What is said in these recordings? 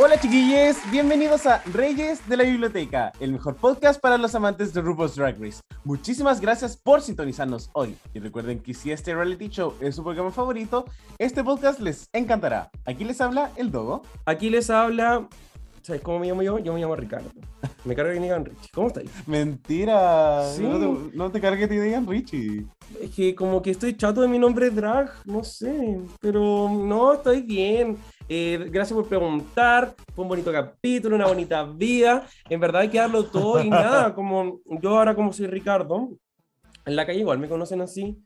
Hola chiquillos, bienvenidos a Reyes de la Biblioteca, el mejor podcast para los amantes de RuPaul's Drag Race. Muchísimas gracias por sintonizarnos hoy. Y recuerden que si este reality show es su programa favorito, este podcast les encantará. Aquí les habla el Dogo. Aquí les habla... ¿Sabes cómo me llamo yo? Yo me llamo Ricardo. Me carga que me digan Richie. ¿Cómo estáis? Mentira. Sí. No, te, no te cargue que te digan Richie. Es que como que estoy chato de mi nombre drag, no sé, pero no, estoy bien. Eh, gracias por preguntar, fue un bonito capítulo, una bonita vida. En verdad hay que darlo todo y nada, como yo ahora como soy Ricardo, en la calle igual me conocen así,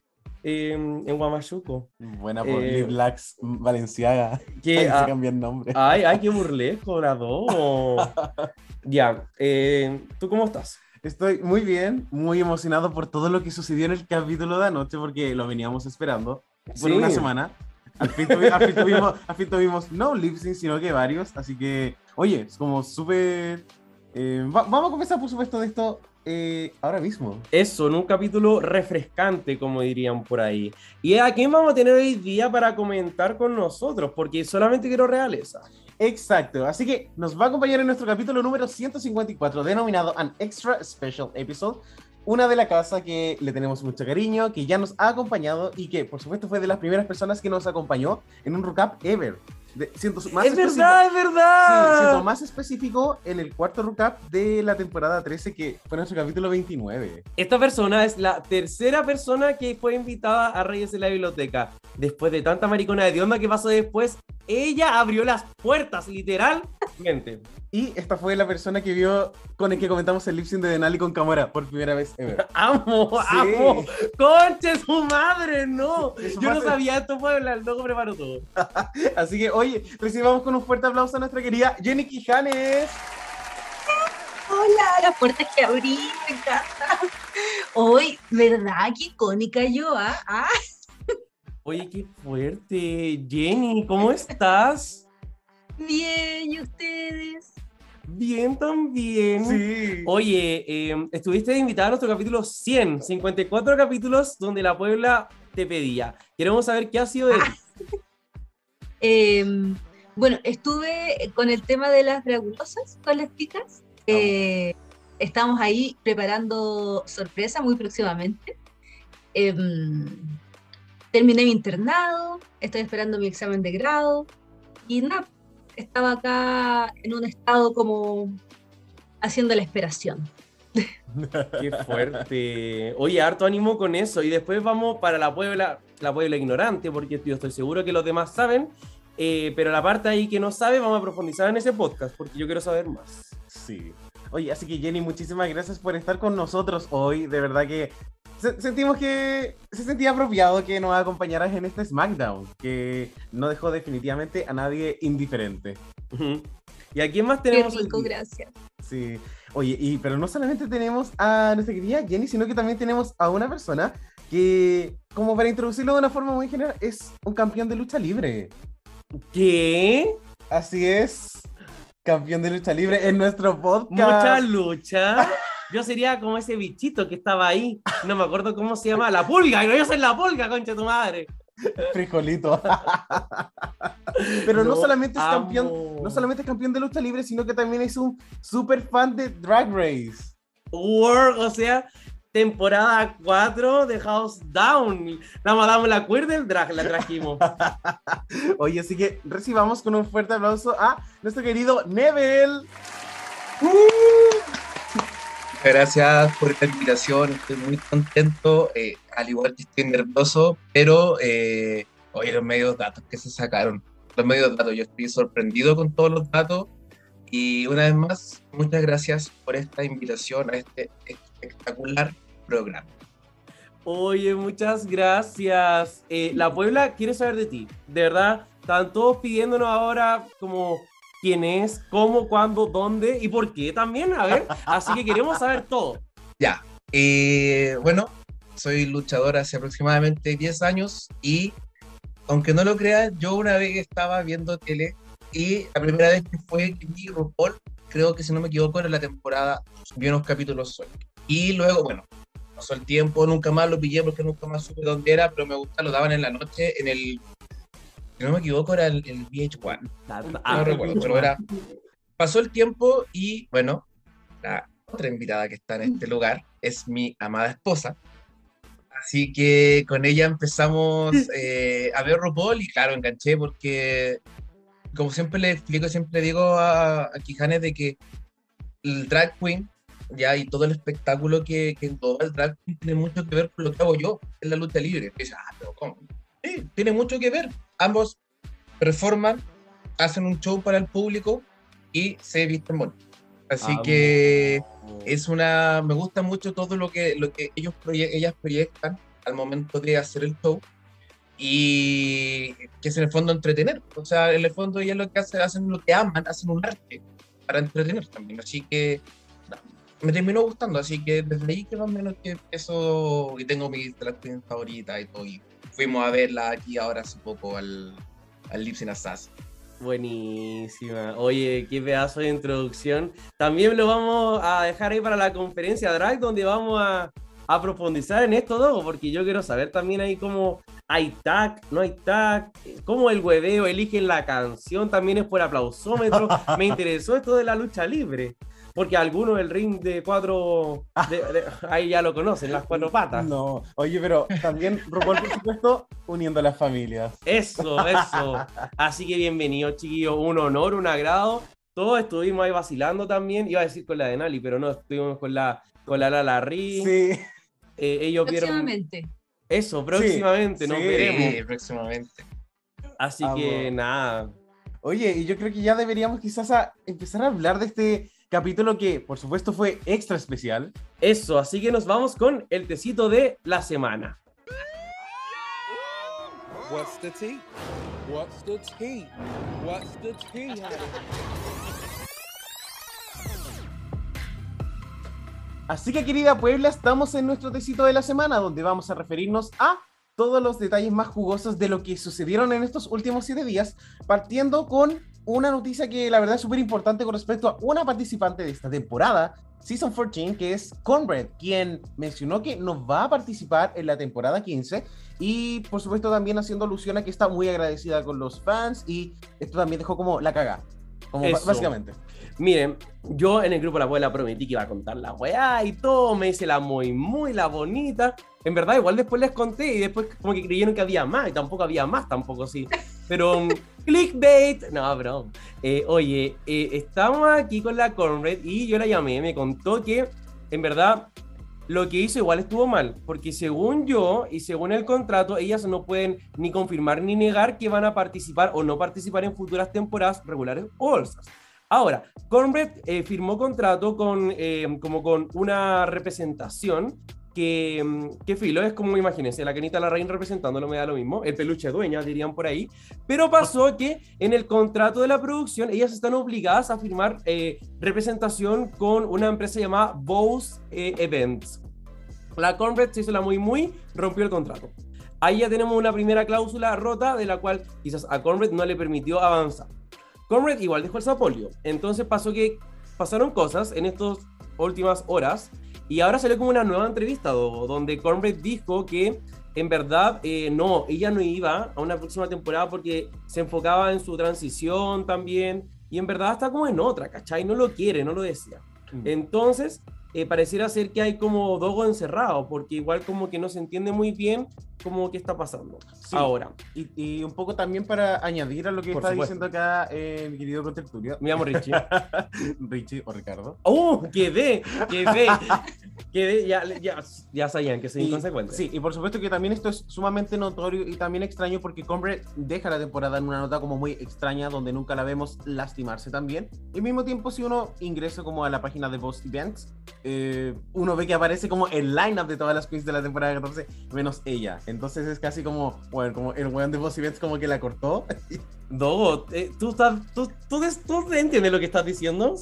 eh, en Guamachuco. Buena por Eh, Lax Valenciaga. que, Ay, ah, se cambia el nombre. Ay, ay, qué burlesco, bravo. ya, eh, ¿tú cómo estás? Estoy muy bien, muy emocionado por todo lo que sucedió en el capítulo de anoche porque lo veníamos esperando por Sí. una semana. Al fin, tuvi- al fin tuvimos, al fin tuvimos no lip sync, sino que varios. Así que, oye, es como súper. eh, va- vamos a comenzar, por supuesto, de esto eh, ahora mismo. Eso, en un capítulo refrescante, como dirían por ahí. ¿Y a quién vamos a tener hoy día para comentar con nosotros? Porque solamente quiero realeza. Exacto, así que nos va a acompañar en nuestro capítulo número 154, denominado An Extra Special Episode. Una de la casa que le tenemos mucho cariño, que ya nos ha acompañado y que, por supuesto, fue de las primeras personas que nos acompañó en un recap ever. De- siento más es específico- verdad, es Sí, verdad. siendo más específico en el cuarto recap de la temporada 13, que fue nuestro capítulo 29. Esta persona es la tercera persona que fue invitada a Reyes de la Biblioteca. Después de tanta maricona de onda que pasó después, ella abrió las puertas, literalmente. Y esta fue la persona que vio con el que comentamos el lip sync de Denali con Camora por primera vez ever. ¡Amo, Sí. amo! ¡Conche su madre, no! Yo no sabía esto, Puebla, el loco preparó todo. Así que, oye, recibamos con un fuerte aplauso a nuestra querida Jenny Quijanes. Hola, las puertas que abrí, me encanta. Hoy, ¿verdad? Qué icónica yo, ¿ah? Ah, Oye, qué fuerte. Jenny, ¿cómo estás? bien, ¿y ustedes? Bien también. Sí. Oye, eh, estuviste invitada a nuestro capítulo 100, 54 capítulos donde la Puebla te pedía. Queremos saber qué ha sido de ti. Eh, bueno, estuve con el tema de las dragulosas con las chicas. Eh, estamos ahí preparando sorpresa muy próximamente. Em, terminé mi internado, estoy esperando mi examen de grado y nada, estaba acá en un estado como haciendo la esperación. Qué fuerte. Oye, harto ánimo con eso. Y después vamos para la Puebla, la Puebla ignorante, porque yo estoy seguro que los demás saben. eh, pero la parte ahí que no sabe, vamos a profundizar en ese podcast, porque yo quiero saber más. Sí. Oye, así que Jenny, muchísimas gracias por estar con nosotros hoy. De verdad que sentimos que se sentía apropiado que nos acompañaras en este SmackDown, que no dejó definitivamente a nadie indiferente. ¿Y a quién más Qué tenemos hoy rico, gracias. Sí. Oye, y pero no solamente tenemos a nuestra querida Jenny, sino que también tenemos a una persona que, como para introducirlo de una forma muy general, es un campeón de lucha libre. ¿Qué? Así es. Campeón de lucha libre en nuestro podcast. Mucha lucha. Yo sería como ese bichito que estaba ahí. No me acuerdo cómo se llama. La pulga. No, yo soy la pulga, concha de tu madre. Frijolito. Pero no, No, solamente es campeón, no solamente es campeón de lucha libre, sino que también es un super fan de Drag Race. World, o sea, temporada 4 de House Down. La madame la cuerda del drag, la trajimos. Oye, así que recibamos con un fuerte aplauso a nuestro querido Nebel. Gracias por esta invitación, estoy muy contento, eh, al igual que estoy nervioso, pero eh, oye, los medios datos que se sacaron, los medios datos, yo estoy sorprendido con todos los datos y una vez más, muchas gracias por esta invitación a este espectacular programa. Oye, muchas gracias. Eh, la Puebla quiere saber de ti. De verdad, están todos pidiéndonos ahora como quién es, cómo, cuándo, dónde y por qué también. A ver, así que queremos saber todo. Ya, Eh, bueno, soy luchador hace aproximadamente 10 años y, aunque no lo creas, yo una vez estaba viendo tele y la primera vez que fue vi RuPaul, creo que si no me equivoco, era la temporada, vi unos capítulos sueltos. Y luego, bueno, pasó el tiempo, nunca más lo pillé porque nunca más supe dónde era, pero me gusta, lo daban en la noche en el, si no me equivoco, era el, el VH1. Ah, no recuerdo, pero era. Pasó el tiempo y bueno, la otra invitada que está en este lugar es mi amada esposa. Así que con ella empezamos eh, a ver RuPaul y claro, enganché porque, como siempre le explico, siempre digo a, a Quijanes de que el drag queen ya y todo el espectáculo que, que engloba el drag queen tiene mucho que ver con lo que hago yo en la lucha libre. Y dice, ah, pero ¿cómo? Sí, tiene mucho que ver. Ambos performan, hacen un show para el público y se visten bonito. Así Ah, que es una me gusta mucho todo lo que lo que ellos proye- ellas proyectan al momento de hacer el show y que es en el fondo entretener o sea en el fondo ellas lo que hacen hacen lo que aman hacen un arte para entretener también así que me terminó gustando así que desde ahí que más o menos que eso y tengo mi drag queen favorita y todo y fuimos a verla aquí ahora hace poco al al Lipsin Assassin Buenísima. Oye, qué pedazo de introducción. También lo vamos a dejar ahí para la conferencia drag, donde vamos a, a profundizar en esto, Dogo, porque yo quiero saber también ahí cómo hay tag, no hay tag, cómo el hueveo eligen la canción, también es por aplausómetro. Me interesó esto de la lucha libre, porque algunos el ring de cuatro, de- de- ahí ya lo conocen, las cuatro patas. No, oye, pero también RuPaul, por supuesto, uniendo a las familias. Eso, eso. Así que bienvenidos, chiquillos. Un honor, un agrado. Todos estuvimos ahí vacilando también. Iba a decir con la de Nali, pero no, estuvimos con la con la Lala Ri. Sí, Eh, ellos vieron Próximamente. eso próximamente, nos sí. veremos. Sí, próximamente Así que nada. Oye, y yo creo que ya deberíamos quizás a empezar a hablar de este capítulo que, por supuesto, fue extra especial. Eso, así que nos vamos con el tecito de la semana. What's the tea? What's the tea? What's the tea? Así que, querida Puebla, estamos en nuestro tecito de la semana, donde vamos a referirnos a todos los detalles más jugosos de lo que sucedieron en estos últimos siete días, partiendo con una noticia que la verdad es súper importante con respecto a una participante de esta temporada, Season 14, que es Conrad, quien mencionó que nos va a participar en la temporada 15 y por supuesto también haciendo alusión a que está muy agradecida con los fans y esto también dejó como la caga, como Eso. básicamente. Miren, yo en el grupo La Abuela prometí que iba a contar la weá y todo, me hice la muy, muy la bonita. En verdad, igual después les conté y después como que creyeron que había más y tampoco había más, tampoco sí. Pero um, clickbait, no, bro. Eh, oye, eh, estamos aquí con la Conrad y yo la llamé, me contó que en verdad lo que hizo igual estuvo mal, porque según yo y según el contrato, ellas no pueden ni confirmar ni negar que van a participar o no participar en futuras temporadas regulares o bolsas. Ahora, Cornbread eh, firmó contrato con, eh, como con una representación que, mm, que filo, es como, imagínense, la Kenita Larraín representándolo me da lo mismo, el peluche dueña, dirían por ahí, pero pasó que en el contrato de la producción ellas están obligadas a firmar eh, representación con una empresa llamada Bose eh, Events. La Cornbread se hizo la muy muy, rompió el contrato. Ahí ya tenemos una primera cláusula rota de la cual quizás a Cornbread no le permitió avanzar. Conrad igual dejó el Sapolio. Entonces pasó que pasaron cosas en estas últimas horas y ahora salió como una nueva entrevista do- donde Conrad dijo que en verdad eh, no, ella no iba a una próxima temporada porque se enfocaba en su transición también y en verdad está como en otra, ¿cachai? No lo quiere, no lo desea. Entonces, eh, pareciera ser que hay como Dogo encerrado, porque igual como que no se entiende muy bien como qué está pasando. Sí. Ahora, Y, y un poco también para añadir a lo que Por está supuesto. diciendo acá eh, mi querido contertulio, me llamo Richie. Richie o Ricardo. ¡Oh! Quedé, quedé, quedé, ya, ya, ya sabían que soy Y- inconsecuente. Sí, y por supuesto que también esto es sumamente notorio y también extraño porque Combre deja la temporada en una nota como muy extraña donde nunca la vemos lastimarse también. Y al mismo tiempo, si uno ingresa como a la página de Post Events, eh, uno ve que aparece como el lineup de todas las queens de la temporada 14, menos ella. Entonces es casi como, bueno, como el weón de Post Events como que la cortó. Dogo, eh, ¿tú, estás, tú, tú, tú entiendes lo que estás diciendo?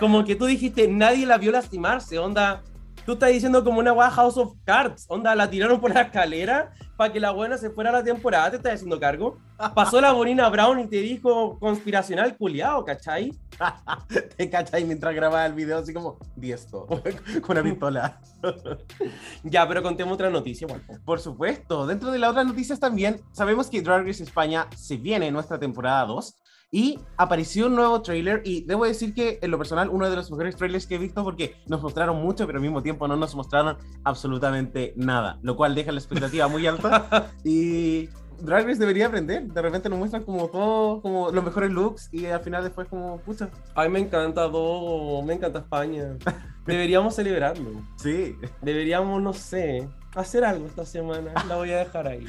Como que tú dijiste, nadie la vio lastimarse, onda. Tú estás diciendo como una weá House of Cards. Onda, la tiraron por la escalera para que la buena se fuera a la temporada. ¿Te estás haciendo cargo? Pasó la Bonina Brown y te dijo conspiracional culiado, ¿cachai? Te cachai mientras grababa el video así como diesto con una pistola. Ya, pero contemos otra noticia, po. Por supuesto, dentro de las otras noticias también, sabemos que Drag Race España se viene en nuestra temporada 2 y apareció un nuevo trailer y debo decir que en lo personal uno de los mejores trailers que he visto porque nos mostraron mucho pero al mismo tiempo no nos mostraron absolutamente nada, lo cual deja la expectativa muy alta y Drag Race debería aprender, de repente nos muestran como todo, como los mejores looks y al final después como, pucha, Ay, me encanta Dogo, me encanta España. Deberíamos celebrarlo. sí. Deberíamos, no sé, hacer algo esta semana. La voy a dejar ahí.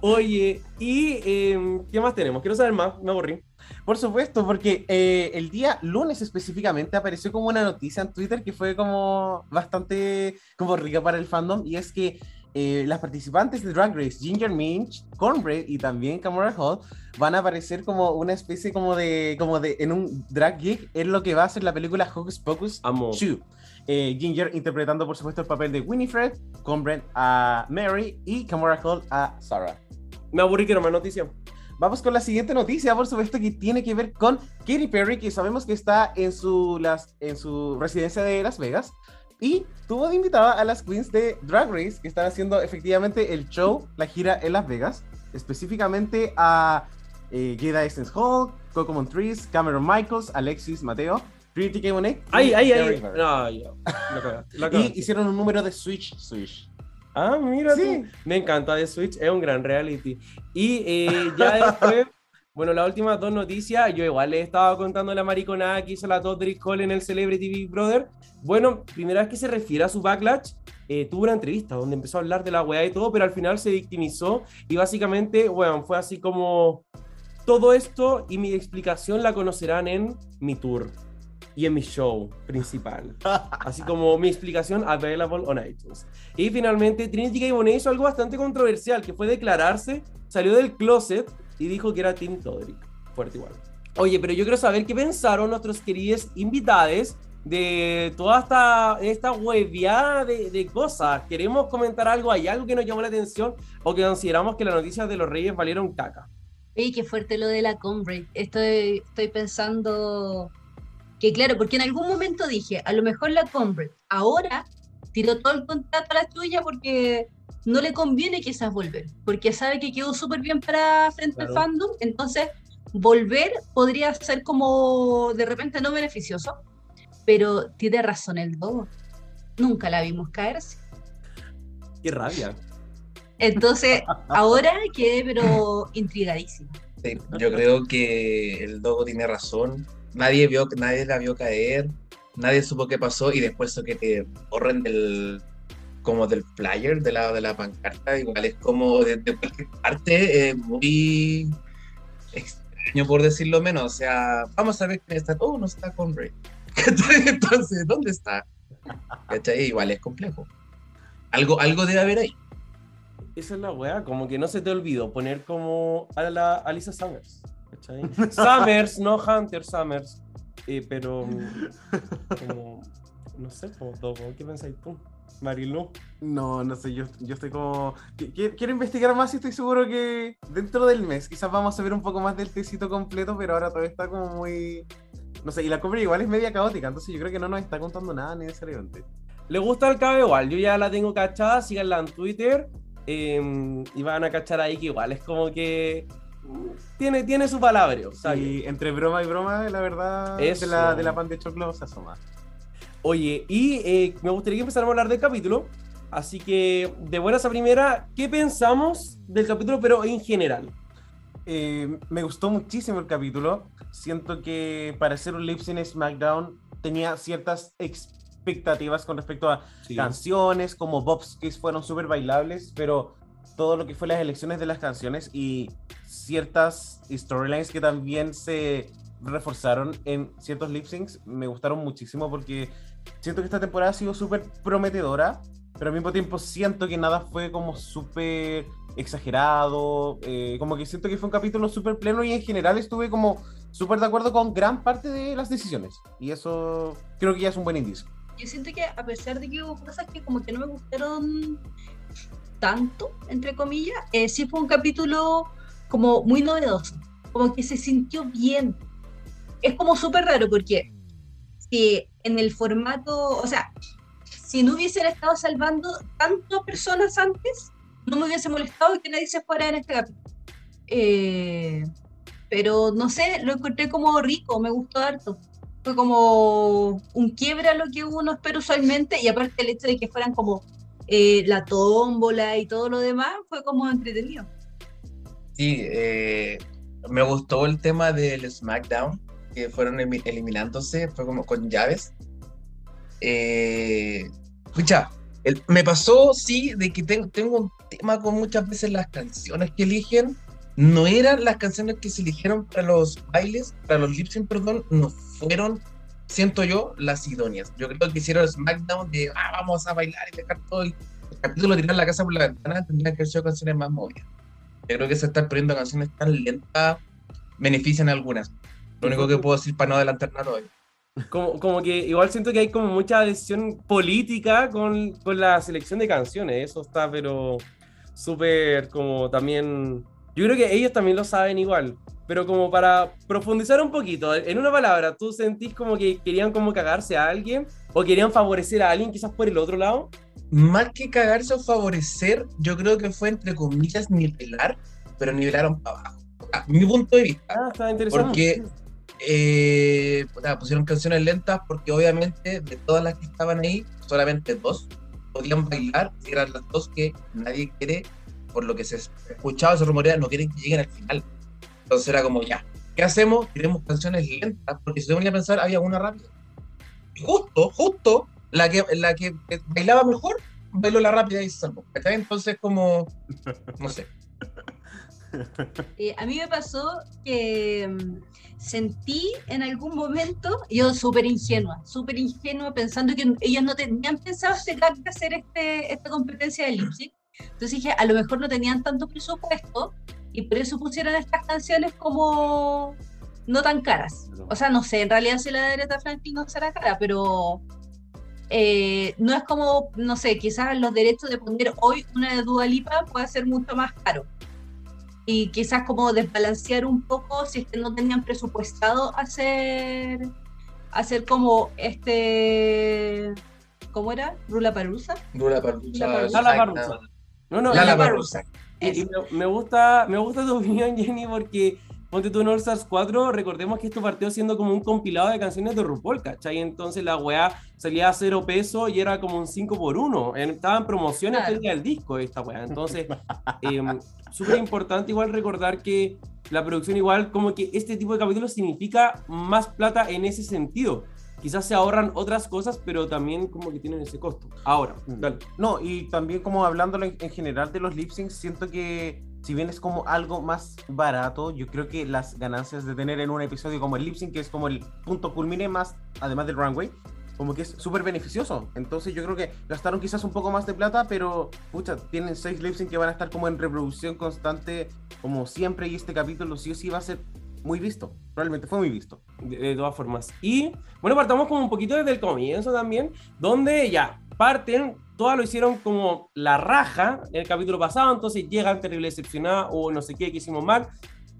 Oye, ¿y eh, qué más tenemos? Quiero saber más, me aburrí. Por supuesto, porque eh, el día lunes específicamente apareció como una noticia en Twitter que fue como bastante como rica para el fandom y es que eh, las participantes de Drag Race, Ginger Minch, Cornbread y también Camora Hall van a aparecer como una especie como de, como de, en un drag gig, es lo que va a ser la película Hocus Pocus Amo. 2. Eh, Ginger interpretando por supuesto el papel de Winifred, Cornbread a Mary y Camora Hall a Sarah. Me aburrí, quiero más noticias. Vamos con la siguiente noticia, por supuesto, que tiene que ver con Katy Perry, que sabemos que está en su, las, en su residencia de Las Vegas. Y tuvo de invitada a las queens de Drag Race, que están haciendo efectivamente el show, la gira en Las Vegas. Específicamente a eh, Jada Essence Hall, Coco Montrese, Cameron Michaels, Alexis Mateo, Trinity. Bonet. y Ay, ay, ay. No. La cagaste, la Y hicieron un número de Switch Switch. Ah, mira Sí. tú. Me encanta de Switch, es un gran reality. Y eh, ya después, bueno, las últimas dos noticias, yo igual le estaba contando la mariconada que hizo la Todrick Cole en el Celebrity Big Brother. Bueno, primera vez que se refiere a su backlash, eh, tuvo una entrevista donde empezó a hablar de la weá y todo, pero al final se victimizó y básicamente, bueno, fue así como todo esto y mi explicación la conocerán en mi tour y en mi show principal. Así como mi explicación available on iTunes. Y finalmente Trinity K. Bonet hizo algo bastante controversial, que fue declararse, salió del closet y dijo que era Team Todrick. Fuerte igual. Oye, pero yo quiero saber qué pensaron nuestros queridos invitados de toda esta, esta hueviada de, de cosas. ¿Queremos comentar algo? ¿Hay algo que nos llamó la atención o que consideramos que las noticias de los reyes valieron caca? Oye, qué fuerte lo de la Combrade. Estoy, estoy pensando que, claro, porque en algún momento dije, a lo mejor la Combrade ahora tiró todo el contrato a la tuya porque no le conviene quizás volver, porque sabe que quedó súper bien para frente Claro. al fandom, entonces volver podría ser como de repente no beneficioso, pero tiene razón el Dogo. Nunca la vimos caerse. Qué rabia. Entonces, ahora quedé pero intrigadísima. Sí, yo creo que el Dogo tiene razón. Nadie vio, nadie la vio caer, nadie supo qué pasó y después eso que te borren del como del flyer de la de la pancarta, igual es como de, de cualquier parte eh, muy extraño por decirlo menos. O sea, vamos a ver quién está todo, no está con Rey. Entonces, ¿dónde está? ¿Cachai? Igual es complejo. Algo, algo debe haber ahí. Esa es la weá, como que no se te olvidó poner como a la Alisa Summers. ¿Cachai? Summers, no Hunter Summers. Eh, pero como, no sé, como todo, ¿qué pensáis tú? Marilu. No, no sé, yo, yo estoy como... qui- qui- Quiero investigar más y estoy seguro que dentro del mes quizás vamos a ver un poco más del tecito completo, pero ahora todavía está como muy... No sé, y la compra igual es media caótica, entonces yo creo que no nos está contando nada necesariamente. Le gusta el cabello igual, yo ya la tengo cachada, síganla en Twitter. eh, y van a cachar ahí que igual es como que tiene, tiene su palabra. O sea, Y entre broma y broma, la verdad, de Eso. la, de la pan de choclo se asoma. Oye, y eh, me gustaría que empezáramos a hablar del capítulo. Así que, de buenas a primera, ¿qué pensamos del capítulo, pero en general? Eh, me gustó muchísimo el capítulo. Siento que para hacer un lip sync SmackDown tenía ciertas expectativas con respecto a canciones, como Bob's Kiss fueron súper bailables, pero todo lo que fue las elecciones de las canciones y ciertas storylines que también se reforzaron en ciertos lip syncs me gustaron muchísimo porque siento que esta temporada ha sido súper prometedora, pero al mismo tiempo siento que nada fue como súper exagerado, eh, como que siento que fue un capítulo súper pleno y en general estuve como súper de acuerdo con gran parte de las decisiones y eso creo que ya es un buen indicio. yo siento que a pesar de que hubo cosas que como que no me gustaron tanto, entre comillas, eh, sí fue un capítulo como muy novedoso, como que se sintió bien. Es como súper raro porque si en el formato, o sea, si no hubiesen estado salvando tantas personas antes, no me hubiese molestado que nadie se fuera en este capítulo. Eh, pero no sé, lo encontré como rico, me gustó harto. Fue como un quiebre a lo que uno espera usualmente y aparte el hecho de que fueran como eh, la tómbola y todo lo demás, fue como entretenido. Sí, eh, me gustó el tema del SmackDown, que fueron elimi- eliminándose, fue como con llaves. Eh, escucha, el- me pasó, sí, de que tengo, tengo un tema con muchas veces las canciones que eligen. No eran las canciones que se eligieron para los bailes, para los lip perdón, no fueron, siento yo, las idóneas. Yo creo que hicieron SmackDown de ah, vamos a bailar y dejar todo el, el capítulo, tirar la casa por la ventana, tendrían que haber sido canciones más movidas. Yo creo que se están poniendo canciones tan lentas benefician algunas. Lo único que puedo decir para no adelantar nada hoy. Como, como que igual siento que hay como mucha decisión política con, con la selección de canciones. Eso está, pero súper como también. Yo creo que ellos también lo saben igual. Pero como para profundizar un poquito, en una palabra, ¿tú sentís como que querían como cagarse a alguien? ¿O querían favorecer a alguien quizás por el otro lado? Más que cagarse o favorecer, yo creo que fue entre comillas nivelar, pero nivelaron para abajo. A mi punto de vista. Ah, está interesante. Porque eh, pusieron canciones lentas porque obviamente de todas las que estaban ahí, solamente dos podían bailar y eran las dos que nadie quiere, por lo que se escuchaba, se rumorea, no quieren que lleguen al final. Entonces era como ya, ¿qué hacemos? Queremos canciones lentas, porque si te ponía a pensar, había una rápida. Y justo, justo, la que, la que bailaba mejor, bailó la rápida y se salvó. Entonces como, no sé. Eh, a mí me pasó que mm, sentí en algún momento, yo súper ingenua, súper ingenua, pensando que ellos no tenían pensado llegar a hacer este, esta competencia de lip sync. Entonces dije, a lo mejor no tenían tanto presupuesto y por eso pusieron estas canciones como no tan caras. O sea, no sé, en realidad si la de Aretha Franklin no será cara, pero eh, no es como, no sé, quizás los derechos de poner hoy una de Dua Lipa puede ser mucho más caro y quizás como desbalancear un poco si es que no tenían presupuestado hacer hacer como este ¿cómo era? Rula Parusa Dura Parusa. Lala Parusa. No, no, Lala y- Parusa. Y, y me, me gusta, me gusta tu opinión, Jenny, porque ponte tú en All Stars 4, recordemos que esto partió siendo como un compilado de canciones de RuPaul, ¿cachai? Entonces la weá salía a cero peso y era como un 5 por 1 Estaba en promociones Claro. del disco esta weá. Entonces, em, súper importante igual recordar que la producción igual, como que este tipo de capítulos significa más plata en ese sentido. Quizás se ahorran otras cosas, pero también como que tienen ese costo. Ahora, dale. No, y también como hablándolo en, en general de los lip syncs, siento que si bien es como algo más barato, yo creo que las ganancias de tener en un episodio como el lip sync, que es como el punto culmine más, además del runway, como que es súper beneficioso. Entonces yo creo que gastaron quizás un poco más de plata, pero pucha, tienen seis lip sync que van a estar como en reproducción constante, como siempre, y este capítulo sí o sí va a ser muy visto. Probablemente fue muy visto. de, de todas formas. Y bueno, partamos como un poquito desde el comienzo también, donde ya parten, todas lo hicieron como la raja en el capítulo pasado, entonces llegan terrible decepcionada o no sé qué que hicimos mal.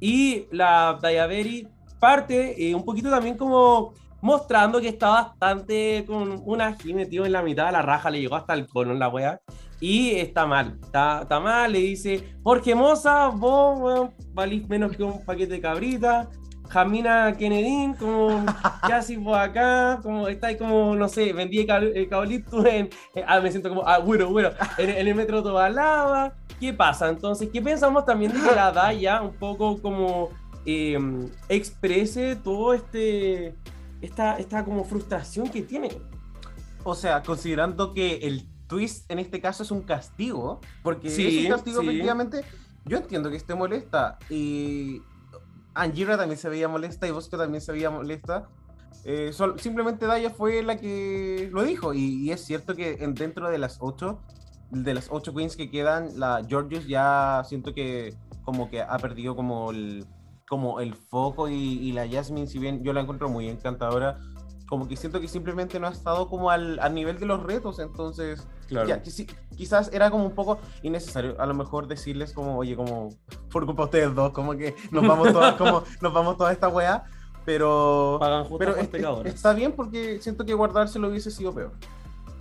Y la Diabery parte eh, un poquito también como mostrando que está bastante con un ají metido en la mitad de la raja, le llegó hasta el colon la wea. Y está mal, está, está mal, le dice, Jorge Moza, vos, weón, valís menos que un paquete de cabrita. Jamina Kennedy, como, ¿qué haces vos acá? Como, está ahí como, no sé, vendí eucalipto en, en- ah, me siento como, ah, bueno, bueno, en, en el metro Tobalaba. ¿Qué pasa? Entonces, ¿qué pensamos también de que la Daya un poco como eh, exprese todo este, esta, esta como frustración que tiene? O sea, considerando que el twist en este caso es un castigo, porque Sí, es un castigo sí. efectivamente, yo entiendo que esté molesta. Y Angira también se veía molesta y Bosco también se veía molesta. Eh, sol- simplemente Daya fue la que lo dijo. Y, y es cierto que en- dentro de las ocho, de las ocho queens que quedan, la Georgios ya siento que como que ha perdido como el, como el foco y, y la Jasmine, si bien yo la encuentro muy encantadora, como que siento que simplemente no ha estado como al, al nivel de los retos, entonces Claro. ya, que quizás era como un poco innecesario a lo mejor decirles como, oye, como por culpa de ustedes dos, como que nos vamos todas, como nos vamos toda esta weá, pero, Pagan pero por es- está bien porque siento que guardárselo hubiese sido peor.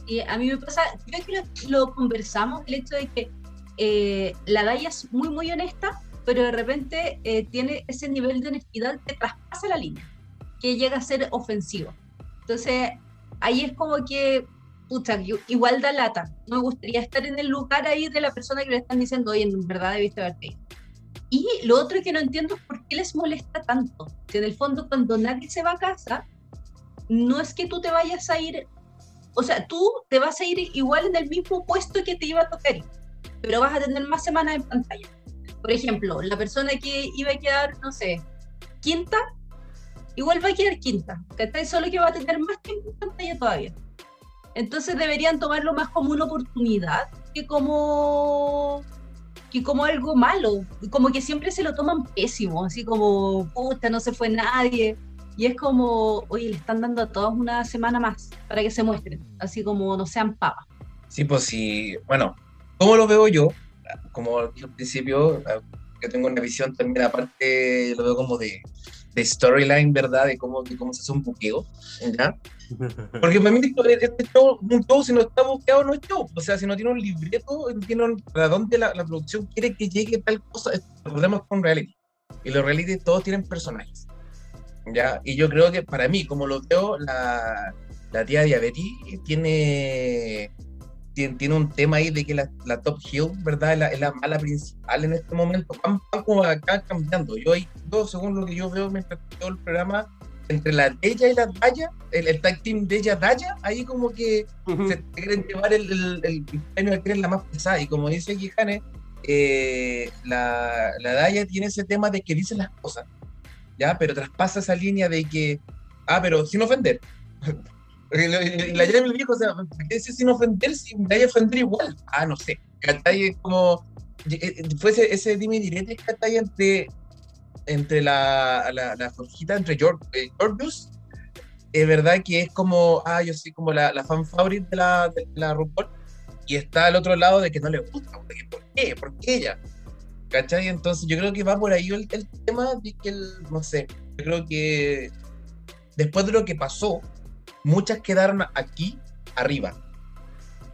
Y a mí me pasa, creo que lo, lo conversamos, el hecho de que eh, la Daya es muy, muy honesta, pero de repente eh, tiene ese nivel de honestidad que traspasa la línea, que llega a ser ofensivo. Entonces, ahí es como que, pucha, igual da lata. No me gustaría estar en el lugar ahí de la persona que le están diciendo, oye, en verdad debiste haberte ido. Y lo otro que no entiendo es por qué les molesta tanto. Que en el fondo, cuando nadie se va a casa, no es que tú te vayas a ir o sea, tú te vas a ir igual en el mismo puesto que te iba a tocar, pero vas a tener más semanas en pantalla. Por ejemplo, la persona que iba a quedar, no sé, quinta, igual va a quedar quinta, ¿cachai? Solo que va a tener más tiempo en pantalla todavía. Entonces deberían tomarlo más como una oportunidad que como que como algo malo, como que siempre se lo toman pésimo, así como, puta, no se fue nadie, y es como, oye, le están dando a todos una semana más para que se muestren, así como no sean papas. Sí, pues sí, bueno, ¿cómo lo veo yo? Como dije al principio, eh, yo tengo una visión también, aparte lo veo como de, de storyline, ¿verdad? De cómo, de cómo se hace un buqueo, ¿ya? Porque para mí este show, un show, si no está buqueado, no es show. O sea, si no tiene un libreto, tiene un- para dónde la, la producción quiere que llegue tal cosa, recordemos con reality. Y los reality todos tienen personajes. ¿ya? Y yo creo que para mí, como lo veo, la, la tía Diabetes tiene, tiene, tiene un tema ahí de que la, la Top Hill, ¿verdad? Es la, es la mala principal en este momento. Van, van como acá cambiando. Yo, ahí, yo, según lo que yo veo mientras veo el programa, entre la Della y la Daya, el, el tag team Della Daya, ahí como que se quieren llevar el, el, el premio de que eres la más pesada. Y como dice aquí Jane, eh, la, la Daya tiene ese tema de que dice las cosas, ¿ya? Pero traspasa esa línea de que, ah, pero sin ofender. La Daya me dijo, o sea, ¿por qué decir sin ofender si me vaya a ofender igual? Ah, no sé. ¿Cachai? Es como, eh, eh, fue ese, ese dime y direte, ¿cachai? Entre, entre la, la, la Jorgita, entre George, eh, Georgius, es verdad que es como, ah, yo soy como la, la fan favorite de la, de la RuPaul, y está al otro lado de que no le gusta, ¿por qué? ¿Por qué ella? ¿Cachai? Entonces yo creo que va por ahí el, el tema de que, el, no sé, yo creo que después de lo que pasó, muchas quedaron aquí arriba.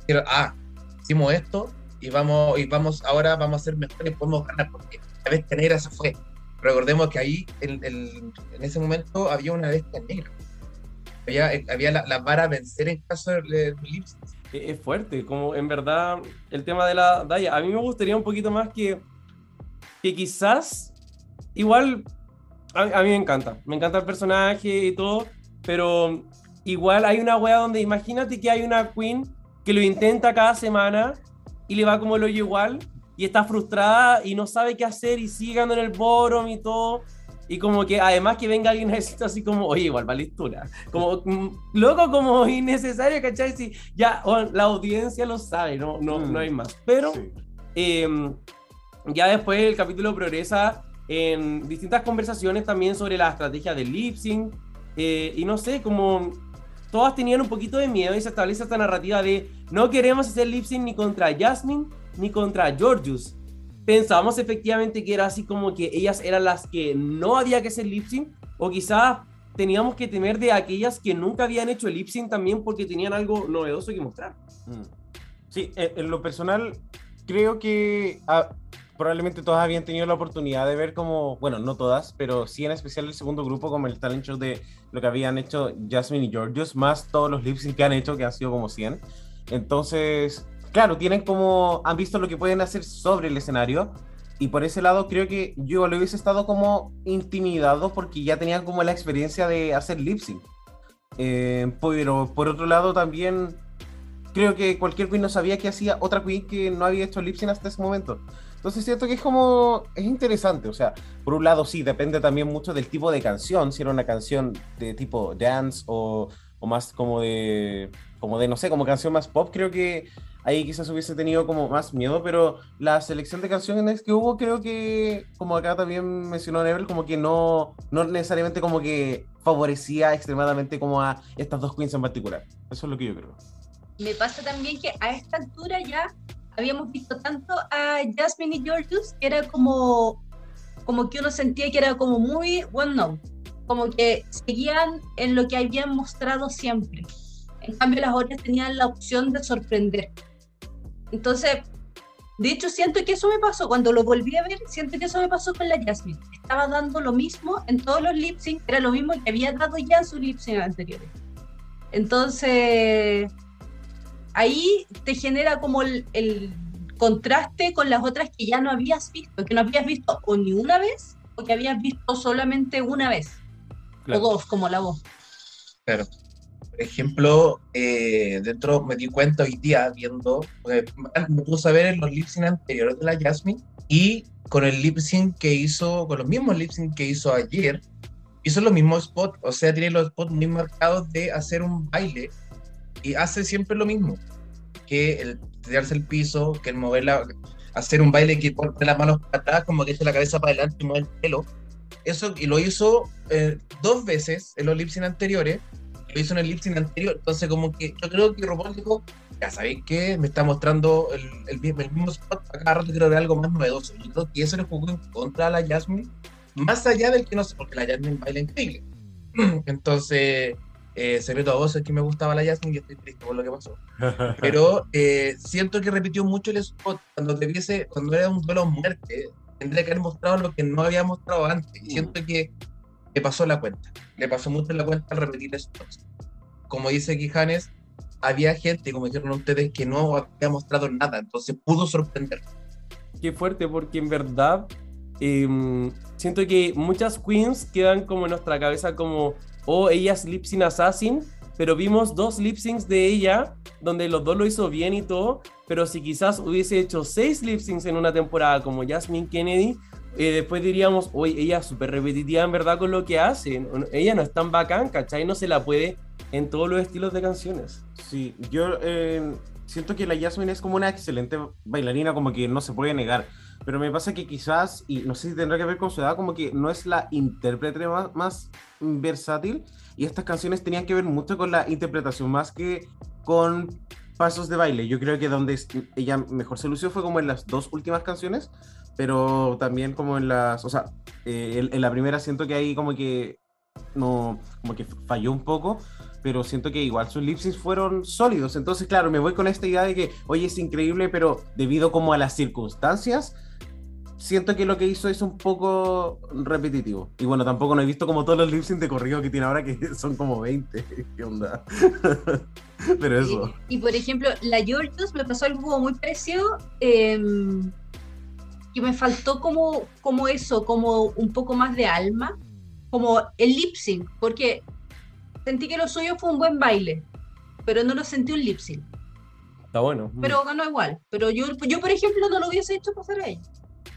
Pero, ah, hicimos esto y vamos, y vamos, ahora vamos a ser mejores podemos ganar, porque la bestia negra se fue. Recordemos que ahí, en, ese momento, había una bestia negra. Había, había la, vara vencer en caso de, de Lips. Es es fuerte, como en verdad el tema de la Daya. A mí me gustaría un poquito más que, que quizás, igual, a, a mí me encanta, me encanta el personaje y todo, pero igual hay una wea donde imagínate que hay una queen que lo intenta cada semana y le va como el hoyo igual y está frustrada y no sabe qué hacer y sigue ganando en el bottom y todo. Y como que además que venga alguien a decir así como, oye, igual va listura. Como, mm, loco, como innecesario, ¿cachai? Si ya la audiencia lo sabe, no, no, Mm. no hay más. Pero Sí. eh, ya después el capítulo progresa en distintas conversaciones también sobre la estrategia del lip sync. eh, y no sé, como todas tenían un poquito de miedo y se establece esta narrativa de no queremos hacer lip sync ni contra Jasmine ni contra Georgius. Pensábamos efectivamente que era así como que ellas eran las que no había que hacer lip sync o quizás teníamos que temer de aquellas que nunca habían hecho lip sync también porque tenían algo novedoso que mostrar. Mm. Sí, en, lo personal, creo que probablemente todas habían tenido la oportunidad de ver como, bueno, no todas, pero sí en especial el segundo grupo, como el talent show de lo que habían hecho Jasmine y Georgios, más todos los lip que han hecho, que han sido como 100. Entonces, claro, tienen como, han visto lo que pueden hacer sobre el escenario. Y por ese lado creo que yo lo hubiese estado como intimidado porque ya tenían como la experiencia de hacer lip sync. Eh, pero por otro lado también creo que cualquier queen no sabía que hacía otra queen que no había hecho lip sync hasta ese momento. Entonces siento que es como, es interesante, o sea, por un lado sí, depende también mucho del tipo de canción, si era una canción de tipo dance o, o más como de, como de, no sé, como canción más pop, creo que ahí quizás hubiese tenido como más miedo, pero la selección de canciones que hubo, creo que, como acá también mencionó Nebel, como que no, no necesariamente como que favorecía extremadamente como a estas dos queens en particular. Eso es lo que yo creo. Me pasa también que a esta altura ya habíamos visto tanto a Jasmine y Georgius que era como, como que uno sentía que era como muy well known, como que seguían en lo que habían mostrado siempre. En cambio, las otras tenían la opción de sorprender. Entonces, de hecho, siento que eso me pasó. Cuando lo volví a ver, siento que eso me pasó con la Jasmine. Estaba dando lo mismo en todos los lip sync, era lo mismo que había dado ya en sus lip sync anteriores. Entonces, ahí te genera como el, el contraste con las otras que ya no habías visto, que no habías visto o ni una vez, o que habías visto solamente una vez, Claro. o dos, como la voz. Claro. Por ejemplo, eh, dentro me di cuenta hoy día viendo, porque me puse a ver en los lip sync anteriores de la Jasmine y con el lip sync que hizo, con los mismos lip sync que hizo ayer, hizo los mismos spots, o sea, tiene los spots muy marcados de hacer un baile y hace siempre lo mismo, que el tirarse el piso, que el mover la, hacer un baile que pone las manos para atrás, como que echa la cabeza para adelante y mueve el pelo. Eso, y lo hizo eh, dos veces en los lip sync anteriores, lo hizo en el lip sync anterior, entonces como que yo creo que RuPaul dijo, ya sabéis que me está mostrando el, el, el mismo spot, a cada rato quiero ver algo más novedoso. Yo creo que eso le jugó en contra a la Jasmine, más allá del que no sé, porque la Jasmine baila increíble. Entonces, eh, secreto a voces que me gustaba la Jasmine y estoy triste por lo que pasó. Pero eh, siento que repitió mucho el spot cuando debiese, cuando era un duelo a muerte, tendría que haber mostrado lo que no había mostrado antes. Y siento que le pasó la cuenta. Le pasó mucho la cuenta al repetir spots. Como dice Quijanes, había gente, como dijeron ustedes, que no había mostrado nada, entonces pudo sorprender. Qué fuerte, porque en verdad em, siento que muchas queens quedan como en nuestra cabeza como, oh, ella es lip sync assassin, pero vimos dos lip syncs de ella donde los dos lo hizo bien y todo, pero si quizás hubiese hecho seis lip syncs en una temporada como Jasmine Kennedy, eh, después diríamos, oye, ella es súper repetitiva en verdad con lo que hace, ella no es tan bacán, ¿cachai? No se la puede en todos los estilos de canciones. Sí, yo eh, siento que la Jasmine es como una excelente bailarina, como que no se puede negar. Pero me pasa que quizás, y no sé si tendrá que ver con su edad, como que no es la intérprete más, más versátil. Y estas canciones tenían que ver mucho con la interpretación más que con pasos de baile. Yo creo que donde ella mejor se lució fue como en las dos últimas canciones, pero también como en las, o sea, eh, en, en la primera siento que ahí como que no, como que falló un poco, pero siento que igual sus lip syncs fueron sólidos. Entonces, claro, me voy con esta idea de que, oye, es increíble, pero debido como a las circunstancias, siento que lo que hizo es un poco repetitivo. Y bueno, tampoco no he visto como todos los lip syncs de corrido que tiene ahora, que son como 20. ¿Qué onda? pero eso. Y, y, por ejemplo, la Georgios me pasó algo muy parecido, eh, que me faltó como, como eso, como un poco más de alma, como el lip sync, porque sentí que lo suyo fue un buen baile, pero no lo sentí un lip sync. Está bueno. Pero ganó igual. Pero yo, yo, por ejemplo, no lo hubiese hecho pasar a ella,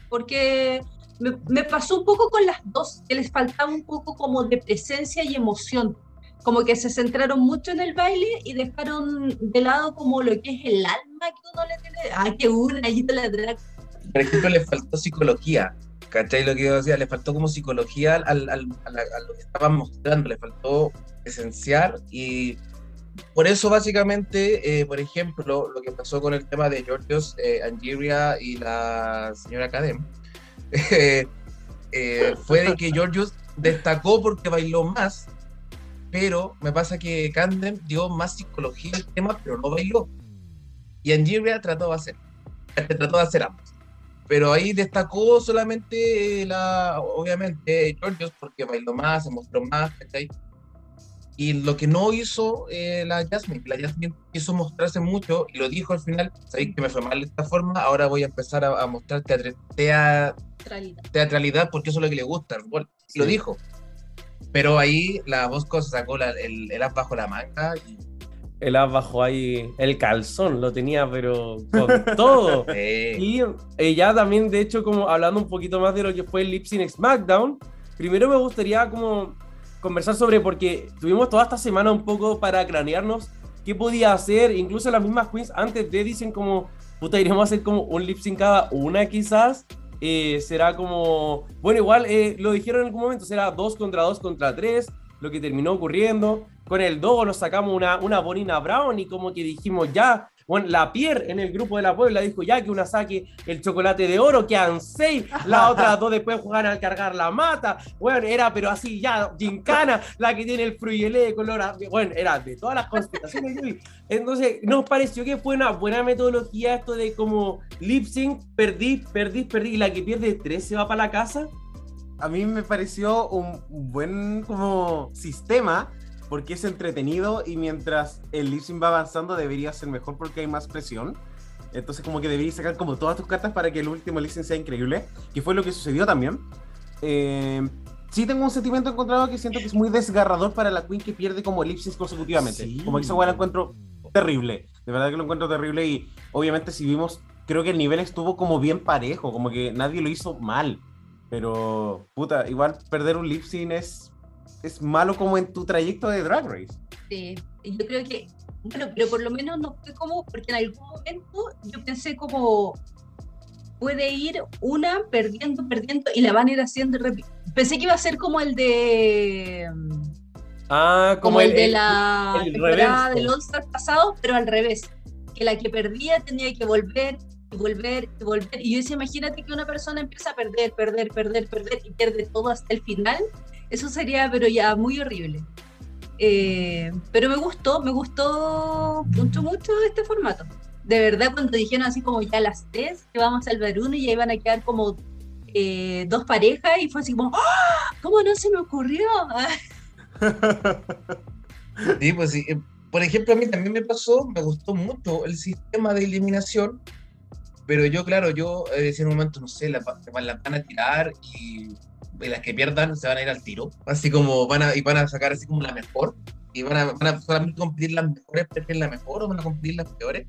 porque me, me pasó un poco con las dos, que les faltaba un poco como de presencia y emoción como que se centraron mucho en el baile y dejaron de lado como lo que es el alma que uno le tiene. ¡Ay, qué una! Te la drag. Por ejemplo, le faltó psicología. ¿Cachai? Lo que yo decía, le faltó como psicología al, al, al, a, lo que estaban mostrando, le faltó esenciar y por eso básicamente, eh, por ejemplo, lo que pasó con el tema de Georgios, eh, y la señora Cadem, eh, fue de que Georgios destacó porque bailó más, pero me pasa que Candem dio más psicología al tema, pero no bailó. Y Angeria trató de hacer, trató de hacer ambos. Pero ahí destacó solamente la, obviamente, Georgios, porque bailó más, se mostró más, ¿cachai? Y lo que no hizo eh, la Jasmine, la Jasmine quiso mostrarse mucho y lo dijo al final, sabéis que me fue mal de esta forma, ahora voy a empezar a, a mostrar teatr teatralidad. teatralidad porque eso es lo que le gusta, sí. lo dijo. Pero ahí la Bosco se sacó la, el, el as bajo la manga y el as bajo ahí el calzón, lo tenía pero con todo. Y ya también, de hecho, como hablando un poquito más de lo que fue el Lip Sync SmackDown, primero me gustaría como conversar sobre, porque tuvimos toda esta semana un poco para cranearnos qué podía hacer. Incluso las mismas queens antes de dicen como, puta, iremos a hacer como un lip sync cada una quizás. Eh, será como, bueno, igual eh, lo dijeron en algún momento, será dos contra dos contra tres, lo que terminó ocurriendo. Con el Dogo nos sacamos una, una Bonina Brown y como que dijimos ya, bueno, la Pierre en el grupo de la Puebla dijo ya que una saque el chocolate de oro, quedan seis, las otras dos después jugar al cargar la mata. Bueno, era pero así ya, gincana, la que tiene el fruyelé de color. Bueno, era de todas las conspiraciones. que vi. Entonces, nos pareció que fue una buena metodología esto de como lip sync, perdí, perdí, perdí, y la que pierde tres se va para la casa. A mí me pareció un buen como sistema porque es entretenido y mientras el sync va avanzando debería ser mejor porque hay más presión. Entonces como que deberías sacar como todas tus cartas para que el último sync sea increíble, que fue lo que sucedió también. Eh, sí tengo un sentimiento encontrado que siento que es muy desgarrador para la queen que pierde como lip syncs consecutivamente. Sí. Como que esa la encuentro terrible. De verdad que lo encuentro terrible y obviamente si vimos, creo que el nivel estuvo como bien parejo, como que nadie lo hizo mal. Pero, puta, igual perder un lip sync es, es malo como en tu trayecto de Drag Race. Sí, yo creo que, bueno, pero por lo menos no fue como, porque en algún momento yo pensé como, puede ir una perdiendo, perdiendo, y la van a ir haciendo. Pensé que iba a ser como el de. Ah, Como, el, de la el temporada reverso. del All-Star pasado, pero al revés. Que la que perdía tenía que volver y volver y volver. Y yo decía, imagínate que una persona empieza a perder, perder, perder, perder y pierde todo hasta el final. Eso sería, pero ya muy horrible. Eh, pero me gustó, me gustó mucho, mucho este formato. De verdad, cuando dijeron así como ya las tres, que vamos a salvar uno y ahí van a quedar como eh, dos parejas, y fue así como, ¡Ah! ¿cómo no se me ocurrió? Sí, pues sí. Eh, Por ejemplo, a mí también me pasó, me gustó mucho el sistema de eliminación, pero yo, claro, yo eh, en un momento, no sé, la, la van a tirar y las que pierdan se van a ir al tiro, así como van a, y van a sacar así como la mejor, y van a, van a solamente competir las mejores, prefieren la mejor o van a competir las peores.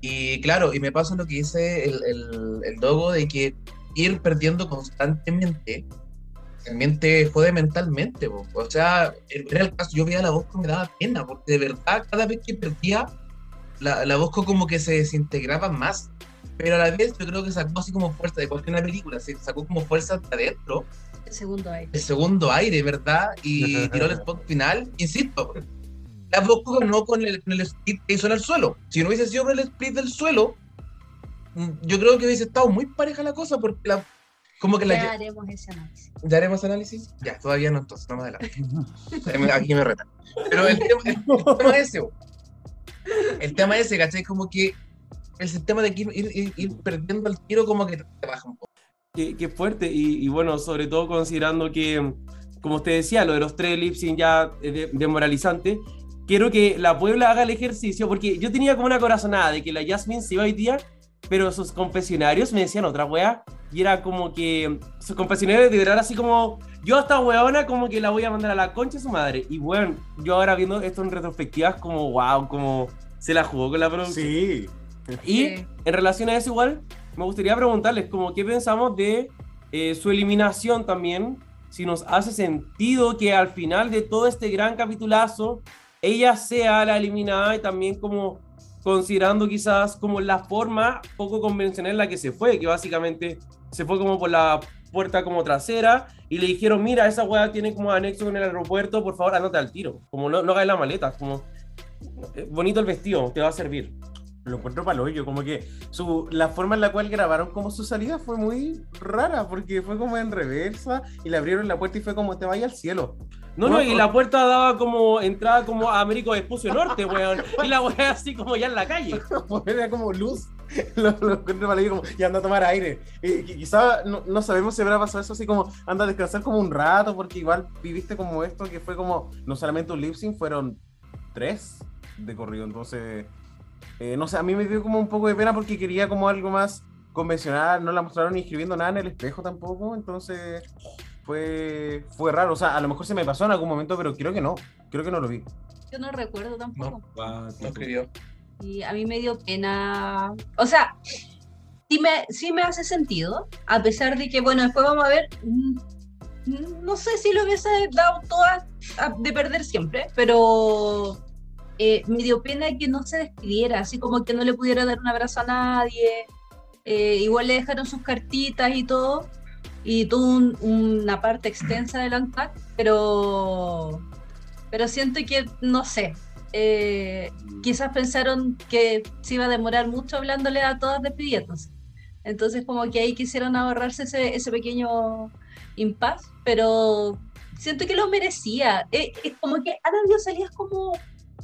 Y claro, y me pasa lo que dice el, el, el Dogo de que ir perdiendo constantemente también te jode mentalmente. po. O sea, era el caso, yo veía la Bosco y me daba pena, porque de verdad, cada vez que perdía, la, la Bosco como que se desintegraba más. Pero a la vez yo creo que sacó así como fuerza de cualquier película, se sacó como fuerza de adentro, El segundo aire. el segundo aire, ¿verdad? Y tiró el spot final, insisto. La Bosco ganó con el, con el split que hizo en el suelo. Si no hubiese sido por el split del suelo, mm, yo creo que hubiese estado muy pareja la cosa, porque la, como que la, Ya haremos ese análisis. ¿Ya haremos análisis? Ya, todavía no, entonces, más adelante. Aquí me retan. Pero el tema, el tema ese, el tema ese, ¿cachai? Como que el sistema de ir, ir- ir- perdiendo el tiro como que te baja un poco. Qué, qué fuerte. Y, y bueno, sobre todo considerando que, como usted decía, lo de los tres lip sync ya es de- demoralizante. Quiero que la Puebla haga el ejercicio, porque yo tenía como una corazonada de que la Jasmine se iba hoy día, pero sus confesionarios me decían otra wea, y era como que sus confesionarios de verdad así como, yo a esta weona como que la voy a mandar a la concha de su madre. Y bueno, yo ahora viendo esto en retrospectivas como, wow, como se la jugó con la producción. Sí. Y en relación a eso igual, me gustaría preguntarles como qué pensamos de eh, su eliminación también, si nos hace sentido que al final de todo este gran capitulazo, ella sea la eliminada y también como considerando quizás como la forma poco convencional en la que se fue, que básicamente se fue como por la puerta como trasera y le dijeron, mira, esa weá tiene como anexo con el aeropuerto, por favor, anota al tiro, como no, no hagas la maleta, como eh, bonito el vestido, te va a servir. Lo encuentro palo hoyo, como que su, la forma en la cual grabaron como su salida fue muy rara, porque fue como en reversa y le abrieron la puerta y fue como te vaya al cielo. No, no, y la puerta daba como entrada como a Américo Vespucio Norte, weón. Y la weá así como ya en la calle. Era como luz. Lo, lo encuentro hoyo, como y anda a tomar aire. Y, qui- quizá no, no sabemos si habrá pasado eso así como anda a descansar como un rato, porque igual viviste como esto, que fue como no solamente un lip sync, fueron tres de corrido. Entonces, eh, no sé, a mí me dio como un poco de pena porque quería como algo más convencional, no la mostraron ni escribiendo nada en el espejo tampoco, entonces fue, fue raro. O sea, a lo mejor se me pasó en algún momento, pero creo que no, creo que no lo vi. Yo no recuerdo tampoco. No escribió. Y a mí me dio pena. O sea, sí me, sí me hace sentido, a pesar de que, bueno, después vamos a ver. mm, mm, No sé si lo hubiese dado todas a- de perder siempre, pero. Eh, me dio pena que no se despidiera, así como que no le pudiera dar un abrazo a nadie. Eh, igual le dejaron sus cartitas y todo, y tuvo un- una parte extensa del unpack, pero, pero siento que, no sé, eh, quizás pensaron que se iba a demorar mucho hablándole a todas despidiéndose. Entonces como que ahí quisieron ahorrarse ese, pequeño impas, pero siento que lo merecía. Eh, Es, como que Ana dio salidas como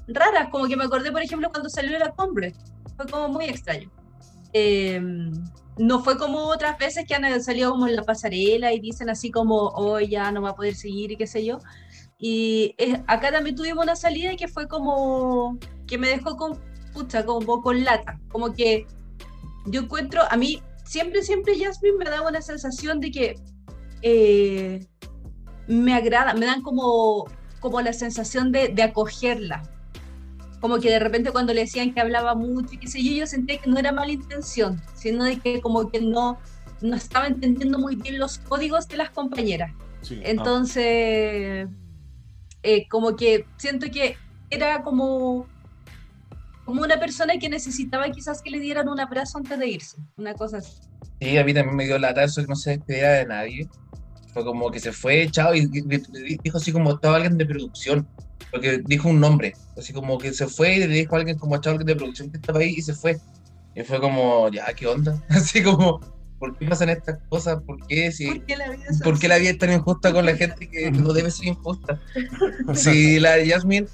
raras, como que me acordé, por ejemplo, cuando salió la cumbre. Fue como muy extraño. Eh, no fue como otras veces que han salido como en la pasarela y dicen así como, oh, ya no va a poder seguir y qué sé yo. Y eh, acá también tuvimos una salida que fue como, que me dejó con, pucha, como con lata. Como que yo encuentro, a mí siempre, siempre Jasmine me daba una sensación de que eh, me agrada, me dan como, como la sensación de, de acogerla. Como que de repente cuando le decían que hablaba mucho y qué sé yo, yo sentía que no era mala intención, sino de que como que no, no estaba entendiendo muy bien los códigos de las compañeras. Sí. Entonces, eh, como que siento que era como, como una persona que necesitaba quizás que le dieran un abrazo antes de irse, una cosa así. Sí, a mí también me dio lata eso que no se despidiera de nadie. Fue como que se fue, chao, y, dijo así como estaba alguien de producción, porque dijo un nombre, así como que se fue y le dijo a alguien como chao, alguien de producción que estaba ahí y se fue. Y fue como, ya, ¿qué onda? Así como, ¿por qué pasan estas cosas? ¿Por qué? Si, ¿Por qué la vida es ¿Por qué la vida es tan injusta con la gente que no debe ser injusta? Sí, la Jasmine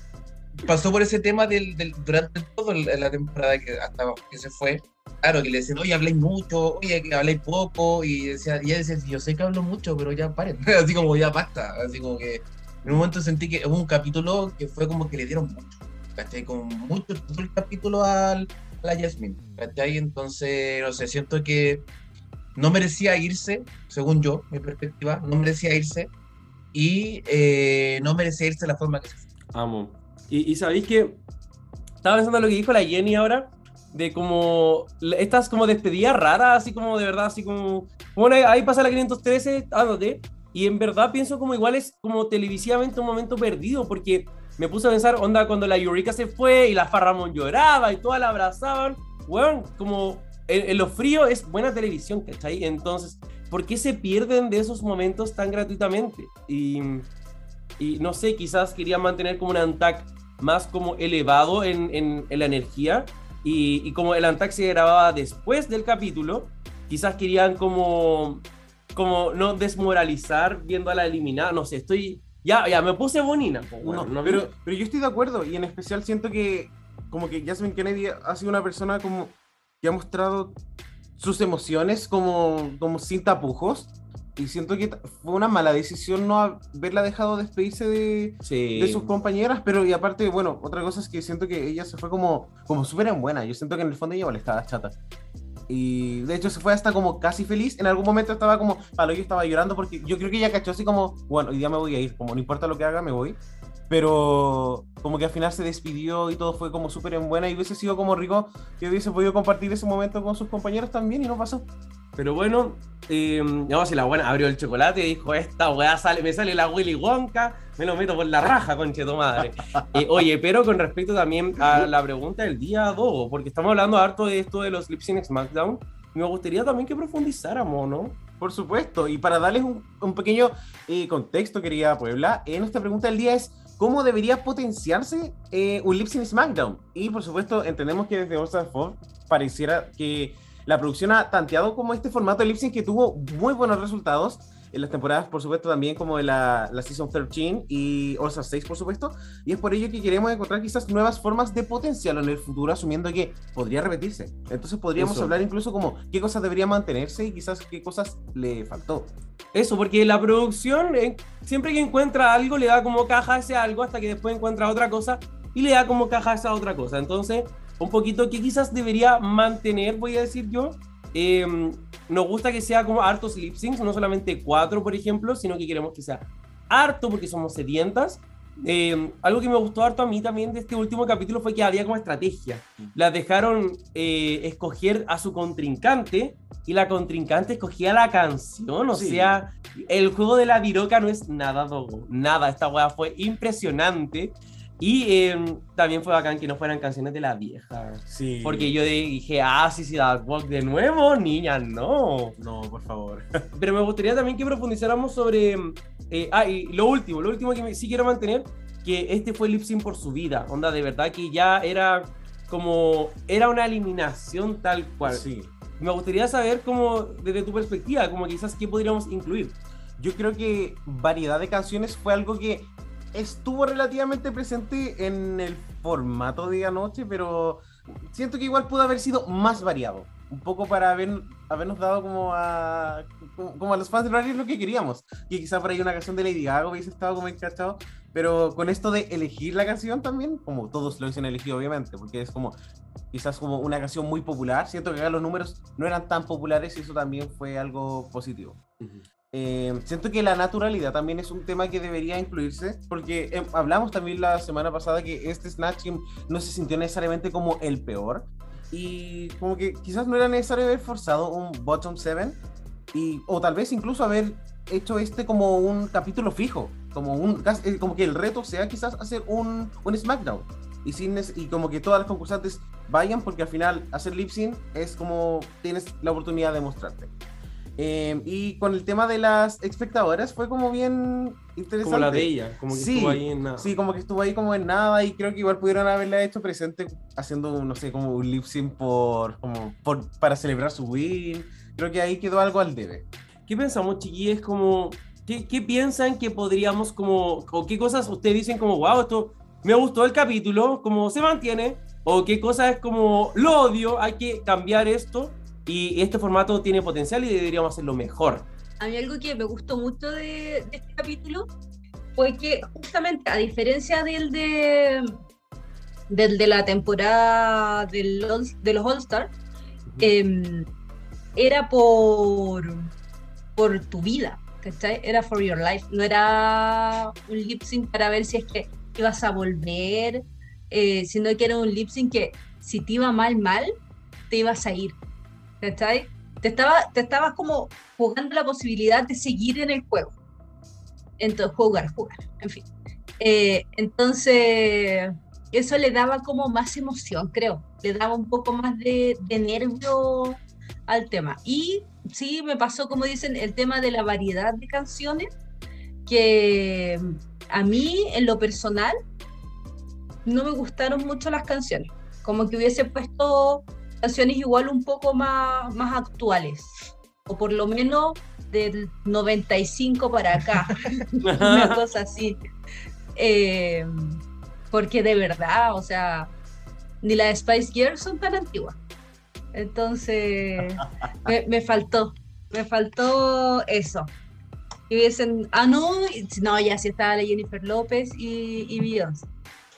pasó por ese tema del, del- durante toda la temporada que hasta que se fue. Claro, que le decían, oye, habláis mucho, oye, que habláis poco, y, decía, y ella decía, yo sé que hablo mucho, pero ya paren, así como ya basta, así como que en un momento sentí que hubo un capítulo que fue como que le dieron mucho, ¿cachai? Como mucho, todo el capítulo al, a la Jasmine, ¿cachai? Entonces, no sé, siento que no merecía irse, según yo, mi perspectiva, no merecía irse, y eh, no merecía irse de la forma que se fue. Amo. Y, y sabéis que estaba pensando en lo que dijo la Jenny ahora, de como estas como despedidas raras, así como de verdad, así como, bueno, ahí- pasa la 513, ándate, y en verdad pienso como igual es como televisivamente un momento perdido, porque me puse a pensar, onda, cuando la Eureka se fue y la Farramón lloraba y todas la abrazaban, weón, como en, lo frío es buena televisión, ¿cachai? Entonces, ¿por qué se pierden de esos momentos tan gratuitamente? Y, no sé, quizás querían mantener como un Antac más como elevado en la energía y, y como el Antac se grababa después del capítulo, quizás querían como, como no desmoralizar viendo a la eliminada, no sé, estoy... Ya, ya, me puse bonina. po, No, ¿no? pero, pero yo estoy de acuerdo y en especial siento que como que Jasmine Kennedy ha sido una persona como que ha mostrado sus emociones como, como sin tapujos y siento que fue una mala decisión no haberla dejado despedirse de, Sí. de sus compañeras, pero y aparte, bueno, otra cosa es que siento que ella se fue como, como súper en buena, yo siento que en el fondo ella igual estaba chata. Y de hecho se fue hasta como casi feliz. En algún momento estaba como, palo, yo estaba llorando porque yo creo que ella cachó así como, bueno, hoy día me voy a ir, como no importa lo que haga, me voy. Pero como que al final se despidió y todo fue como súper en buena y hubiese sido como rico que hubiese podido compartir ese momento con sus compañeros también y no pasó. Pero bueno, eh, no, si la buena abrió el chocolate y dijo, esta weá sale, me sale la Willy Wonka, me lo meto por la raja, conche tu madre. Eh, oye, pero con respecto también a la pregunta del día, Dogo, porque estamos hablando harto de esto de los Lip Sync SmackDown, me gustaría también que profundizáramos, ¿no? Por supuesto, y para darles un, un pequeño eh, contexto, querida Puebla, nuestra pregunta del día es ¿cómo debería potenciarse eh, un Lip Sync SmackDown? Y por supuesto, entendemos que desde Stars 4 pareciera que la producción ha tanteado como este formato de Lip Sync que tuvo muy buenos resultados en las temporadas, por supuesto, también como de la, la Season 13 y All Stars 6, por supuesto, y es por ello que queremos encontrar quizás nuevas formas de potenciarlo en el futuro, asumiendo que podría repetirse. Entonces podríamos Eso. hablar incluso como qué cosas debería mantenerse y quizás qué cosas le faltó. Eso, porque la producción, eh, siempre que encuentra algo, le da como caja a ese algo hasta que después encuentra otra cosa y le da como caja a esa otra cosa. Entonces, un poquito que quizás debería mantener, voy a decir yo. Eh, nos gusta que sea como hartos lip syncs, no solamente cuatro, por ejemplo, sino que queremos que sea harto porque somos sedientas. Eh, algo que me gustó harto a mí también de este último capítulo fue que había como estrategia. Las dejaron eh, escoger a su contrincante y la contrincante escogía la canción, o Sí. sea, el juego de la diroca no es nada, Dogo, nada, esta weá fue impresionante. Y eh, también fue bacán que no fueran canciones de la vieja. Sí. Porque yo dije, ah, sí, sí, Dark Walk de nuevo, niña, no. No, por favor. Pero me gustaría también que profundizáramos sobre. eh, ah, y lo último, lo último que me- sí quiero mantener, que este fue lip sync por su vida. Onda, de verdad que ya era como. Era una eliminación tal cual. Sí. Me gustaría saber, como, desde tu perspectiva, como quizás qué podríamos incluir. Yo creo que variedad de canciones fue algo que estuvo relativamente presente en el formato de anoche, pero siento que igual pudo haber sido más variado. Un poco para haber, habernos dado como a, como, a los fans de Rally lo que queríamos. Que quizá por ahí una canción de Lady Gaga hubiese estado como encachado. Pero con esto de elegir la canción también, como todos lo hubiesen elegido obviamente, porque es como quizás como una canción muy popular. Siento que acá los números no eran tan populares y eso también fue algo positivo. Eh, siento que la naturalidad también es un tema que debería incluirse, porque eh, hablamos también la semana pasada que este Snatch Game no se sintió necesariamente como el peor, y como que quizás no era necesario haber forzado un Bottom 7, y, o tal vez incluso haber hecho este como un capítulo fijo, como, un, eh, como que el reto sea quizás hacer un, un SmackDown. Y, sin, y como que todas las concursantes vayan porque al final hacer lip sync es como tienes la oportunidad de mostrarte. Eh, y con el tema de las espectadoras fue como bien interesante. Como la de ella, como que Sí, estuvo ahí en nada. Sí, como que estuvo ahí como en nada y creo que igual pudieron haberla hecho presente haciendo, no sé, como un lip sync por, como por, para celebrar su win. Creo que ahí quedó algo al debe. ¿Qué pensamos, chiquillos? Como, ¿qué, qué piensan que podríamos, como, o qué cosas ustedes dicen como, wow, esto me gustó el capítulo, como se mantiene? ¿O qué cosas es como, lo odio, hay que cambiar esto? Y este formato tiene potencial y deberíamos hacerlo mejor. A mí algo que me gustó mucho de, de este capítulo fue que justamente a diferencia del de del de la temporada del de los All Star era por por tu vida ¿cachai? era for your life no era un lip sync para ver si es que ibas a volver eh, sino que era un lip sync que si te iba mal mal te ibas a ir ¿cachai? te, estaba, te estabas como jugando la posibilidad de seguir en el juego. Entonces, jugar, jugar, en fin. Eh, entonces, eso le daba como más emoción, creo. Le daba un poco más de, de nervio al tema. Y sí, me pasó, como dicen, el tema de la variedad de canciones, que a mí, en lo personal, no me gustaron mucho las canciones. Como que hubiese puesto canciones igual un poco más, más actuales, o por lo menos del 95 para acá, una cosa así. Eh, porque de verdad, o sea, ni las Spice Girls son tan antiguas. Entonces, me, me faltó, me faltó eso. Y hubiesen, ah, no, no, ya sí estaba la Jennifer López y, y Beyoncé.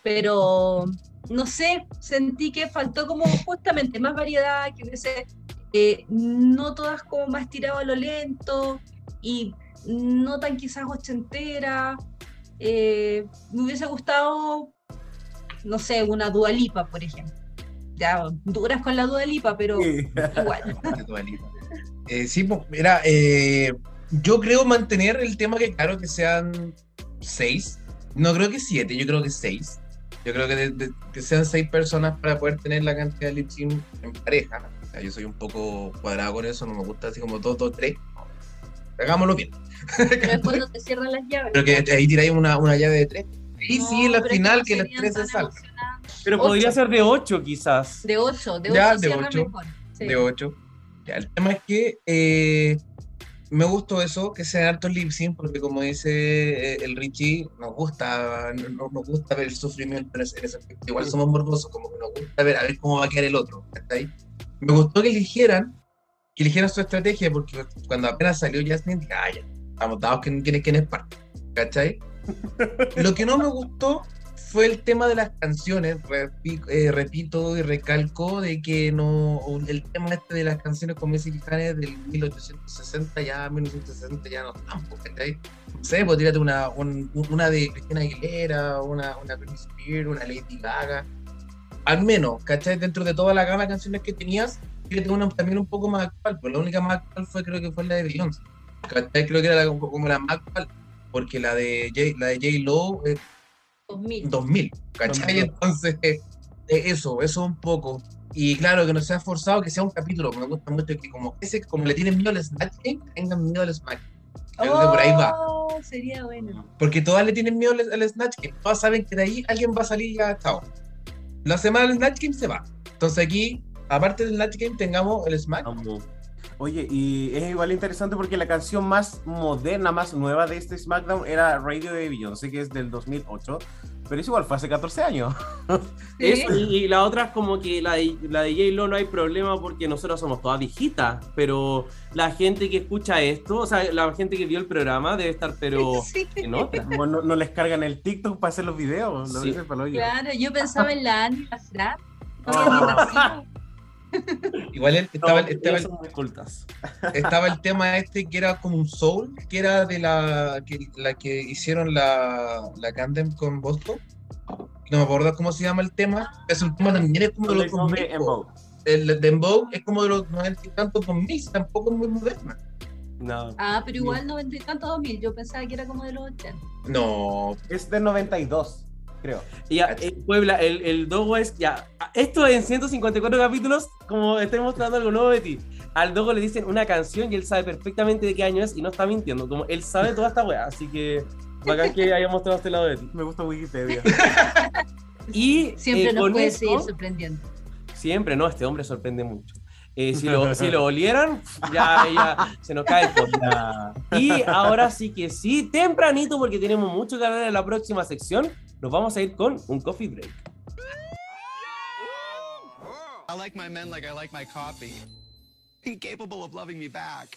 Pero no sé, sentí que faltó como justamente más variedad, que hubiese eh, no todas como más tirado a lo lento y no tan quizás ochentera. Eh, me hubiese gustado, no sé, una Dualipa, por ejemplo. Ya, duras con la Dualipa, pero igual. Eh, sí, pues, mira, eh, yo creo mantener el tema que, claro, que sean seis. No creo que siete, yo creo que seis. Yo creo que, de- de- que sean seis personas para poder tener la cantidad de lip sync en pareja. O sea, yo soy un poco cuadrado con eso, no me gusta así como dos, dos, tres. Hagámoslo bien. Pero es cuando te cierran las llaves. Pero que ahí tiráis una, una llave de tres. Y No, sí, en la final no que las tres se emocionantes. Pero Ocho. podría ser de 8 quizás. De 8, de 8 Ya, de ocho. mejor. Sí. de 8. Ya, el tema es que eh, me gustó eso, que sean hartos lip sync, porque como dice eh, el Richie, nos gusta, no- no- nos gusta ver el sufrimiento en ese, en ese aspecto. Igual somos morbosos, como que nos gusta ver a ver cómo va a quedar el otro. ¿cachai? Me gustó que eligieran, que eligieran su estrategia, porque cuando apenas salió Jasmine, dije, ah, ya, estamos dados quién, quién, es- quién es parte. ¿Cachai? Lo que no me gustó fue el tema de las canciones, repi- eh, repito y recalco de que no, el tema este de las canciones con Messi Lijanes del 1860 ya 1960 ya no estamos, ¿cachai? No sé, pues tírate una, un- una de Cristina Aguilera, una, una Britney Spears, una Lady Gaga, al menos, ¿cachai? Dentro de toda la gama de canciones que tenías, tírate una también un poco más actual, pues la única más actual fue creo que fue la de Beyoncé, ¿cachai? Creo que era la- como la más actual, porque la de J, la de J. Lo eh, 2000. 2000, ¿cachai? 2002. Entonces, eh, eso, eso un poco. Y claro, que no sea forzado que sea un capítulo. Me gusta mucho que como, ese, como le tienen miedo al Snatch Game, tengan miedo al Smack. Por ahí va. Oh, Sería bueno. Porque todas le tienen miedo al, al Snatch Game. Todas saben que de ahí alguien va a salir y ya, chao. La semana del Snatch Game se va. Entonces aquí, aparte del Snatch Game, tengamos el Smack. Amo. Oye, y es igual interesante porque la canción más moderna, más nueva de este SmackDown era Radio de Beyoncé, que es del 2008, pero es igual, fue hace 14 años. Sí. Eso, y, y la otra es como que la de, la de J-Lo no hay problema porque nosotros somos todas viejitas, pero la gente que escucha esto, o sea, la gente que vio el programa debe estar, pero Sí. en otra. No, no les cargan el TikTok para hacer los videos, lo Sí. Claro, yo pensaba en la Andy la Fran. No, Oh. Igual el- estaba, No, estaba, cultas. estaba el tema este que era como un soul, que era de la que, la que hicieron la, la Candem con Boston. No me acuerdo cómo se llama el tema. Es un tema también es como de los Let's go 2000, de po. Embo. El de Embo es como de los 90 y tantos 2000, tampoco es muy moderna. No. Ah, pero igual 90 y tanto 2000. Yo pensaba que era como de los 80. No, Es del 92, creo. Y ya, eh, Puebla, el, el Dogo es ya. Esto en 154 capítulos, como estoy mostrando algo nuevo de ti. Al Dogo le dicen una canción y él sabe perfectamente de qué año es y no está mintiendo. Como él sabe toda esta weá, así que bacán que haya mostrado este lado de ti. Me gusta Wikipedia. Y Siempre eh, nos puede esto- seguir sorprendiendo. Siempre, no, este hombre sorprende mucho. Eh, si, lo, si lo olieran, ya, ya se nos cae el. Y ahora sí que sí, tempranito, porque tenemos mucho que hablar en la próxima sección, nos vamos a ir con un coffee break. I like my men like I like my coffee. Incapable of loving me back.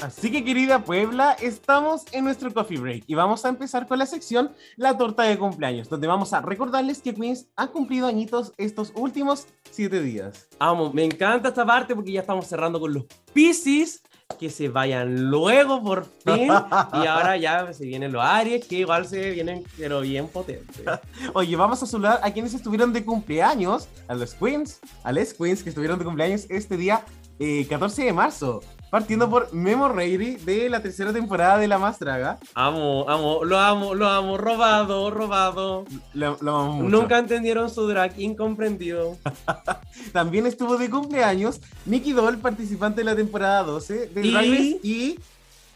Así que querida Puebla, estamos en nuestro coffee break y vamos a empezar con la sección La torta de cumpleaños, donde vamos a recordarles que Queens ha cumplido añitos estos últimos siete días. Amo, me encanta esta parte porque ya estamos cerrando con los Piscis, que se vayan luego por fin. Y ahora ya se vienen los Aries, que igual se vienen, pero bien potentes. Oye, vamos a saludar a quienes estuvieron de cumpleaños, a los Queens, a les Queens que estuvieron de cumpleaños este día eh, 14 de marzo, partiendo por Memo Reiri de la tercera temporada de La Más Draga. Amo, amo, lo amo, lo amo, robado, robado. Lo, lo amamos mucho. Nunca entendieron su drag, incomprendido. También estuvo de cumpleaños Nicky Doll, participante de la temporada 12 de Drag Race y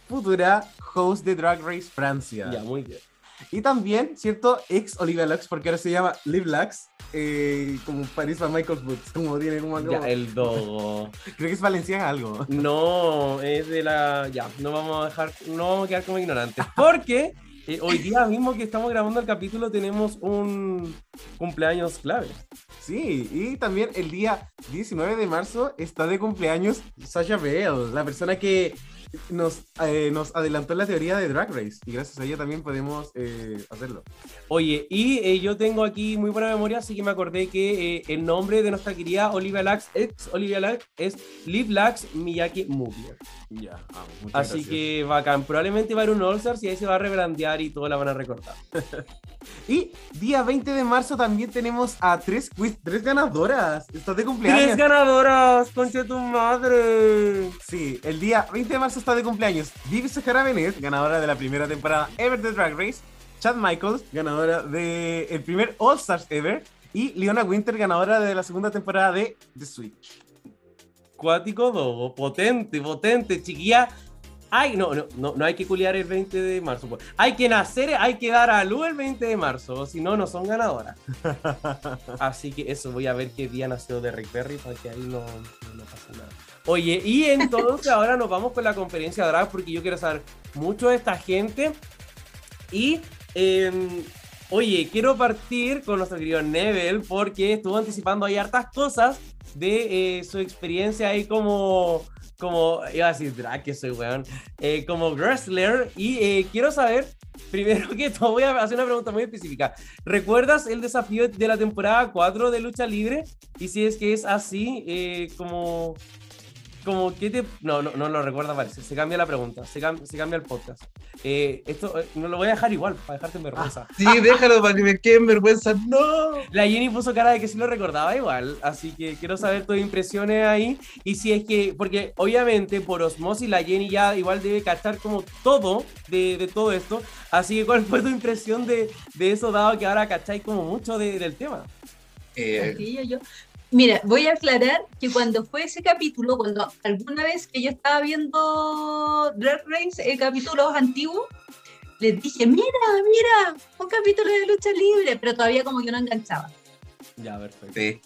futura host de Drag Race Francia. Ya, muy bien. Y también, ¿cierto? Ex Olivia Lux, porque ahora se llama Liv Lux, eh, como Paris para Michael Boots, como tiene como, Ya, como- el dogo. creo que es Valenciaga algo. No, es de la. Ya, no vamos a dejar, no vamos a quedar como ignorantes. Porque eh, hoy día mismo que estamos grabando el capítulo tenemos un cumpleaños clave. Sí, y también el día 19 de marzo está de cumpleaños Sasha Bell, la persona que nos, eh, nos adelantó la teoría de Drag Race, y gracias a ella también podemos eh, hacerlo. Oye, y eh, yo tengo aquí muy buena memoria, así que me acordé que eh, el nombre de nuestra querida Olivia Lux, ex Olivia Lux, es Liv Lux Miyake Movie. Ya, muchas Así gracias. que bacán. Probablemente va a haber un All Stars y ahí se va a rebrandear y todo la van a recordar. Y día 20 de marzo también tenemos a tres quiz, tres ganadoras. Estás de cumpleaños. ¡Tres ganadoras! ¡Concha tu madre! Sí, el día 20 de marzo está de cumpleaños Vivi Sahara Benet, ganadora de la primera temporada ever de Drag Race, Chad Michaels, ganadora del el primer All Stars ever, y Leona Winter, ganadora de la segunda temporada de The Switch. Cuático Dogo, potente, potente, chiquilla. Ay, no, no, no, no hay que culiar el 20 de marzo. pues. Hay que nacer, hay que dar a luz el 20 de marzo, o si no, no son ganadoras. Así que eso, voy a ver qué día nació de Rick Perry para que ahí no, no, no pase nada. Oye, y entonces ahora nos vamos con la conferencia drag porque yo quiero saber mucho de esta gente. Y, em, oye, quiero partir con nuestro querido Nebel porque estuvo anticipando ahí hartas cosas de eh, su experiencia ahí como, como, iba a decir drag, que soy weón, eh, como wrestler. Y eh, quiero saber, primero que todo, voy a hacer una pregunta muy específica. ¿Recuerdas el desafío de la temporada 4 de lucha libre? Y si es que es así, eh, como... como que te... No, no, no lo recuerda, parece. Se cambia la pregunta, se, cam- se cambia el podcast. Eh, esto eh, no lo voy a dejar igual, para dejarte en vergüenza. Sí, déjalo para que me quede en vergüenza. No. La Jenny puso cara de que sí lo recordaba igual, así que quiero saber tus impresiones ahí. Y si es que, porque obviamente por osmosis la Jenny ya igual debe cachar como todo de, de todo esto. Así que, ¿cuál fue tu impresión de, de eso, dado que ahora cacháis como mucho de- del tema? Eh, yo, yo. Mira, voy a aclarar que cuando fue ese capítulo, cuando alguna vez que yo estaba viendo Drag Race, eh, capítulos antiguos, les dije, mira, mira, un capítulo de lucha libre, pero todavía como yo no enganchaba. Ya, perfecto. sí.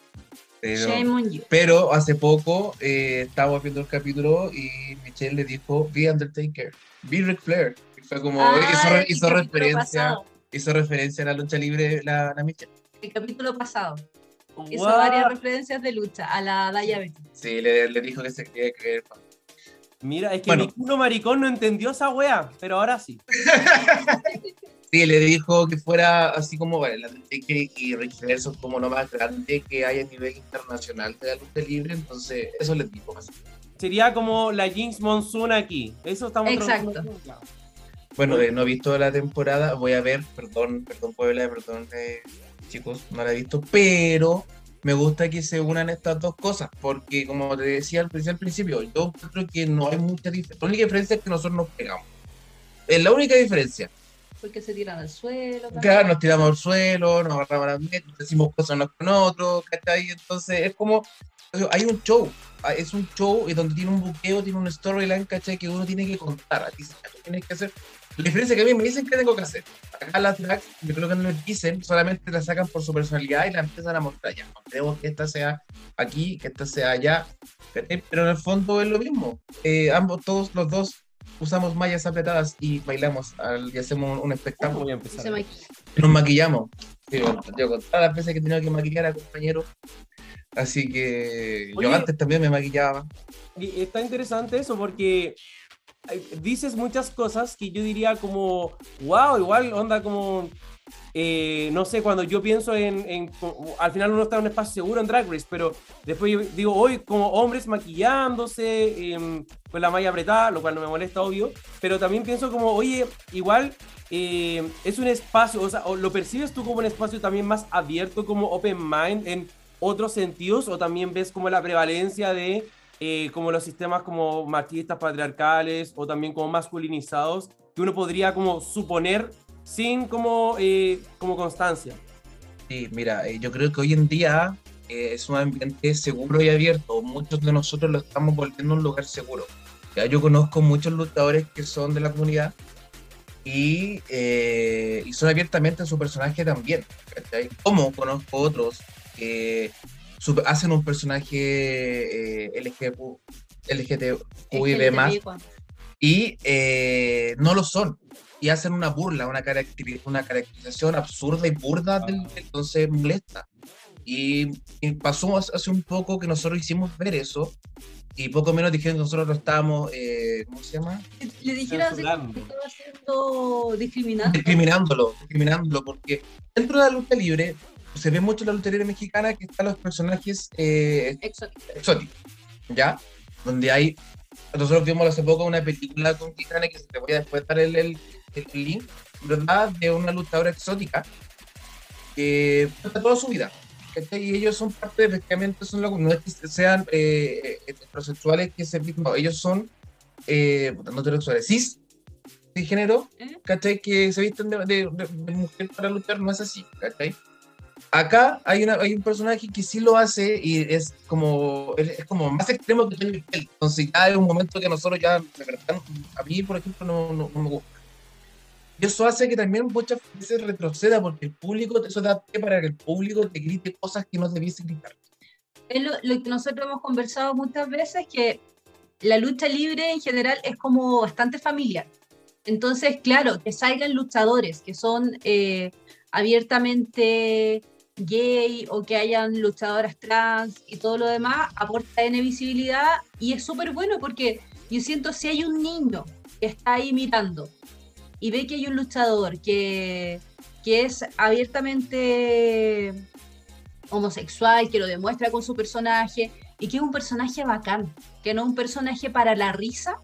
Pero, Shame on you. pero hace poco eh, estábamos viendo el capítulo y Michelle le dijo, be Undertaker, be Ric Flair. Y fue como, Ah, hizo, hizo referencia, pasado, hizo referencia a la lucha libre la, la Michelle. el capítulo pasado. Hizo Guau. varias referencias de lucha a la Daya Betty. Sí, le, le dijo que se quería creer. Mira, es que Bueno. mi culo maricón no entendió esa wea, pero ahora sí. Sí, le dijo que fuera así como, bueno, la Undertaker y Ric Flair son como lo más grande que hay a nivel internacional de la lucha libre, entonces eso les dijo. así. Sería como la Jinx Monsoon aquí. Eso estamos Exacto. Bueno, eh, no he visto la temporada, voy a ver, perdón, perdón Puebla, perdón eh, chicos, no la he visto, pero me gusta que se unan estas dos cosas, porque como te decía al, principio, yo creo que no hay mucha diferencia, la única diferencia es que nosotros nos pegamos. Es la única diferencia. Porque se tiran al suelo. Claro, nos tiramos al suelo, nos agarramos las metas, decimos cosas unos con otros, ¿cachai? Entonces es como, hay un show, ah, es un show y donde tiene un buqueo, tiene un storyline, ¿cachai? Que uno tiene que contar, a ti tienes que hacer. La diferencia es que a mí me dicen que tengo que hacer. Acá las drags, yo creo que no les dicen, solamente la sacan por su personalidad y la empiezan a mostrar. Ya, mostremos que esta sea aquí, que esta sea allá. Pero en el fondo es lo mismo. Eh, ambos, todos los dos usamos mallas apretadas y bailamos al- y hacemos un, un espectáculo Voy a empezar. maquilla. nos maquillamos. Sí, bueno, yo con todas las veces que he tenido que maquillar a compañeros. Así que Oye. yo antes también me maquillaba. Y está interesante eso porque dices muchas cosas que yo diría como, wow, igual onda como, eh, no sé, cuando yo pienso en, en- al final uno está en un espacio seguro en Drag Race, pero después yo digo, hoy como hombres maquillándose, em, con la malla apretada, lo cual no me molesta, obvio, pero también pienso como, oye, igual eh, es un espacio, o sea, lo percibes tú como un espacio también más abierto, como open mind en otros sentidos, o también ves como la prevalencia de eh, como los sistemas como machistas, patriarcales o también como masculinizados, que uno podría como suponer sin como, eh, como constancia. Sí, mira, eh, yo creo que hoy en día eh, es un ambiente seguro y abierto. Muchos de nosotros lo estamos volviendo un lugar seguro. Ya yo conozco muchos luchadores que son de la comunidad y, eh, y son abiertamente su personaje también. Como conozco otros que su- hacen un personaje eh, más y eh, no lo son. Y hacen una burla, una, caracteri- una caracterización absurda y burda, del, entonces molesta. Y, y pasó hace un poco que nosotros hicimos ver eso, y poco menos dijeron que nosotros lo estábamos, eh, ¿cómo se llama? Le dijeron que estaba siendo discriminado. Discriminándolo, discriminándolo, porque dentro de la lucha libre, se ve mucho en la libre mexicana que están los personajes eh, Exótico. exótico, ¿ya? Donde hay, nosotros vimos hace poco una película con Kitana que te voy a después dar el, el, el link, ¿verdad? De una luchadora exótica que cuenta toda su vida. ¿cachai? Y ellos son parte, efectivamente, son lo- no es que sean eh, heterosexuales que se no, ellos son eh, no heterosexuales, cis de género, ¿Eh? ¿cachai? Que se visten de- de- de mujer para luchar, no es así, ¿cachai? Acá hay, una, hay un personaje que sí lo hace y es como, es como más extremo que Tony. Entonces ya es un momento que nosotros ya, a mí, por ejemplo, no, no, no me gusta. Y eso hace que también muchas veces retroceda porque el público, eso da pie para que el público te grite cosas que no debiese gritar. Es lo, lo que nosotros hemos conversado muchas veces, que la lucha libre en general es como bastante familiar. Entonces, claro, que salgan luchadores que son eh, abiertamente gay o que hayan luchadoras trans y todo lo demás, aporta N visibilidad y es súper bueno porque yo siento si hay un niño que está ahí mirando y ve que hay un luchador que, que es abiertamente homosexual, que lo demuestra con su personaje, y que es un personaje bacán, que no un personaje para la risa,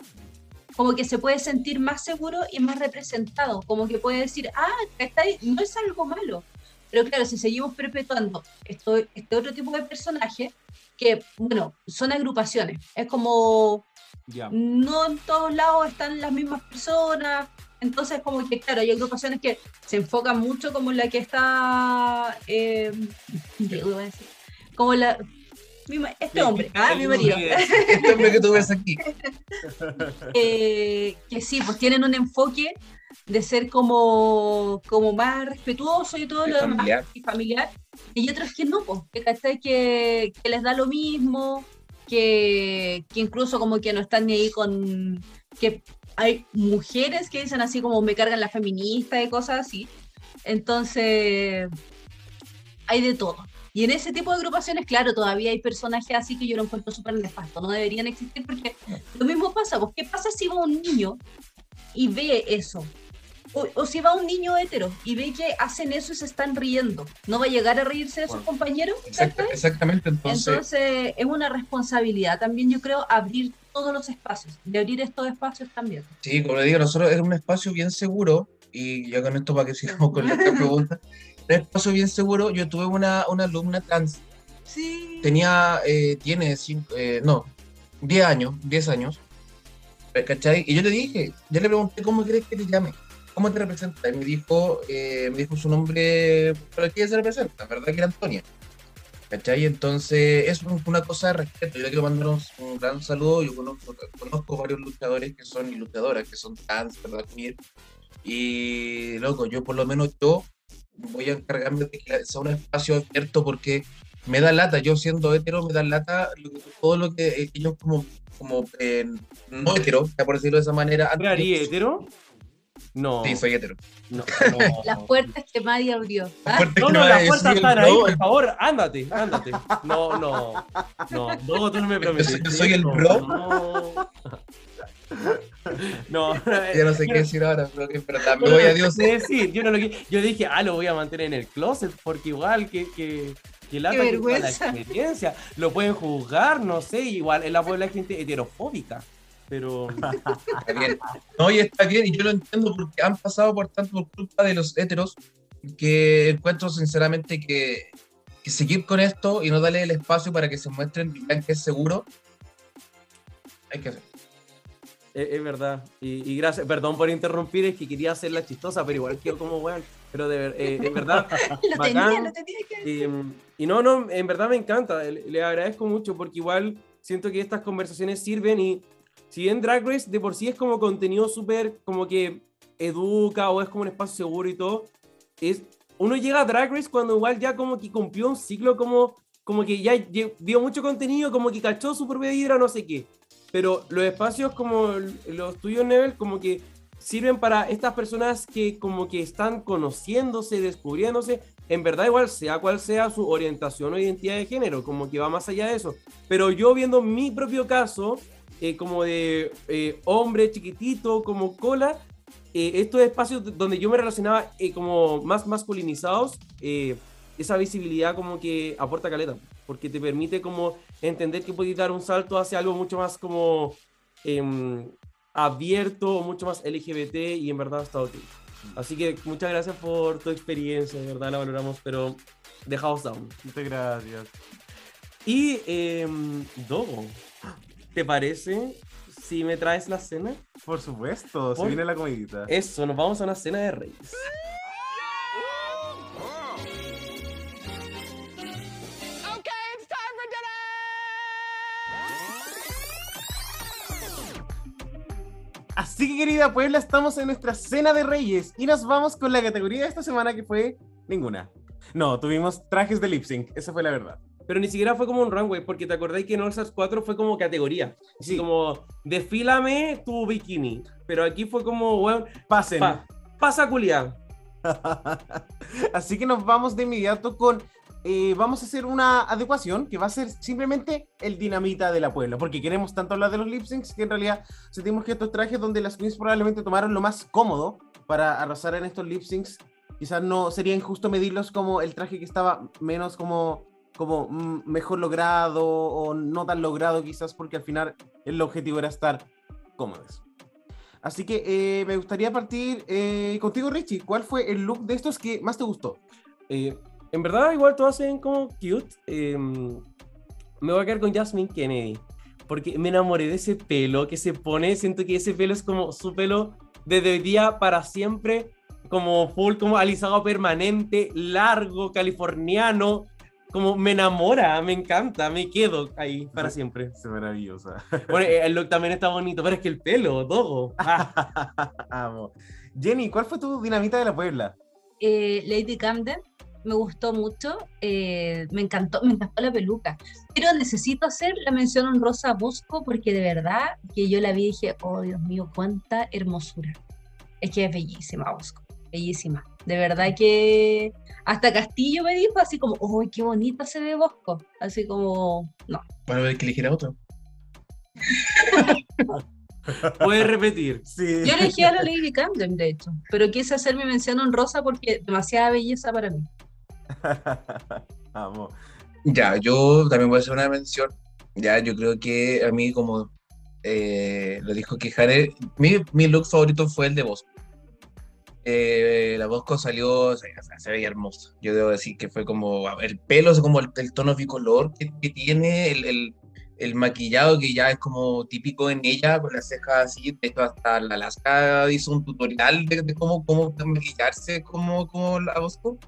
como que se puede sentir más seguro y más representado, como que puede decir, ah, ¿cachai? no es algo malo. Pero claro, si seguimos perpetuando esto, este otro tipo de personaje, que, bueno, son agrupaciones, es como, Ya. no en todos lados están las mismas personas, entonces como que, claro, hay agrupaciones que se enfocan mucho como la que está, eh, como la, este hombre, ah, mi marido. Este hombre que tú ves aquí. eh, que sí, pues tienen un enfoque de ser como, como más respetuoso y todo lo demás, familiar. y familiar, y otros que no, pues, que, que, que les da lo mismo, que, que incluso como que no están ni ahí con, que hay mujeres que dicen así como me cargan la feminista y cosas así, entonces hay de todo. Y en ese tipo de agrupaciones, claro, todavía hay personajes así que yo lo encuentro súper nefasto, no deberían existir porque lo mismo pasa, pues, ¿qué pasa si va un niño y ve eso? O, o si va un niño hetero y ve que hacen eso y se están riendo, ¿no va a llegar a reírse de sus Bueno, compañeros? Exacta- exactamente, entonces, Entonces es una responsabilidad también, yo creo, abrir todos los espacios, de abrir estos espacios también. sí, como le digo, nosotros era un espacio bien seguro, y ya con esto para que sigamos con la otra pregunta, un espacio bien seguro, yo tuve una, una alumna trans, Sí. tenía, eh, tiene, cinco, eh, no, 10 años, 10 años, ¿cachai? Y yo le dije, yo le pregunté, ¿cómo quieres que te llame? ¿Cómo te representa? Y me dijo, eh, me dijo su nombre, ¿para qué se representa? ¿Verdad que era Antonia? ¿Cachai? Entonces, es un- una cosa de respeto. Yo le quiero mandar un, un gran saludo. Yo conozco, conozco varios luchadores que son y luchadoras, que son trans, ¿verdad? Y, loco, yo por lo menos yo voy a encargarme de que sea un espacio abierto porque me da lata. Yo siendo hetero, me da lata todo lo que ellos como, como eh, no hetero, por decirlo de esa manera. han ¿Andrea, tenido- ¿eres hetero? No. Sí, soy hetero. No, Las puertas que nadie abrió. La Ah, No, no, las puertas están ahí, no, por favor, ándate, ándate. No, no, no, no, tú no me prometes. Yo soy el No, bro. No, no, Ya no sé qué decir ahora, pero que pero me voy a Dios. decir, yo no lo yo dije, ah, lo voy a mantener en el closet, porque igual que, que, que lata Qué la experiencia, lo pueden juzgar, no sé, igual en la puebla hay gente heterofóbica, pero Está bien. No, y está bien, y yo lo entiendo porque han pasado por tanto por culpa de los heteros que encuentro sinceramente que, que seguir con esto y no darle el espacio para que se muestren y vean que es seguro, hay que hacer. es, es verdad. Y, y gracias, perdón por interrumpir, es que quería hacerla chistosa, pero igual quedó como weón. Pero de ver, eh, es verdad. lo tenía, bacán. lo tenía que decir. Y, y no, no, en verdad me encanta, le, le agradezco mucho porque igual siento que estas conversaciones sirven y si bien Drag Race de por sí es como contenido súper como que educa o es como un espacio seguro y todo, es, uno llega a Drag Race cuando igual ya como que cumplió un ciclo como, como que ya dio mucho contenido, como que cachó su propia vibra, no sé qué. Pero los espacios como los tuyos, Nebel, como que sirven para estas personas que como que están conociéndose, descubriéndose, en verdad igual sea cual sea su orientación o identidad de género, como que va más allá de eso. Pero yo viendo mi propio caso, eh, como de eh, hombre chiquitito, como cola, eh, estos espacios donde yo me relacionaba eh, como más masculinizados, esa visibilidad como que aporta caleta, porque te permite como entender que puedes dar un salto hacia algo mucho más como em, abierto, mucho más LGBT y en verdad está ok. Así que muchas gracias por tu experiencia, de verdad la valoramos, pero de House Down. Muchas gracias. Y em, Dogo, ¿te parece si me traes la cena? Por supuesto, se Por- viene la comidita. Eso, nos vamos a una cena de reyes. Okay, it's time for dinner! Así que querida Puebla, estamos en nuestra cena de reyes y nos vamos con la categoría de esta semana que fue ninguna. No, tuvimos trajes de lip sync, esa fue la verdad. Pero ni siquiera fue como un runway, porque te acordáis que en All Stars 4 fue como categoría. Sí. como, desfílame tu bikini. Pero aquí fue como, weón, Pasen. pa- pasa culiar. Así que nos vamos de inmediato con. eh, vamos a hacer una adecuación que va a ser simplemente el dinamita de la Puebla, porque queremos tanto hablar de los lip syncs que en realidad sentimos que estos trajes donde las queens probablemente tomaron lo más cómodo para arrasar en estos lip syncs, quizás no sería injusto medirlos como el traje que estaba menos como como mm, mejor logrado o no tan logrado quizás porque al final el objetivo era estar cómodos. Así que eh, me gustaría partir eh, contigo, Richie. ¿Cuál fue el look de estos que más te gustó? Eh, en verdad, igual todos se ven como cute. Eh, me voy a quedar con Jasmine Kennedy. Porque me enamoré de ese pelo que se pone. Siento que ese pelo es como su pelo desde hoy día para siempre. Como full, como alisado permanente, largo, californiano. Como me enamora, me encanta, me quedo ahí para siempre. Es maravillosa. Bueno, el look también está bonito, pero es que el pelo, todo. Ah, Amo. Jenny, ¿cuál fue tu dinamita de la Puebla? Eh, Lady Camden me gustó mucho, eh, me encantó, me encantó la peluca, pero necesito hacer la mención honrosa a Bosco porque de verdad que yo la vi y dije, oh Dios mío, cuánta hermosura. Es que es bellísima Bosco, bellísima. De verdad que hasta Castillo me dijo así como, oh, qué bonita se ve Bosco. Así como, no. Bueno, hay que elegir a otro. Puedes repetir. Sí. Yo elegí a la Lady Camden, de hecho, pero quise hacer mi mención honrosa porque demasiada belleza para mí. Amo. Ya, yo también voy a hacer una mención. Ya, yo creo que a mí, como eh, lo dijo Quijare, mi, mi look favorito fue el de Bosco. Eh, la Bosco salió, se veía hermosa. Yo debo decir que fue como el pelo, como el, el tono bicolor que, que tiene, el, el, el maquillado que ya es como típico en ella, con las cejas así. De hecho, hasta la Alaska hizo un tutorial de, de cómo, cómo maquillarse como, como la Bosco.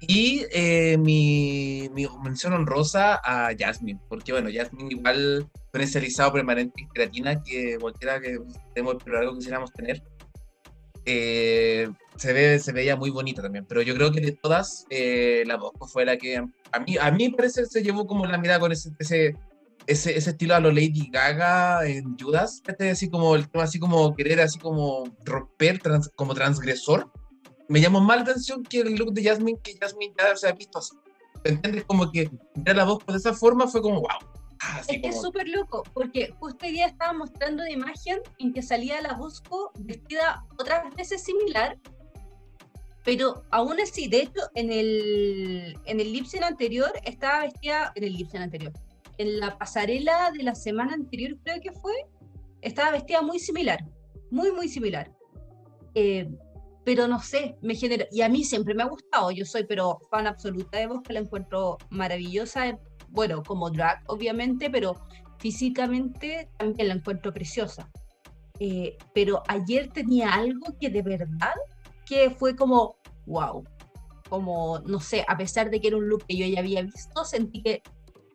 Y eh, mi, mi mención honrosa a Jasmine, porque bueno, Jasmine igual con ese permanente en queratina que cualquiera que tenemos el pelo largo quisiéramos tener, eh, se, ve, se veía muy bonita también. Pero yo creo que de todas, eh, la Bosco fue la que a mí, a mí parece se llevó como la mirada con ese, ese, ese, ese estilo a lo Lady Gaga en Judas, este, así como el tema así como querer así como romper como transgresor me llamó más la atención que el look de Jasmine, que Jasmine ya se ha visto así. ¿Me entiendes? Como que ver la voz de esa forma fue como, wow. Así Es que es súper loco, porque justo hoy día estaba mostrando una imagen en que salía la Bosco vestida otras veces similar, pero aún así, de hecho, en el, en el lip sync anterior estaba vestida, en el lip sync anterior, en la pasarela de la semana anterior creo que fue, estaba vestida muy similar, muy, muy similar. Eh, pero no sé, me genera, y a mí siempre me ha gustado, yo soy pero fan absoluta de Bosco, la encuentro maravillosa, bueno, como drag, obviamente, pero físicamente también la encuentro preciosa. Eh, pero ayer tenía algo que de verdad que fue como, wow, como, no sé, a pesar de que era un look que yo ya había visto, sentí que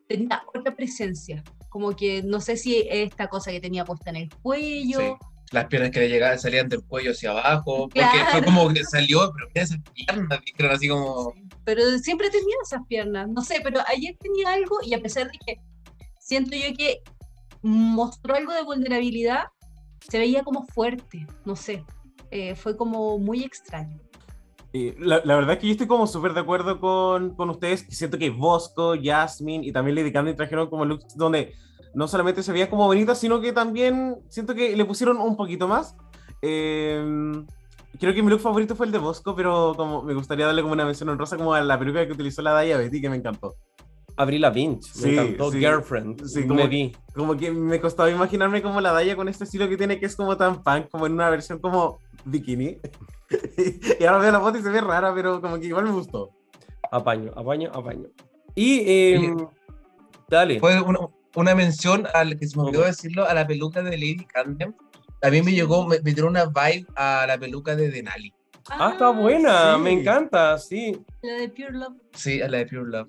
tenía otra presencia. Como que no sé si esta cosa que tenía puesta en el cuello. Sí. Las piernas que le llegaban salían del cuello hacia abajo, porque fue como que salió, pero esas piernas, así como, pero siempre tenía esas piernas, no sé, pero ayer tenía algo y a pesar de que siento yo que mostró algo de vulnerabilidad, se veía como fuerte, no sé, eh, fue como muy extraño. La, la verdad es que yo estoy como súper de acuerdo con, con ustedes. Siento que Bosco, Jasmine y también Lady Candy trajeron como looks donde no solamente se veía como bonita, sino que también siento que le pusieron un poquito más. Eh, creo que mi look favorito fue el de Bosco, pero como me gustaría darle como una mención honrosa como a la peluca que utilizó la Daya Betty, que me encantó. Abril Lavigne, me Sí, encantó. sí. Girlfriend, Sí, me como- vi. Como que me costaba imaginarme como la Daya con este estilo que tiene, que es como tan punk, como en una versión como bikini. y ahora veo la foto y se ve rara, pero como que igual me gustó. Apaño, apaño, apaño. Y, eh, Oye. dale. fue una, una mención al que se me olvidó decirlo, a la peluca de Lady Camden. A mí me llegó, me, me dio una vibe a la peluca de Denali. Ah, está buena, sí. me encanta, sí. La de Pure Love. Sí, a la de Pure Love.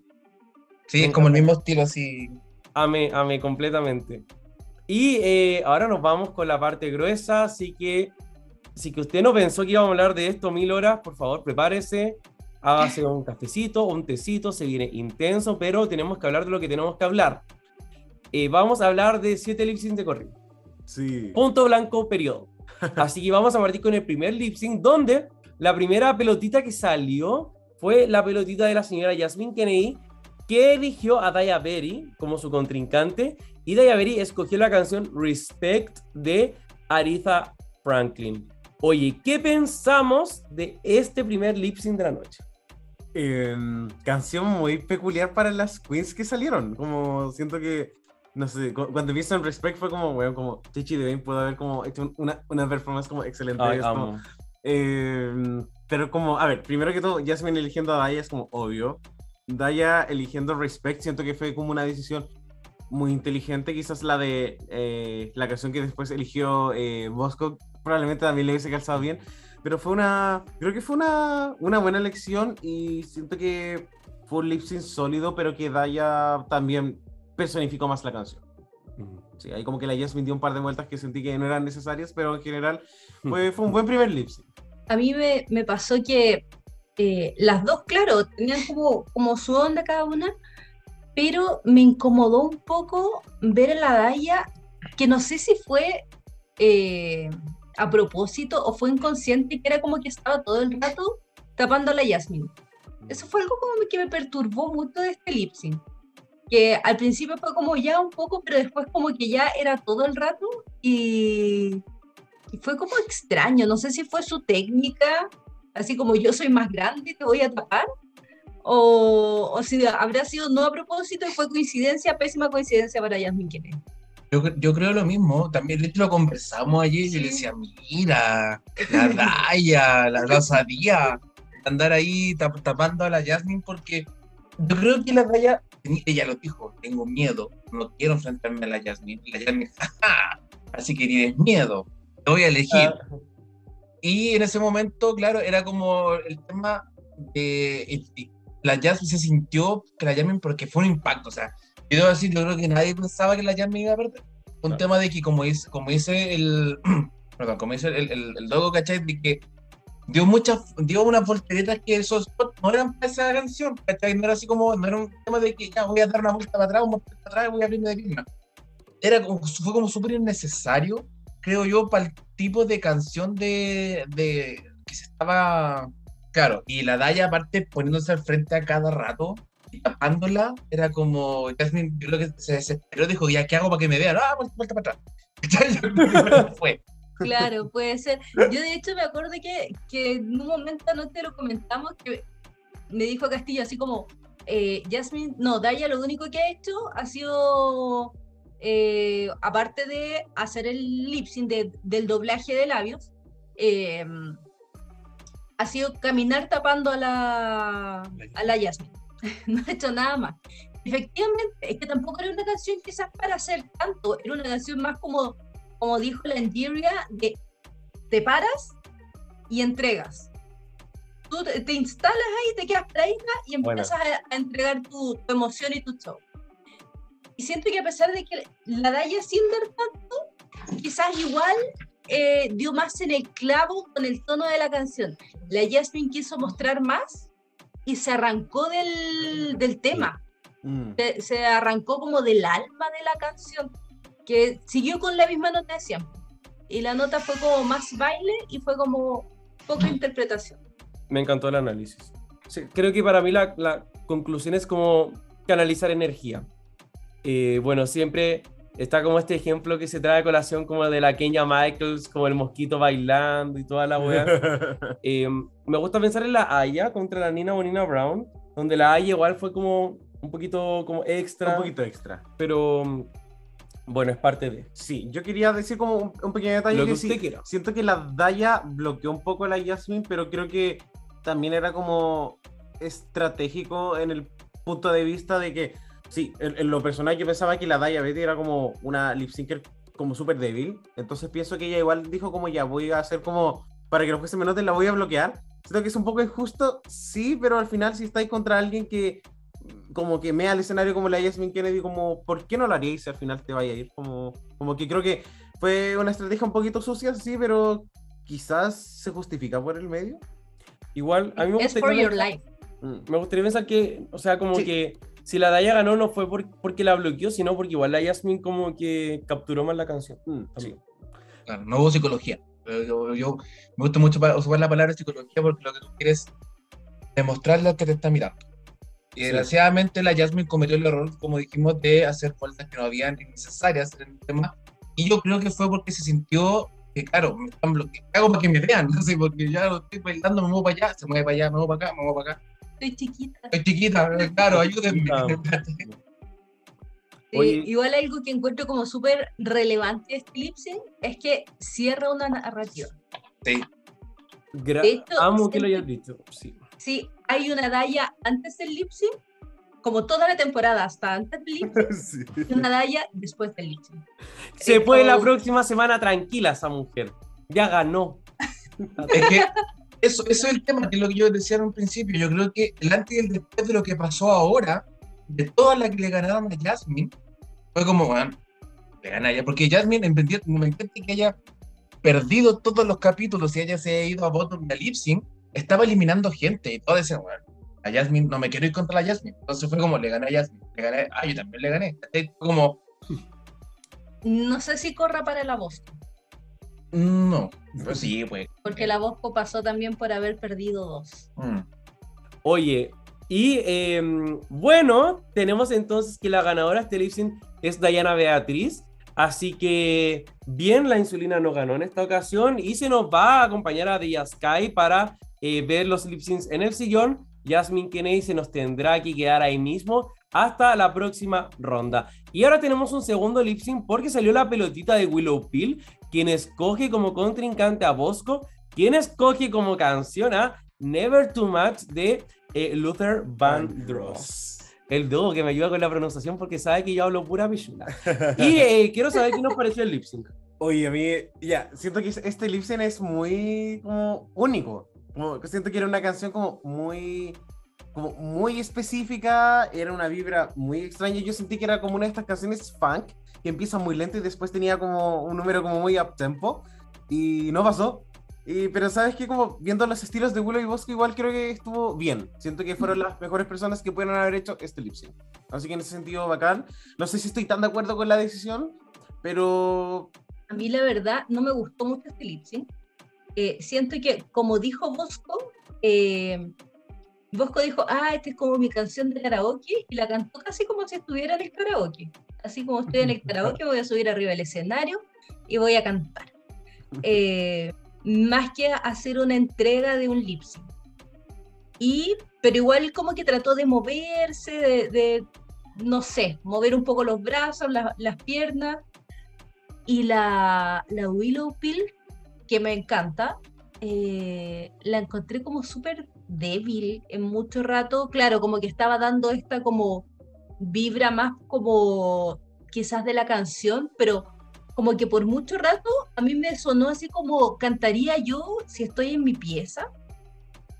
Sí, es como el mismo estilo así. Amé, amé completamente. Y eh, ahora nos vamos con la parte gruesa, así que si que usted no pensó que íbamos a hablar de esto mil horas, por favor prepárese, hágase un cafecito, un tecito, se viene intenso, pero tenemos que hablar de lo que tenemos que hablar. Eh, vamos a hablar de siete lip sync de corrido. Sí. Punto blanco, periodo. Así que vamos a partir con el primer lip sync, donde la primera pelotita que salió fue la pelotita de la señora Jasmine Kennedy, que eligió a Daya Berry como su contrincante, y Daya Berry escogió la canción Respect de Aretha Franklin. Oye, ¿qué pensamos de este primer lip sync de la noche? em, canción muy peculiar para las queens que salieron. Como siento que, no sé, cu- cuando vi en Respect fue como, weón, como Chichi Devane pudo haber como hecho una, una performance como excelente. Ay, como-. Em, pero como, a ver, primero que todo, Jasmine eligiendo a Daya es como obvio. Daya eligiendo Respect, siento que fue como una decisión muy inteligente. Quizás la de eh, la canción que después eligió eh, Bosco, probablemente también le hubiese calzado bien. Pero fue una, creo que fue una, una buena elección y siento que fue un lip sync sólido, pero que Daya también personificó más la canción. Sí, ahí como que la Jasmine dio un par de vueltas que sentí que no eran necesarias, pero en general fue, fue un buen primer lip sync. A mí me, me pasó que eh, las dos, claro, tenían como, como su onda cada una, pero me incomodó un poco ver a la Daya, que no sé si fue eh, a propósito o fue inconsciente, que era como que estaba todo el rato tapando a la Yasmin. Eso fue algo como que me perturbó mucho de este lip sync. Que al principio fue como ya un poco, pero después como que ya era todo el rato y, y fue como extraño. No sé si fue su técnica, así como yo soy más grande, te voy a tapar. O, o si habrá sido no a propósito y fue coincidencia, pésima coincidencia para Yasmin Kennedy. Yo, yo creo lo mismo, también lo conversamos ayer y yo le decía, mira, la Daya, la Rosadía, andar ahí tap- tapando a la Jasmine porque yo creo que la teni- ella lo dijo, tengo miedo, no quiero enfrentarme a la Jasmine, la Jasmine, "Jaja, así que tienes miedo, te voy a elegir. Ah, Y en ese momento, claro, era como el tema de la Jasmine se sintió que la Jasmine porque fue un impacto, o sea, yo debo decir, yo creo que nadie pensaba que la Jasmine iba a perder. Un Claro. tema de que como dice, como dice el, perdón, como dice el, el, el Dogo, ¿cachai? De que dio muchas, dio unas volteretas que esos no eran para esa canción, ¿cachai? No era así como, no era un tema de que ya voy a dar una vuelta para atrás, vuelta para atrás voy a abrirme de pierna. Era como, fue como súper innecesario, creo yo, para el tipo de canción de, de que se estaba, claro, y la Daya aparte poniéndose al frente a cada rato y tapándola, era como, Jasmine, yo creo que se desesperó, dijo, ya, ¿qué hago para que me vean? Ah, vuelta, vuelta para atrás. ¿Cachai? Fue. Claro, puede ser. Yo de hecho me acuerdo que, que en un momento anoche lo comentamos, que me dijo Castillo así como, eh, Jasmine, no, Daya lo único que ha hecho ha sido, eh, aparte de hacer el lip sync de- del doblaje de labios, eh, ha sido caminar tapando a la, a la Jasmine. no ha hecho nada más. Efectivamente, es que tampoco era una canción quizás para hacer tanto, era una canción más como como dijo la Enderia, de te paras y entregas. Tú te, te instalas ahí, te quedas paradita y Bueno. empiezas a, a entregar tu, tu emoción y tu show. Y siento que a pesar de que la Daya sin dar tanto, quizás igual eh, dio más en el clavo con el tono de la canción. La Jasmine quiso mostrar más y se arrancó del, del tema Mm. se, se arrancó como del alma de la canción, que siguió con la misma nota de siempre. Y la nota fue como más baile y fue como poca interpretación. Me encantó el análisis. Sí, creo que para mí la, la conclusión es como canalizar energía. Eh, bueno, siempre está como este ejemplo que se trae a colación como de la Kenya Michaels, como el mosquito bailando y toda la wea. Eh, me gusta pensar en la Aya contra la Nina Bonina Brown, donde la Aya igual fue como un poquito como extra, un poquito extra. pero bueno, es parte de. Sí, yo quería decir como un, un pequeño detalle Lo que que sí, usted quiera. siento que la Daya bloqueó un poco a la Jasmine, pero creo que también era como estratégico en el punto de vista de que, sí, en, en lo personal yo pensaba que la Daya Betty era como una lip syncer como súper débil, entonces pienso que ella igual dijo como ya voy a hacer como, para que los jueces me noten, la voy a bloquear. Siento que es un poco injusto, sí, pero al final si estáis contra alguien que como que mea el escenario como la Jasmine Kennedy, como, ¿por qué no lo haríais si al final te vaya a ir? Como, como que creo que fue una estrategia un poquito sucia, sí, pero quizás se justifica por el medio. Igual, a mí me Es gustaría for your pensar- life. Mm. Me gustaría pensar que, o sea, como Sí. que si la Daya ganó no fue por- porque la bloqueó, sino porque igual la Jasmine como que capturó más la canción. Mm, también. sí. Claro, no hubo psicología. Pero Yo, yo- me gusta mucho usar la palabra psicología porque lo que tú quieres es demostrarle al que te está mirando. Y Sí. desgraciadamente la Jasmine cometió el error, como dijimos, de hacer vueltas que no habían innecesarias en el tema. Y yo creo que fue porque se sintió que, claro, me están bloqueando. ¿Qué hago para que me vean? No sé, porque ya lo estoy bailando, me muevo para allá, se mueve para allá, me muevo para acá, me muevo para acá. estoy chiquita. Estoy chiquita, eh, claro, ayúdenme. Sí, igual algo que encuentro como súper relevante de este es que cierra una narrativa. Sí, Gra- hecho, Amo que lo hayas dicho. Sí. Sí, hay una Daya antes del lip sync, como toda la temporada hasta antes del lip sync, y una Daya después del lip sync. Se Eh, fue la próxima semana tranquila esa mujer. Ya ganó. es que eso, eso es el tema, que es lo que yo decía en un principio. Yo creo que el antes y el después de lo que pasó ahora, de todas las que le ganaron a Jasmine, fue como, bueno, le gana ella. Porque Jasmine, en verdad, me encanta que haya perdido todos los capítulos y haya se haya ido a bottom de lip sync, estaba eliminando gente y todos decían, bueno, a Jasmine, no me quiero ir contra la Jasmine. Entonces fue como, le gané a Jasmine, le gané, ah, yo también le gané. Fue como, No sé si corra para la Bosco, no, pues sí, pues. porque la Bosco pasó también por haber perdido dos. mm. Oye, y em, bueno, tenemos entonces que la ganadora de este lip sync es Diana Beatriz. Así que bien, la insulina no ganó en esta ocasión y se nos va a acompañar a Sky para eh, ver los lip syncs en el sillón. Jasmine Kennedy se nos tendrá que quedar ahí mismo hasta la próxima ronda. Y ahora tenemos un segundo lip sync porque salió la pelotita de Willow Pill, quien escoge como contrincante a Bosco, quien escoge como canción a Never Too Much de eh, Luther Vandross. El dúo que me ayuda con la pronunciación porque sabe que yo hablo pura pichula. Y eh, quiero saber qué nos pareció el lip sync. Oye, a mí, ya, siento que este lip sync es muy como único. Como, siento que era una canción como muy, como muy específica, era una vibra muy extraña. Yo sentí que era como una de estas canciones funk que empieza muy lento y después tenía como un número como muy up tempo y no pasó. Y, pero sabes que como viendo los estilos de Willow y Bosco igual creo que estuvo bien. Siento que fueron las mejores personas que pudieron haber hecho este lip sync. Así que en ese sentido bacán. No sé si estoy tan de acuerdo con la decisión, pero A mí la verdad no me gustó mucho este lip sync. Eh, siento que, como dijo Bosco, eh, Bosco dijo, ah, esta es como mi canción de karaoke, y la cantó casi como si estuviera en el karaoke. Así como estoy en el karaoke, voy a subir arriba del escenario y voy a cantar. Eh, más que hacer una entrega de un lip sync. Y, pero igual como que trató de moverse, de, de, no sé, mover un poco los brazos, la- las piernas. Y la, la Willow Pill, que me encanta, eh, la encontré como súper débil en mucho rato. Claro, como que estaba dando esta como vibra más como quizás de la canción, pero como que por mucho rato a mí me sonó así como cantaría yo si estoy en mi pieza.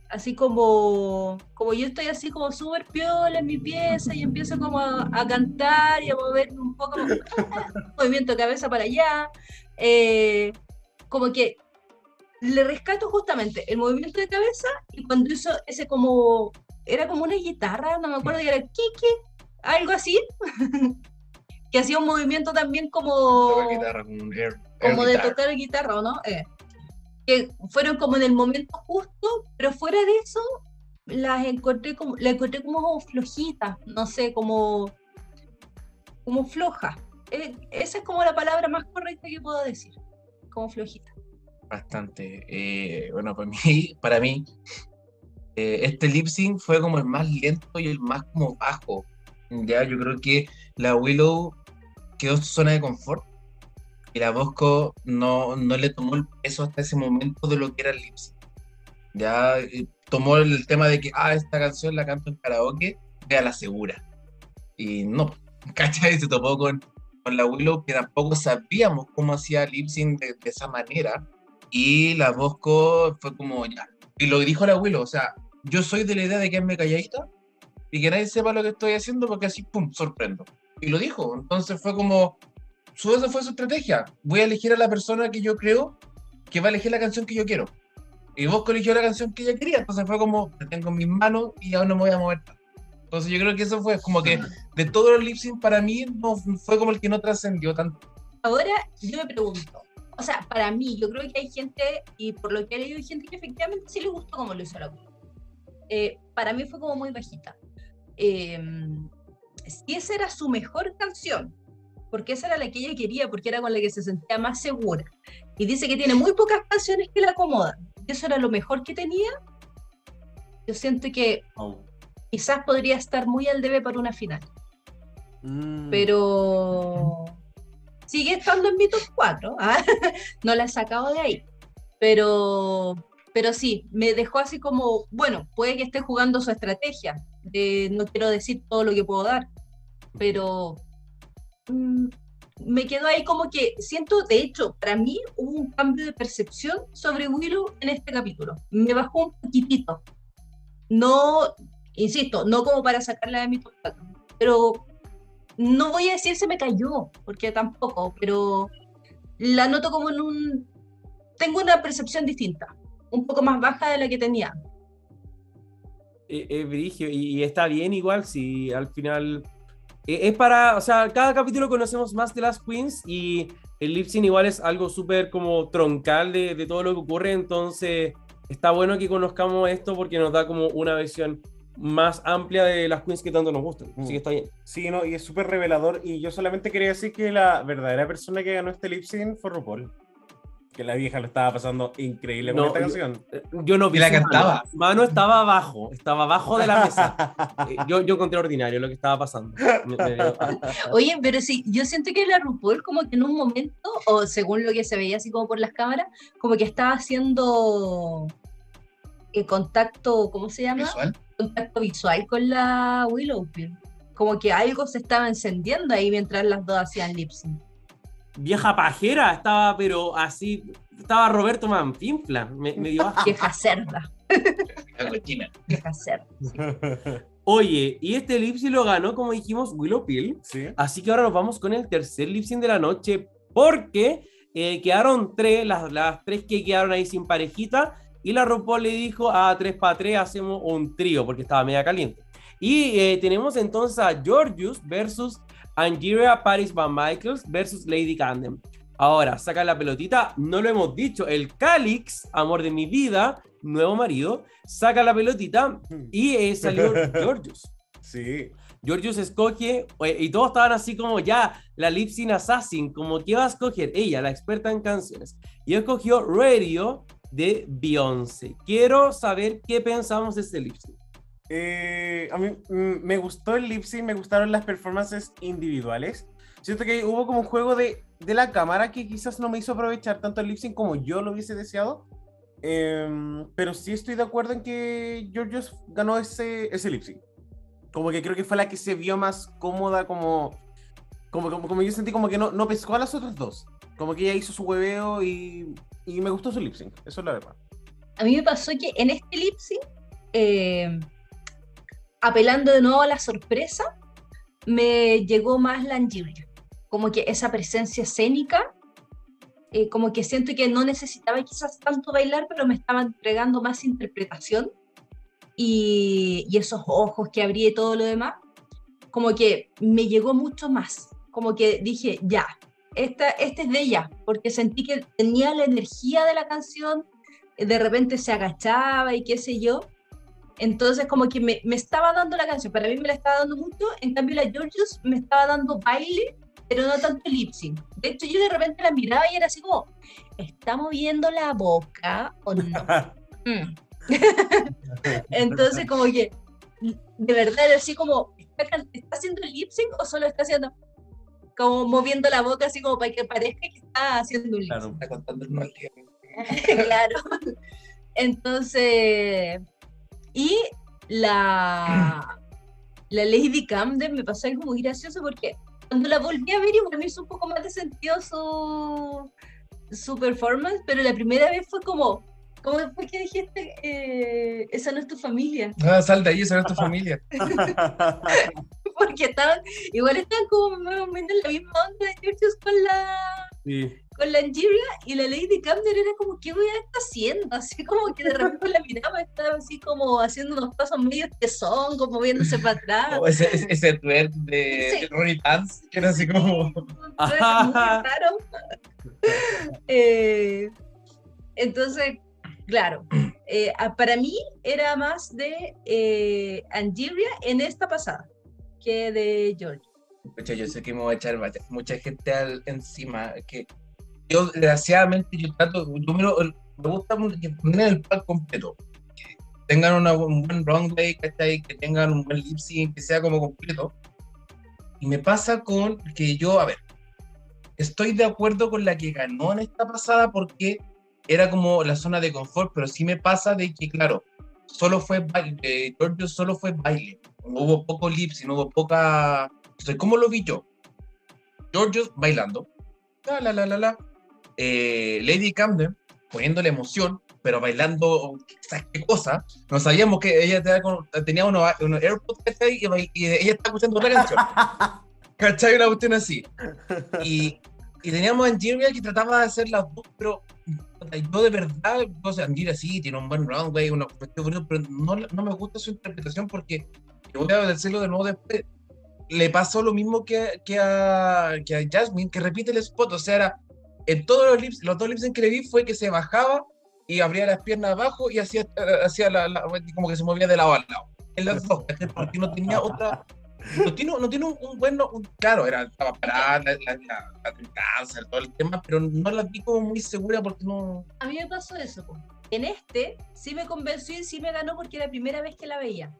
Así como, como yo estoy así como súper piola en mi pieza y empiezo como a, a cantar y a moverme un poco, movimiento de cabeza para allá. eh, como que le rescato justamente el movimiento de cabeza y cuando hizo ese como, era como una guitarra, no me acuerdo, y era kiki, algo así, que hacía un movimiento también como guitarra un air- como air de tocar guitarra, ¿o no? Eh, que fueron como en el momento justo, pero fuera de eso, las encontré como, la encontré como flojita, no sé, como, como floja. Eh, esa es como la palabra más correcta que puedo decir, como flojita. Bastante. Eh, bueno, para mí, para mí eh, este lip sync fue como el más lento y el más como bajo. Ya, yo creo que la Willow quedó en su zona de confort y la Bosco no, no le tomó el peso hasta ese momento de lo que era el lip sync. Ya eh, tomó el tema de que, ah, esta canción la canto en karaoke, de a la segura. Y no, ¿cachai? Se topó con la Willow que tampoco sabíamos cómo hacía lip sync de, de esa manera. Y la Bosco fue como ya. Y lo dijo la Willow, o sea, yo soy de la idea de que me calladita y que nadie sepa lo que estoy haciendo porque así, pum, sorprendo. Y lo dijo. Entonces fue como, su, esa fue su estrategia. Voy a elegir a la persona que yo creo que va a elegir la canción que yo quiero. Y Bosco eligió la canción que ella quería. Entonces fue como, tengo en mis manos y ahora no me voy a mover. Entonces yo creo que eso fue como que de todos los lip sync para mí no, fue como el que no trascendió tanto. Ahora yo me pregunto, o sea, para mí, yo creo que hay gente, y por lo que he leído, hay gente que efectivamente sí le gustó como lo hizo la. Eh, para mí fue como muy bajita. Eh, si esa era su mejor canción, porque esa era la que ella quería, porque era con la que se sentía más segura, y dice que tiene muy pocas canciones que la acomodan, y eso era lo mejor que tenía, yo siento que quizás podría estar muy al debe para una final. Mm. Pero sigue estando en mi top 4. ¿ah? no la he sacado de ahí. Pero, pero sí, me dejó así como, bueno, puede que esté jugando su estrategia. de no quiero decir todo lo que puedo dar, pero mm, me quedo ahí como que siento, de hecho, para mí hubo un cambio de percepción sobre Willow en este capítulo. Me bajó un poquitito. No, insisto, no como para sacarla de mi 4, pero no voy a decir se me cayó, porque tampoco, pero la noto como en un... Tengo una percepción distinta, un poco más baja de la que tenía. Es, es brigio, y, y está bien igual si al final... eh, Es para, o sea, cada capítulo conocemos más de las queens y el lip sync igual es algo súper como troncal de, de todo lo que ocurre, entonces está bueno que conozcamos esto porque nos da como una visión más amplia de las queens que tanto nos gustan, así que está bien. Sí, no, y es súper revelador. Y yo solamente quería decir que la verdadera persona que ganó este lip sync fue RuPaul. Que la vieja lo estaba pasando increíble con No, esta yo- canción. Eh, Yo no vi Y la mano. cantaba. Su Mano estaba abajo, estaba abajo de la mesa. Eh, Yo, yo encontré ordinario lo que estaba pasando. Oye, pero sí, yo siento que la RuPaul como que en un momento, o según lo que se veía así como por las cámaras, como que estaba haciendo eh, contacto, ¿cómo se llama? visual. Contacto visual con la Willow. Como que algo se estaba encendiendo ahí mientras las dos hacían lip sync. Vieja pajera, estaba pero así, estaba Roberto Manfinfla, me, me dio asco. Vieja cerda, vieja cerda. Oye, y este lip sync lo ganó, como dijimos, Willow Pill. sí. Así que ahora nos vamos con el tercer lip sync de la noche, porque eh, quedaron tres, las, las tres que quedaron ahí sin parejita, y la RuPaul le dijo a tres para tres hacemos un trío, porque estaba media caliente. Y eh, tenemos entonces a Georgius versus Angeria Paris Van Michaels versus Lady Camden. Ahora, saca la pelotita, no lo hemos dicho, el Calix, amor de mi vida, nuevo marido, saca la pelotita y eh, salió Georgius. Sí. Georgius escoge, eh, y todos estaban así como ya, la lip sync assassin, como que va a escoger ella, la experta en canciones. Y escogió Radio de Beyoncé. Quiero saber qué pensamos de este lip sync. Eh, a mí mm, me gustó el lip sync, me gustaron las performances individuales. Siento que hubo como un juego de, de la cámara que quizás no me hizo aprovechar tanto el lip sync como yo lo hubiese deseado. Em, pero sí estoy de acuerdo en que Georgios ganó ese, ese lip sync. Como que creo que fue la que se vio más cómoda, como, como, como, como yo sentí como que no, no pescó a las otras dos. Como que ella hizo su hueveo y, y me gustó su lip sync, eso es la verdad. A mí me pasó que en este lip sync, eh, apelando de nuevo a la sorpresa, me llegó más la Angeria. Como que esa presencia escénica, eh, como que siento que no necesitaba quizás tanto bailar, pero me estaba entregando más interpretación y, y esos ojos que abrí y todo lo demás, como que me llegó mucho más. Como que dije, ya, esta, este es de ella, porque sentí que tenía la energía de la canción, de repente se agachaba y qué sé yo. Entonces como que me, me estaba dando la canción, para mí me la estaba dando mucho, en cambio la Georgios me estaba dando baile, pero no tanto lip sync. De hecho yo de repente la miraba y era así como, ¿está moviendo la boca o no? Mm. Entonces como que, de verdad era así como, ¿está, está haciendo el lip sync o solo está haciendo como moviendo la boca así como para que parezca que está haciendo un sync? Claro. Está contando el mal claro. Entonces, y la, la Lady Camden me pasó algo muy gracioso porque cuando la volví a ver igual me hizo un poco más de sentido su, su performance, pero la primera vez fue como, ¿cómo fue que dijiste? Eh, esa no es tu familia, Ah, sal de ahí, esa no es tu familia. porque estaban, igual estaban como más o menos en la misma onda de Georgios con la Sí. con la Angeria y la Lady Camden era como, ¿qué voy a estar haciendo? Así como que de repente la miraba, estaba así como haciendo unos pasos medio que son, como moviéndose para atrás. O ese, ese, ese twerk de Sí. Ronnie Dance, que era así como. Muy raro. Eh, entonces, claro, eh, para mí era más de eh, Angeria en esta pasada que de George. Pucha, yo sé que me voy a echar mucha gente al, encima. Que yo, desgraciadamente, yo trato. Yo miro el- me gusta poner el pack completo. Que tengan una- un buen runway, ¿cachai? Que tengan un buen lip sync, que sea como completo. Y me pasa con que yo, a ver, estoy de acuerdo con la que ganó en esta pasada porque era como la zona de confort, pero sí me pasa de que, claro, solo fue baile, eh, Giorgio solo fue baile, hubo poco lip no hubo poca... Entonces, ¿cómo lo vi yo? Giorgio bailando, la la la la la, eh, Lady Camden poniéndole emoción, pero bailando, ¿sabes qué cosa? No sabíamos que ella tenía, unos, unos AirPods. Y, ella está escuchando otra canción. ¿Cachai? Una cuestión así. Y, y teníamos a Angeria que trataba de hacer las dos, pero yo de verdad, o sea, Angeria sí, tiene un buen runway, una cuestión bonita, pero no, no me gusta su interpretación porque, y voy a decirlo de nuevo después, le pasó lo mismo que, que, a, que a Jasmine, que repite el spot, o sea, era, en todos los lips, los dos lips que le vi fue que se bajaba y abría las piernas abajo y hacía, hacía la, la- como que se movía de lado a lado. En las dos, porque no tenía otra, no tiene, no tiene un, un un- claro, era, estaba parada, la, la, la, la todo el tema, pero no la vi como muy segura porque no... A mí me pasó eso. En este sí me convenció y sí me ganó porque era la primera vez que la veía.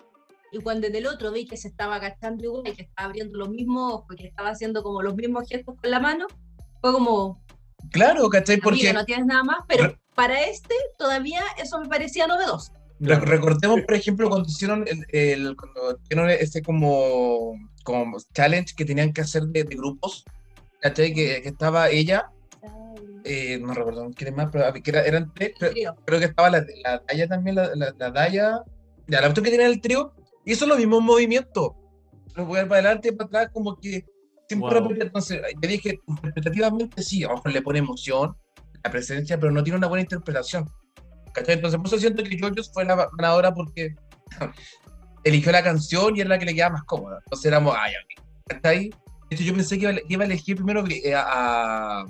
Y cuando en el otro vi que se estaba agachando igual, que estaba abriendo los mismos ojos, que estaba haciendo como los mismos gestos con la mano, fue como, Claro, ¿cachai? porque no tienes nada más, pero para este todavía eso me parecía novedoso. re- recordemos, por ejemplo, cuando hicieron el, el- cuando hicieron ese como, como challenge que tenían que hacer de, de grupos, ¿cachai? Que, que estaba ella, eh, no recuerdo quién más, pero que era- eran tres, pero- Creo. que estaba la, la Daya también, la, la, la Daya, ya, la que tenía el trío, los mismos movimientos. Lo voy a ir para adelante y para atrás, como que siempre Wow. Entonces, yo dije, interpretativamente sí, a lo mejor le pone emoción, la presencia, pero no tiene una buena interpretación. ¿Cachai? Entonces, por eso siento que Georgios fue la ganadora porque eligió la canción y era la que le quedaba más cómoda. Entonces éramos, ay. ¿cachai? De hecho, yo pensé que iba, iba a elegir primero eh, a, a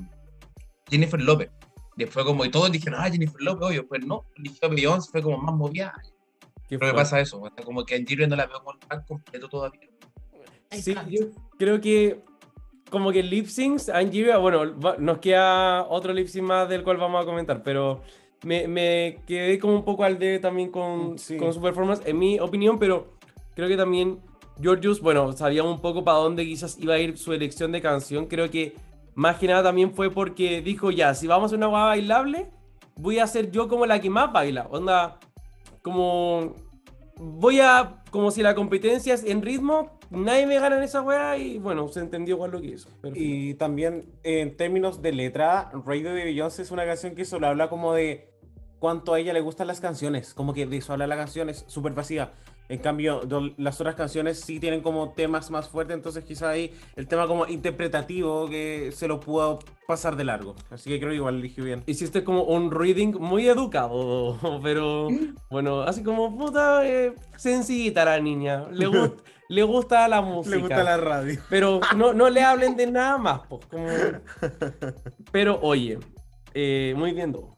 Jennifer López. Después como, y todos dijeron, ah, Jennifer López, obvio, pues no, eligió a Beyoncé, fue como más movida. Qué Pero me fuerte. pasa eso, como que a Angelina no la veo con tan completo todavía. Sí, yo creo que como que lip syncs, Angeria, bueno, va- nos queda otro lip sync más del cual vamos a comentar, pero me, me quedé como un poco al debe también con, Sí. con su performance, en mi opinión, pero creo que también Georgius, bueno, sabíamos un poco para dónde quizás iba a ir su elección de canción, creo que más que nada también fue porque dijo, ya, si vamos a una guada bailable, voy a ser yo como la que más baila, onda, como voy a, como si la competencia es en ritmo, nadie me gana en esa weá y bueno, se entendió igual lo que hizo. Y también en términos de letra, Radio de Beyoncé es una canción que solo habla como de cuánto a ella le gustan las canciones, como que de eso habla la canción, es súper pasiva. En cambio, do- las otras canciones sí tienen como temas más fuertes, entonces quizá ahí el tema como interpretativo que se lo pudo pasar de largo. Así que creo que igual eligió bien. Hiciste como un reading muy educado, pero bueno, así como puta, eh, sencillita la niña, le, gust- le gusta la música. radio. Pero no, no le hablen de nada más, pues. Como... Pero oye, eh, muy bien, Dogo.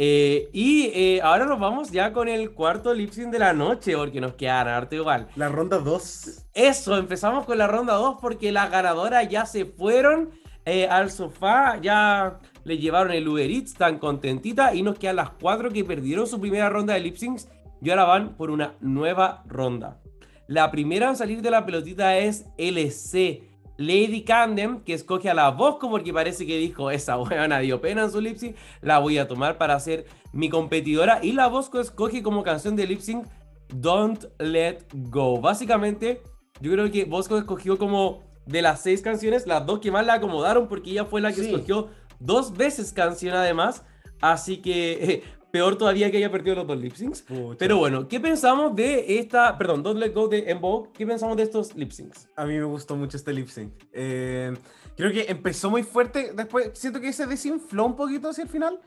Eh, y eh, ahora nos vamos ya con el cuarto lip sync de la noche, porque nos quedan harto igual. La ronda 2. Eso, empezamos con la ronda 2 porque las ganadoras ya se fueron eh, al sofá, ya le llevaron el Uber Eats tan contentita y nos quedan las cuatro que perdieron su primera ronda de lip syncs y ahora van por una nueva ronda. La primera en salir de la pelotita es LC. Lady Camden, que escoge a la Bosco porque parece que dijo, esa buena dio pena en su lip sync, la voy a tomar para ser mi competidora. Y la Bosco escoge como canción de lip sync Don't Let Go. Básicamente, yo creo que Bosco escogió como de las seis canciones, las dos que más la acomodaron porque ella fue la que Sí. escogió dos veces canción además. Así que eh, peor todavía que haya perdido los dos lip syncs. Pero bueno, ¿qué pensamos de esta, perdón, Don't Let Go de Vogue? ¿Qué pensamos de estos lip syncs? A mí me gustó mucho este lip sync. Eh, creo que empezó muy fuerte. Después siento que se desinfló un poquito hacia el final.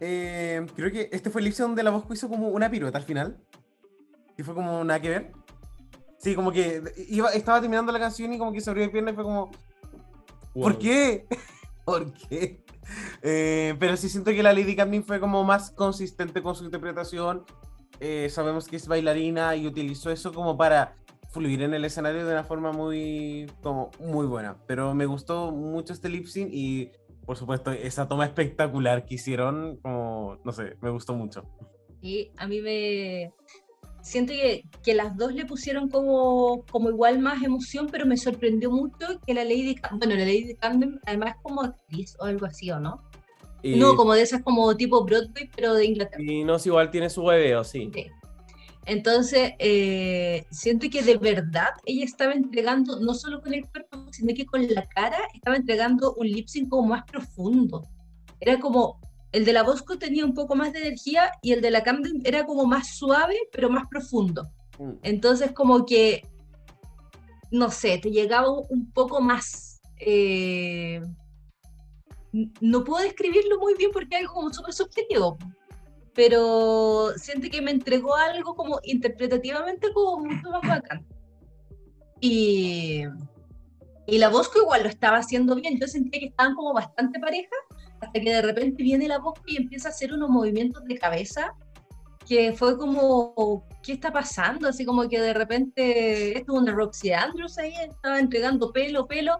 Eh, creo que este fue el lip sync donde la Bosco hizo como una pirueta al final. Y fue como nada que ver. Sí, como que iba, estaba terminando la canción y como que se abrió de pierna y fue como. ¿Por qué? ¿Por qué? Eh, pero sí siento que la Lady Camden fue como más consistente con su interpretación. Eh, sabemos que es bailarina y utilizó eso como para fluir en el escenario de una forma muy, como, muy buena. Pero me gustó mucho este lip sync y, por supuesto, esa toma espectacular que hicieron, como, no sé, me gustó mucho. Y a mí me, siento que, que las dos le pusieron como, como igual más emoción, pero me sorprendió mucho que la Lady, bueno, la Lady Camden además es como actriz o algo así, ¿o no? Y, No, como de esas como tipo Broadway, pero de Inglaterra. y no es igual, tiene su hueveo, sí. Sí. Entonces, eh, siento que de verdad ella estaba entregando, no solo con el cuerpo, sino que con la cara, estaba entregando un lip sync como más profundo. Era como, el de la Bosco tenía un poco más de energía y el de la Camden era como más suave, pero más profundo. Mm. Entonces, como que, no sé, te llegaba un poco más. eh, no puedo describirlo muy bien porque es algo como súper subjetivo, pero siento que me entregó algo como interpretativamente como mucho más bacán. Y, y la Bosco igual lo estaba haciendo bien, yo sentía que estaban como bastante pareja, hasta que de repente viene la Bosco y empieza a hacer unos movimientos de cabeza que fue como, ¿qué está pasando? Así como que de repente esto es una Roxy Andrews ahí, estaba entregando pelo, pelo,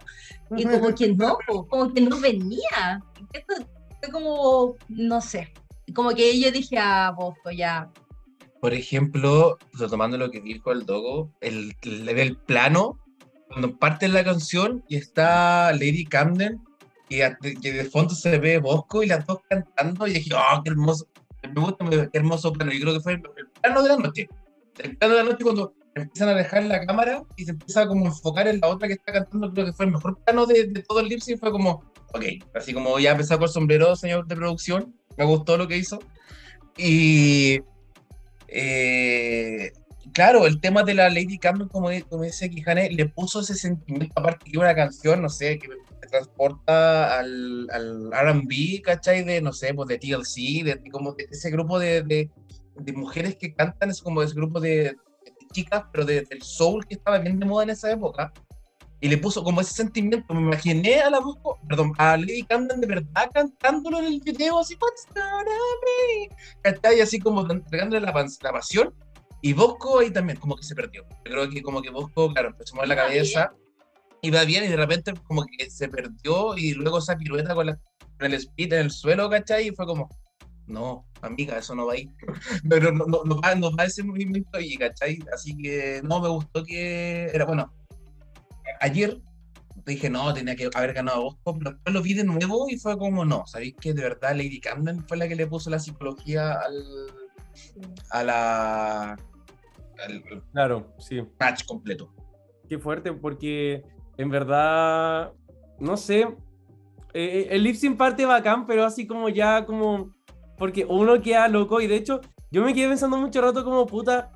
y como que no, como que no venía. Esto fue como, no sé, como que yo dije a Bosco ya, Por ejemplo, retomando lo que dijo el Dogo, el, el, el plano, cuando parte la canción y está Lady Camden, que de fondo se ve Bosco y las dos cantando, y dije, oh, qué hermoso, me gusta, qué hermoso plano. Yo creo que fue el, el plano de la noche. El plano de la noche cuando empiezan a dejar la cámara y se empieza como a enfocar en la otra que está cantando, creo que fue el mejor plano de, de todo el lip sync, fue como, ok, así como ya empezó con el sombrero, señor de producción, me gustó lo que hizo. Y eh, claro, el tema de la Lady Camden, como, como dice Quijane, le puso ese sentimiento, aparte que una canción, no sé, que transporta al, al RB, ¿cachai? De, no sé, pues de TLC, de, de como de ese grupo de, de, de mujeres que cantan, es como ese grupo de, chicas, pero de- del soul que estaba bien de moda en esa época. Y le puso como ese sentimiento, me imaginé a la Bosco, perdón, a Lady Camden de verdad cantándolo en el video, así, What's gonna? ¿cachai? Así como entregándole la, la pasión. Y Bosco ahí también, como que se perdió. Yo creo que como que Bosco, claro, empezó a mover la cabeza, iba bien y de repente como que se perdió y luego esa pirueta con, la, con el speed en el suelo, ¿cachai? Y fue como, no, amiga, eso no va ahí. Pero no, no, no va, no va ese movimiento ahí, ¿cachai? Así que no, me gustó que era, bueno, ayer dije, no, tenía que haber ganado Bosco, pero después lo vi de nuevo y fue como, no, ¿sabéis que de verdad Lady Camden fue la que le puso la psicología al, a la, al Claro, sí. match completo? Qué fuerte, porque en verdad, no sé, eh, el lip sync parte bacán, pero así como ya como, porque uno queda loco y de hecho yo me quedé pensando mucho rato como puta,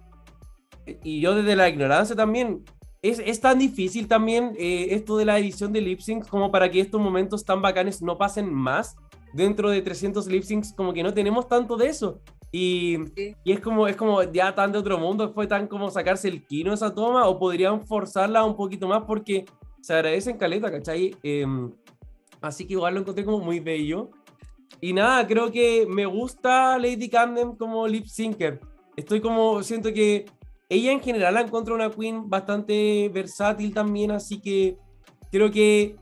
y yo desde la ignorancia también, es, es tan difícil también eh, esto de la edición de lip syncs como para que estos momentos tan bacanes no pasen más dentro de 300 lip syncs, como que no tenemos tanto de eso. Y, Sí. y es como, es como ya tan de otro mundo, fue tan como sacarse el kino esa toma, o podrían forzarla un poquito más porque se agradecen caleta, ¿cachai? Em, así que igual lo encontré como muy bello. Y nada, creo que me gusta Lady Camden como lip syncer. Estoy como, siento que ella en general la encuentro una queen bastante versátil también, así que creo que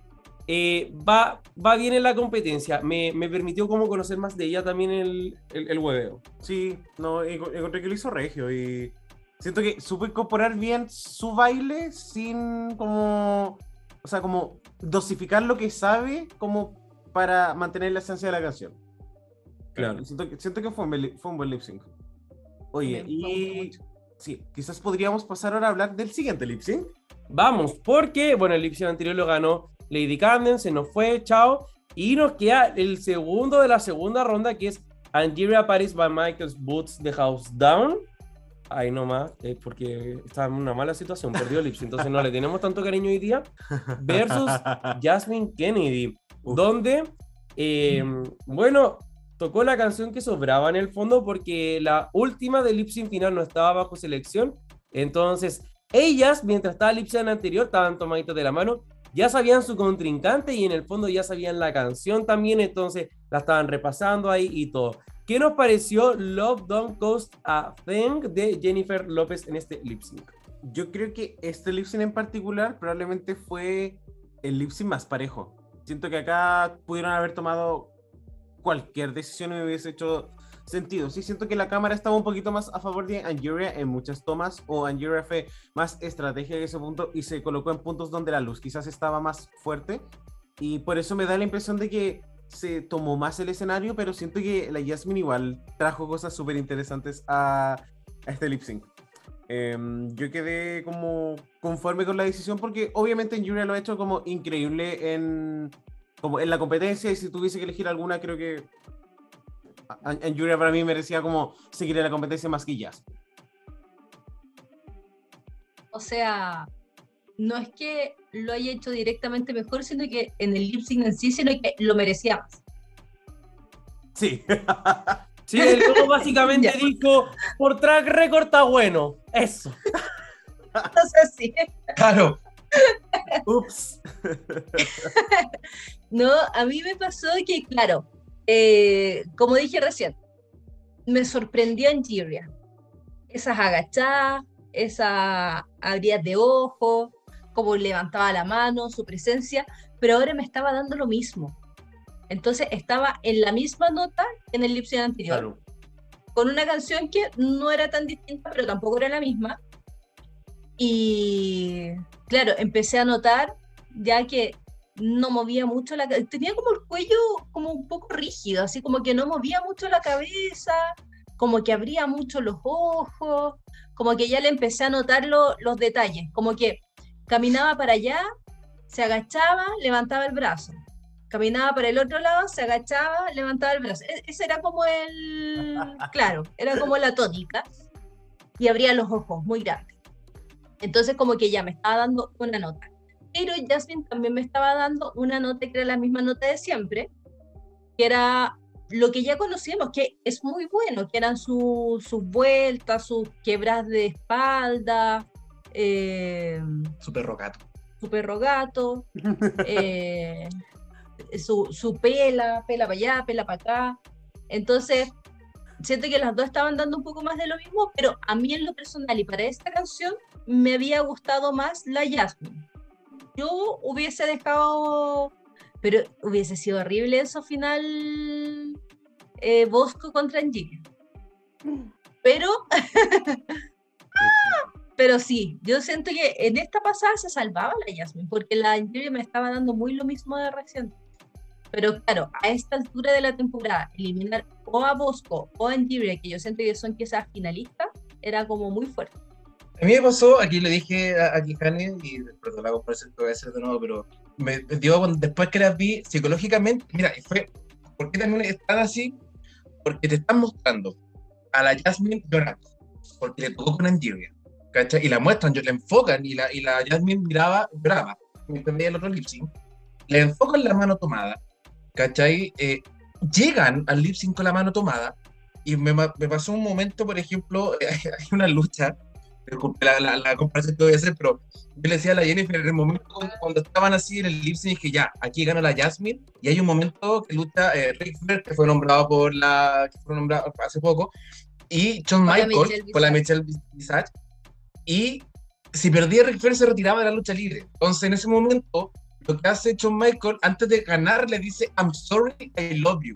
eh, va, va bien en la competencia. Me, me permitió como conocer más de ella también el, el, el hueveo. Sí, no, enco- encontré que lo hizo regio y siento que supo incorporar bien su baile sin como, o sea, como dosificar lo que sabe como para mantener la esencia de la canción. Claro. Siento que, siento que fue, un bel- fue un buen lip sync. Oye, y sí, quizás podríamos pasar ahora a hablar del siguiente lip sync. Vamos, porque, bueno, el lip sync anterior lo ganó Lady Camden, se nos fue, chao. Y nos queda el segundo de la segunda ronda, que es Angeria Paris by Michael's Boots The House Down. Ahí nomás, eh, porque estaba en una mala situación, perdió el lip sync, entonces no le tenemos tanto cariño hoy día. Versus Jasmine Kennedy, Uf. donde, eh, bueno, tocó la canción que sobraba en el fondo porque la última del lip sync final no estaba bajo selección. Entonces, ellas, mientras estaba el lip sync anterior, estaban tomaditas de la mano, ya sabían su contrincante y en el fondo ya sabían la canción también, entonces la estaban repasando ahí y todo. ¿Qué nos pareció Love Don't Cost a Thing de Jennifer López en este lip sync? Yo creo que este lip sync en particular probablemente fue el lip sync más parejo. Siento que acá pudieron haber tomado cualquier decisión y hubiese hecho sentido. Sí, siento que la cámara estaba un poquito más a favor de Angeria en muchas tomas, o Angeria fue más estrategia en ese punto y se colocó en puntos donde la luz quizás estaba más fuerte. Y por eso me da la impresión de que se tomó más el escenario, pero siento que la Jasmine igual trajo cosas súper interesantes a, este lip sync. Em, yo quedé como conforme con la decisión porque obviamente Angeria lo ha hecho como increíble en, como en la competencia y si tuviese que elegir alguna creo que An- Anjuria para mí merecía como seguir en la competencia más que Jazz. O sea, no es que lo haya hecho directamente mejor, sino que en el lip sync en sí, sino que lo merecía más. Sí. Sí, el básicamente Ya. dijo, por track record está bueno. Eso. Entonces, sí. Claro, Ups. No, a mí me pasó que, claro, eh, como dije recién, me sorprendió en Giria. Esas agachadas, esas abrías de ojos, como levantaba la mano, su presencia, pero ahora me estaba dando lo mismo. Entonces estaba en la misma nota en el lip sync anterior, Claro. con una canción que no era tan distinta, pero tampoco era la misma. Y claro, empecé a notar ya que no movía mucho la cabeza, tenía como el cuello como un poco rígido, así como que no movía mucho la cabeza, como que abría mucho los ojos, como que ya le empecé a notar lo- los detalles, como que caminaba para allá, se agachaba, levantaba el brazo. Caminaba para el otro lado, se agachaba, levantaba el brazo. E- Ese era como el, claro, era como la tónica. Y abría los ojos muy grandes. Entonces como que ya me estaba dando una nota. Pero Jasmine también me estaba dando una nota que era la misma nota de siempre, que era lo que ya conocíamos, que es muy bueno, que eran su- sus vueltas, sus quebras de espalda, eh, su perro gato. su perro gato, eh, su, su pela, pela para allá, pela para acá. Entonces, siento que las dos estaban dando un poco más de lo mismo, pero a mí en lo personal y para esta canción me había gustado más la Jasmine. Yo hubiese dejado, pero hubiese sido horrible eso final eh, Bosco contra Angie. Pero, pero sí, yo siento que en esta pasada se salvaba la Jasmine, porque la Angie me estaba dando muy lo mismo de reacción. Pero claro, a esta altura de la temporada, eliminar o a Bosco o a Angie, que yo siento que son quizás finalistas, era como muy fuerte. A mí me pasó, aquí le dije a, a Kihane, y perdón la comparación voy a hacer de nuevo, pero me dio después que las vi psicológicamente, mira, fue, ¿por qué también están así? Porque te están mostrando a la Jasmine llorando, porque le tocó con Angeria, ¿cachai? Y la muestran, yo- la enfocan, y la, y la Jasmine miraba, lloraba, mientras veía el otro lip sync, le enfocan la mano tomada, ¿cachai? Eh, llegan al lip sync con la mano tomada, y me, me pasó un momento, por ejemplo, hay una lucha, la, la, la comparación que voy a hacer, pero yo le decía a la Jennifer en el momento cuando, estaban así en el lip sync, dije ya, aquí gana la Jasmine, y hay un momento que lucha eh, Rick Flair, que fue nombrado por la, que fue nombrado hace poco, y Michaels, Michelle por la. Michelle Visage, y si perdía Rick Flair se retiraba de la lucha libre. Entonces en ese momento, lo que hace Shawn Michaels, antes de ganar, le dice, I'm sorry, I love you.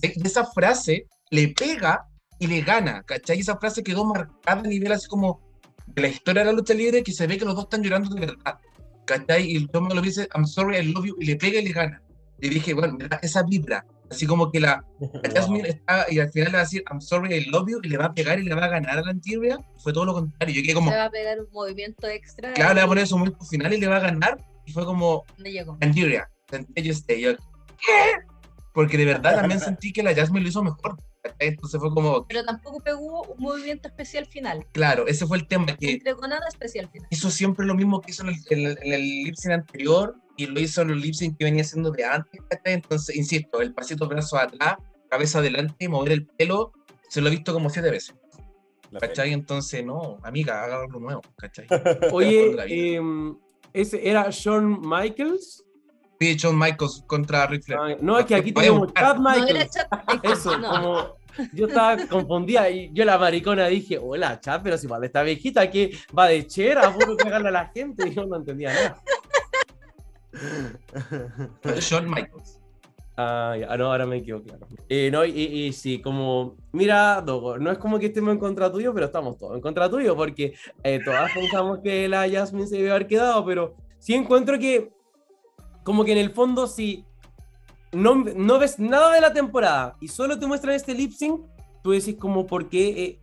Y esa frase le pega y le gana, ¿cachai? Y esa frase quedó marcada a nivel así como de la historia de la lucha libre que se ve que los dos están llorando de verdad, ¿cachai? Y Tom me lo dice, I'm sorry, I love you, y le pega y le gana. Y dije, bueno, esa vibra, así como que la, la Jasmine está, y al final le va a decir, I'm sorry, I love you, y le va a pegar y le va a ganar a la Antigua, fue todo lo contrario. Yo quedé como, Se va a pegar un movimiento extra. claro, le va a y poner su momento final y le va a ganar, y fue como, No llegó. Antigua, sentí yo este, yo, ¿qué? Porque de verdad también sentí que la Jasmine lo hizo mejor. ¿Cachai? Entonces fue como, Pero tampoco pegó un movimiento especial final. claro, ese fue el tema, No que entregó nada especial final. hizo siempre lo mismo que hizo en el, en el, en el lip sync anterior y lo hizo en el lip sync que venía haciendo de antes. ¿cachai? Entonces, insisto, el pasito brazo atrás, cabeza adelante, mover el pelo, se lo he visto como siete veces. ¿Cachai? Entonces, no, amiga, haga algo nuevo. ¿Cachai? Oye, em, ese era Shawn Michaels. Sí, Shawn Michaels contra Ric Flair. No, es que aquí tenemos. Chad Michaels. Eso, no. como yo estaba confundida y yo la maricona dije, hola, Chad, pero si igual esta viejita que va de chera, puro pegarle a la gente, y yo no entendía nada. Shawn Michaels. Ah, ya, no, ahora me quedo claro. Eh, no, y, y sí, como, mira, Dogo, no es como que estemos en contra tuyo, pero estamos todos en contra tuyo, porque eh, todas pensamos que la Jasmine se debe haber quedado, pero sí encuentro que, como que en el fondo, si no, no ves nada de la temporada y solo te muestran este lip sync, tú decís como, ¿por qué? eh,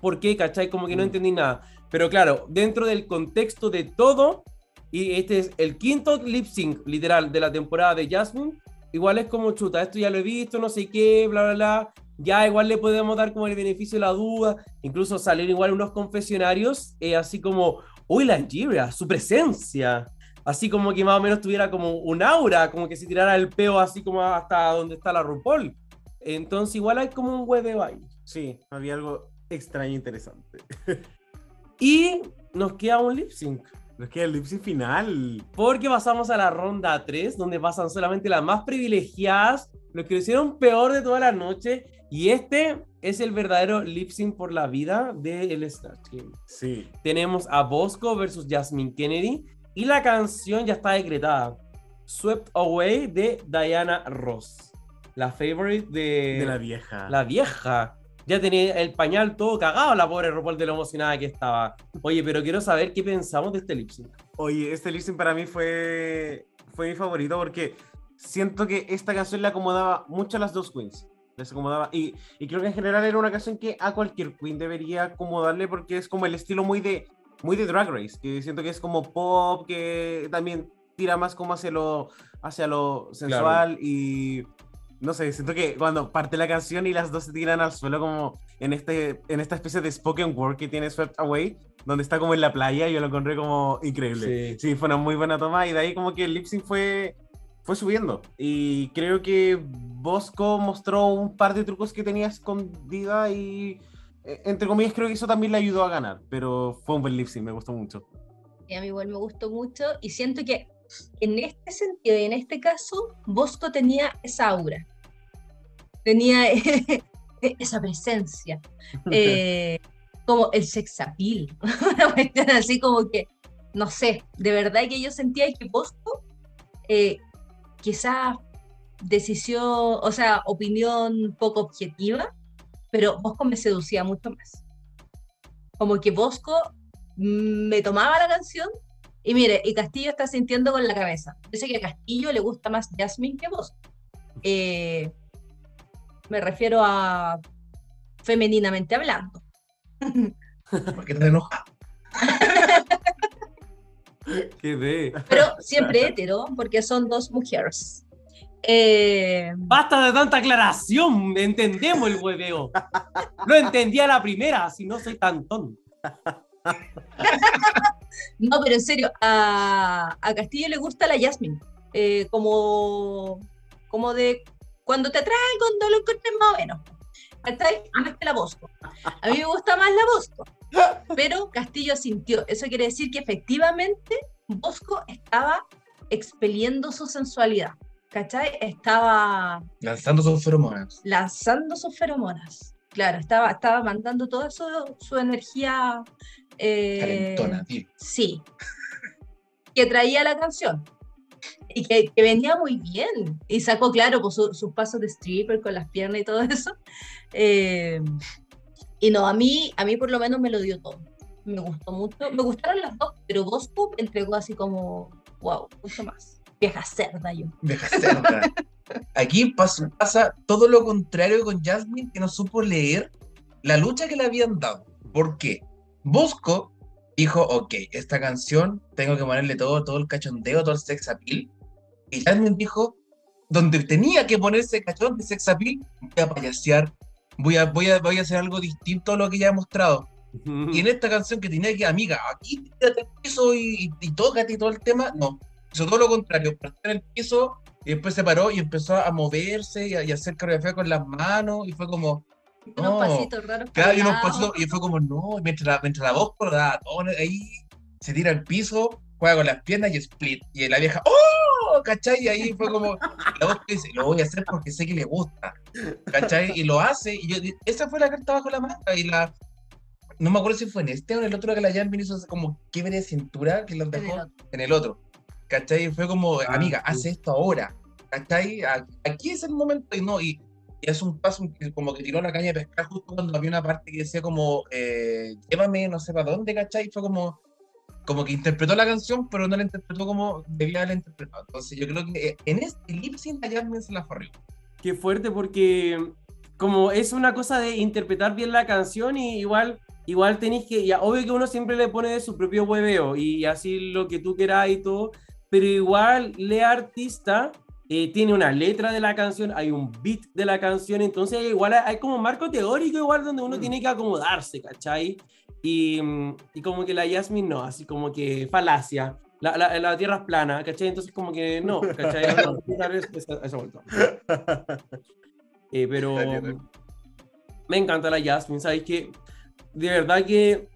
¿Por qué? ¿Cachai? Como que no Mm. entendí nada. Pero claro, dentro del contexto de todo, y este es el quinto lip sync, literal, de la temporada de Jasmine, igual es como chuta, esto ya lo he visto, no sé qué, bla, bla, bla. Ya igual le podemos dar como el beneficio de la duda, incluso salir igual unos confesionarios, eh, así como, uy, la Nigeria, su presencia. Así como que más o menos tuviera como un aura, como que se tirara el peo así como hasta donde está la RuPaul. Entonces igual hay como un hueveo ahí. Sí, había algo extraño e interesante. Y nos queda un lip sync. Nos queda el lip sync final. Porque pasamos a la ronda 3, donde pasan solamente las más privilegiadas, los que lo hicieron peor de toda la noche. Y este es el verdadero lip sync por la vida del Snatch Game. Sí. Tenemos a Bosco versus Jasmine Kennedy. Y la canción ya está decretada. Swept Away de Diana Ross. La favorite de, De la vieja. la vieja. Ya tenía el pañal todo cagado, la pobre RuPaul de lo emocionada que estaba. Oye, pero quiero saber qué pensamos de este lip sync. Oye, este lip sync para mí fue, fue mi favorito porque siento que esta canción le acomodaba mucho a las dos queens. Les acomodaba. Y, y creo que en general era una canción que a cualquier queen debería acomodarle porque es como el estilo muy de, muy de Drag Race. Que siento que es como pop, que también tira más como hacia lo, hacia lo sensual. Y no sé, siento que cuando parte la canción y las dos se tiran al suelo como en, este, en esta especie de spoken word que tiene Swept Away, donde está como en la playa, yo lo encontré como increíble. Sí. Sí, fue una muy buena toma y de ahí como que el lip sync fue, fue subiendo. Y creo que Bosco mostró un par de trucos que tenía escondida y entre comillas creo que eso también le ayudó a ganar, pero fue un buen lip sync, me gustó mucho. Y a mí igual me gustó mucho y siento que en este sentido y en este caso, Bosco tenía esa aura, tenía esa presencia, eh, como el sex appeal, una cuestión así como que, no sé, de verdad que yo sentía que Bosco, eh, quizás decisión, o sea, opinión poco objetiva, pero Bosco me seducía mucho más. Como que Bosco me tomaba la canción y mire, y Castillo está sintiendo con la cabeza. Dice que a Castillo le gusta más Jasmine que Bosco. Eh, me refiero a femeninamente hablando. ¿Por qué te enojas? Qué de. Pero siempre hetero, porque son dos mujeres. Eh, Basta de tanta aclaración, entendemos el hueveo. Lo entendía la primera, si no soy tan tonto. no, pero en serio, a, a Castillo le gusta la Jasmine. eh, como, como de cuando te traen, cuando lo encuentres más o menos. Más que la Bosco. A mí me gusta más la Bosco. Pero Castillo sintió. Eso quiere decir que efectivamente Bosco estaba expeliendo su sensualidad. ¿Cachai? Estaba Lanzando sus feromonas. lanzando sus feromonas. Claro, estaba, estaba mandando toda su, su energía. eh, Calentona, tío. Sí. Que traía la canción. Y que, que venía muy bien. Y sacó, claro, pues, su- sus pasos de stripper con las piernas y todo eso. Eh, y no, a mí, a mí por lo menos me lo dio todo. Me gustó mucho. Me gustaron las dos, pero Bosco entregó así como, wow, mucho más. Vieja cerda yo. Deja cerda. Aquí pasa, pasa todo lo contrario con Jasmine, que no supo leer la lucha que le habían dado. ¿Por qué? Bosco dijo, ok, esta canción tengo que ponerle todo, todo el cachondeo, todo el sex appeal. Y Jasmine dijo, donde tenía que ponerse cachón de sex appeal, voy a payasear, voy a, voy, a, voy a hacer algo distinto a lo que ya he mostrado. Y en esta canción que tenía que, amiga, aquí tírate al piso y, y, y tócate y todo el tema, no. Hizo todo lo contrario, partió en el piso y después se paró y empezó a moverse y a, y a hacer coreografía con las manos y fue como, Unos No, pasitos raros. cada y unos pasitos y fue como, no, mientras la, mientras la voz la ahí se tira al piso, juega con las piernas y split. Y la vieja, ¡oh! ¿cachai? Y ahí fue como, la voz dice, lo voy a hacer porque sé que le gusta, ¿cachai? Y lo hace, y yo, esa fue la carta bajo la manga y la... No me acuerdo si fue en este o en el otro que la Jasmine hizo como quiebre de cintura que los En el dejó otro. en el otro. ¿Cachai? Fue como, Ah, amiga, sí. hace esto ahora. ¿cachai? Aquí es el momento y no, y, y es un paso como que tiró la caña de pescar justo cuando había una parte que decía como, eh, llévame no sé para dónde, ¿cachai? Fue como, como que interpretó la canción, pero no la interpretó como debía haberla interpretado. Entonces yo creo que eh, en este lip sync a Jasmine se la forrió. Qué fuerte porque como es una cosa de interpretar bien la canción y igual igual tenéis que ya obvio que uno siempre le pone de su propio hueveo y así lo que tú quieras y todo, pero igual le artista eh, tiene una letra de la canción, hay un beat de la canción, entonces igual hay, hay como marco teórico igual donde uno Mm. tiene que acomodarse, ¿cachai? Y, mm, y como que la Yasmin no, así como que falacia. La, la, la tierra es plana, ¿cachai? Entonces como que no, ¿cachai? No, esa, vuelta. Eh, pero me encanta la Jasmine, ¿sabes qué? De verdad que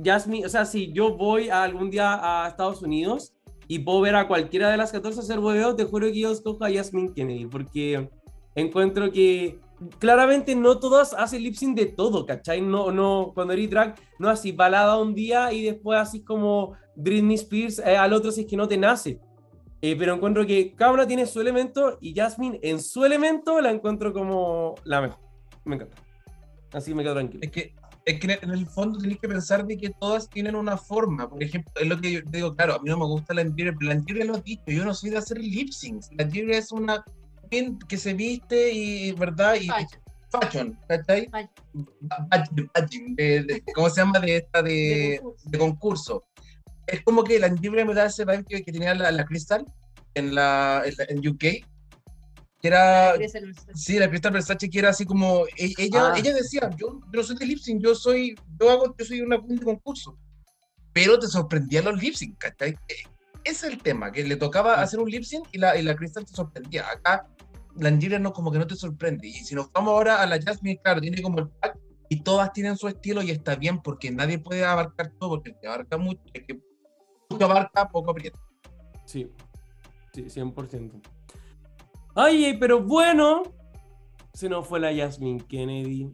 Jasmine, o sea, si yo voy algún día a Estados Unidos y puedo ver a cualquiera de las 14 hacer hueveo, te juro que yo escojo a Jasmine Kennedy, porque encuentro que claramente no todas hacen lip sync de todo, ¿cachai? No, no, cuando eres drag, no así balada un día y después así como Britney Spears eh, al otro si es que no te nace. Eh, pero encuentro que cada una tiene su elemento y Jasmine en su elemento la encuentro como la mejor. Me encanta. Así me quedo tranquilo. Es que, es que en el fondo tenéis que pensar de que todas tienen una forma. Por ejemplo, es lo que yo digo, claro, a mí no me gusta la Antiria, pero la Antiria lo ha dicho, yo no soy de hacer lip syncs. La Antiria es una que se viste y, ¿verdad? Y Fashion. fashion, ¿cachai? Fashion. Badging, de- de- ¿Cómo se llama? De esta de, De concurso. Es como que la Antiria me da ese vibe que, que tenía la, la Crystal en, la, en, la- en UK. Que era, Sí, la Crystal Versace que era así como e- ella, Ah. ella decía, yo, yo no soy de lip sync, yo soy, yo hago, yo soy una de concurso. Pero te sorprendían los lip sync, ¿cachai? E- Ese es el tema, que le tocaba hacer un lip sync y la, y la Crystal te sorprendía. Acá la Angira no, como que no te sorprende. Y si nos vamos ahora a la Jasmine, claro, tiene como el pack y todas tienen su estilo y está bien porque nadie puede abarcar todo, porque el que abarca mucho, el que mucho abarca, poco aprieta. Sí, sí, 100%. Ay, pero bueno, se nos fue la Jasmine Kennedy.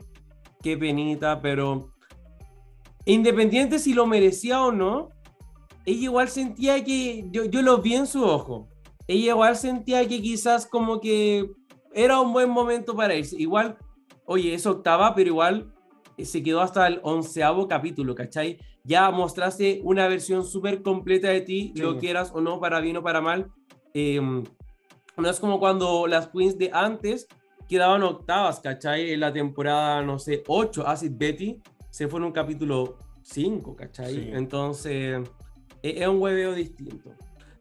Qué penita, pero independiente si lo merecía o no, ella igual sentía que, yo, yo lo vi en su ojo, ella igual sentía que quizás como que era un buen momento para irse. Igual, oye, es octava, pero igual eh, se quedó hasta el onceavo capítulo, ¿cachai? Ya mostraste una versión súper completa de ti, Sí. lo quieras o no, para bien o para mal. Eh, no es como cuando las queens de antes quedaban octavas, ¿cachai? En la temporada, no sé, 8, Acid Betty se fue en un capítulo 5, ¿cachai? Sí. Entonces, e- es un hueveo distinto.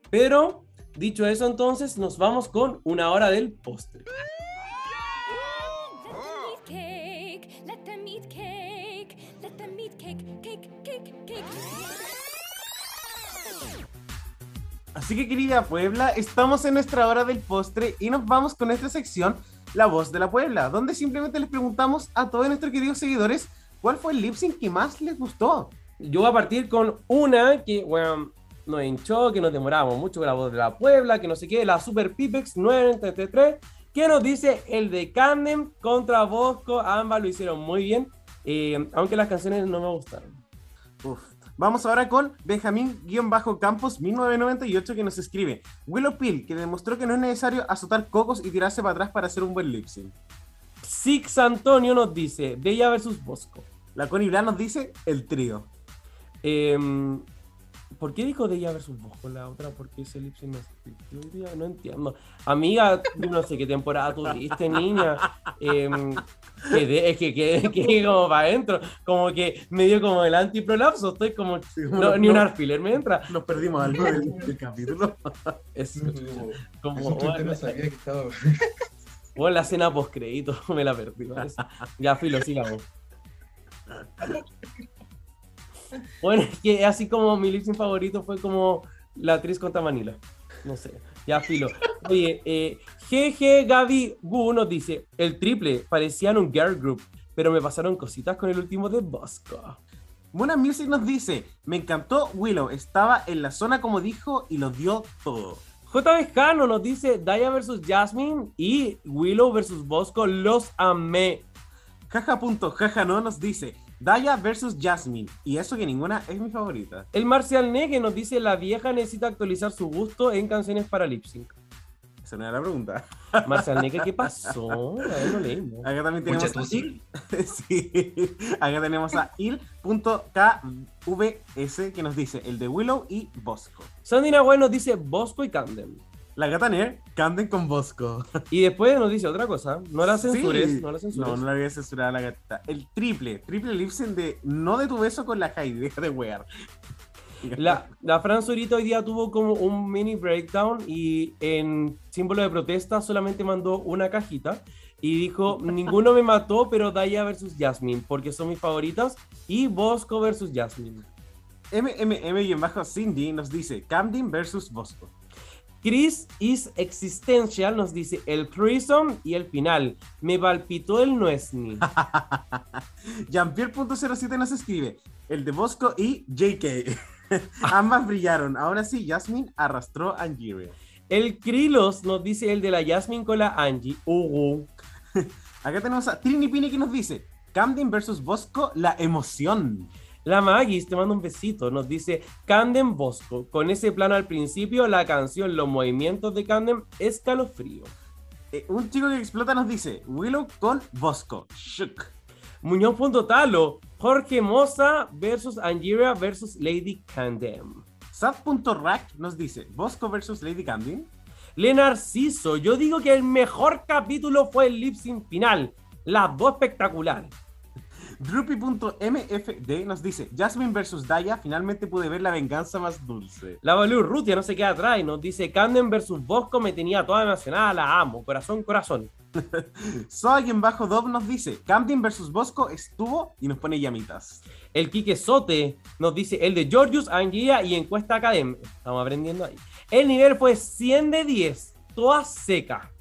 Pero, dicho eso, entonces, nos vamos con una hora del postre. Así que querida Puebla, estamos en nuestra hora del postre y nos vamos con esta sección, La Voz de la Puebla, donde simplemente les preguntamos a todos nuestros queridos seguidores cuál fue el lip sync que más les gustó. Yo voy a partir con una que, bueno, nos hinchó, que nos demorábamos mucho con la voz de la Puebla, que no sé qué, la Super Pipex 933, que nos dice el de Candem contra Bosco, ambas lo hicieron muy bien, eh, aunque las canciones no me gustaron. Uf. Vamos ahora con Benjamín-Campos 1998 que nos escribe Willow Pill, que demostró que no es necesario azotar cocos y tirarse para atrás para hacer un buen lip sync. Six Antonio nos dice Bella versus Bosco. La Connie nos dice el trío. Em, ¿Por qué dijo de ella versus Bosco la otra? ¿Por qué ese lip sync no día? No entiendo. Amiga, yo no sé qué temporada tuviste, niña. Em, quedé- es que quedé quedé como para adentro. Como que me dio como el antiprolapso. Estoy como. no, ni un alfiler me entra. Nos perdimos algo del, del capítulo. Es como. Usted bueno, no sabía que estaba. bueno, la cena post crédito me la perdí. Ya, filo, sigamos. Bueno, es que así como mi lip sync favorito fue como la actriz contra Manila. No sé, ya filo. Oye, eh, GG Gaby Gu nos dice: el triple parecían un girl group, pero me pasaron cositas con el último de Bosco. Mona Music nos dice, me encantó Willow, estaba en la zona como dijo y lo dio todo. JB Jano nos dice: Daya versus Jasmine y Willow versus Bosco, los amé. Jaja.jaja no nos dice, Daya versus Jasmine. Y eso que ninguna es mi favorita. El Marcial Negue nos dice: la vieja necesita actualizar su gusto en canciones para lip sync. Esa no era la pregunta. Marcial Neca, ¿qué pasó? A ver, no leímos. Acá también tenemos a sí. Il. sí. Acá tenemos a il.kvs que nos dice el de Willow y Bosco. Sandy Nahuel nos dice Bosco y Camden. La gata Nair, Camden con Bosco. Y después nos dice otra cosa. No la censures, Sí. no la censures. No, no la había censurado a la gatita. El triple, triple lipsen de no de tu beso con la Heidi, deja de wear. La, la Fran Zurita hoy día tuvo como un mini breakdown y en símbolo de protesta solamente mandó una cajita y dijo, ninguno me mató, pero Daya versus Jasmine, porque son mis favoritas, y Bosco versus Jasmine. MMM y en bajo Cindy nos dice Camden versus Bosco. Chris is existential nos dice el threesome y el final. Me palpitó el Nuesni. Jean-Pierre.07 nos escribe el de Bosco y JK. Ambas brillaron. Ahora sí, Jasmine arrastró a Angiria. El Krilos nos dice el de la Jasmine con la Angie. Ugu. Acá tenemos a Trini Pini que nos dice Camden versus Bosco, la emoción. La Magis te manda un besito, nos dice Camden Bosco. Con ese plano al principio, la canción, los movimientos de Camden, escalofrío. Eh, un chico que explota nos dice Willow con Bosco. Shook. Muñoz.talo, Jorge Moza versus Angiria versus Lady Camden. Sad.rack nos dice Bosco versus Lady Camden. Lenarciso, yo digo que el mejor capítulo fue el lip sync final. Las dos espectaculares. Drupi.mfd nos dice Jasmine versus Daya. Finalmente pude ver la venganza más dulce. La Valú Rutia no se queda atrás y nos dice Camden versus Bosco me tenía toda emocionada, la amo, corazón, corazón. Soy en bajo Dove nos dice Camden versus Bosco estuvo y nos pone llamitas. El Quique Sote nos dice el de Georgius Anguilla y encuesta académica. Estamos aprendiendo ahí. El nivel fue 100 de 10, toda seca.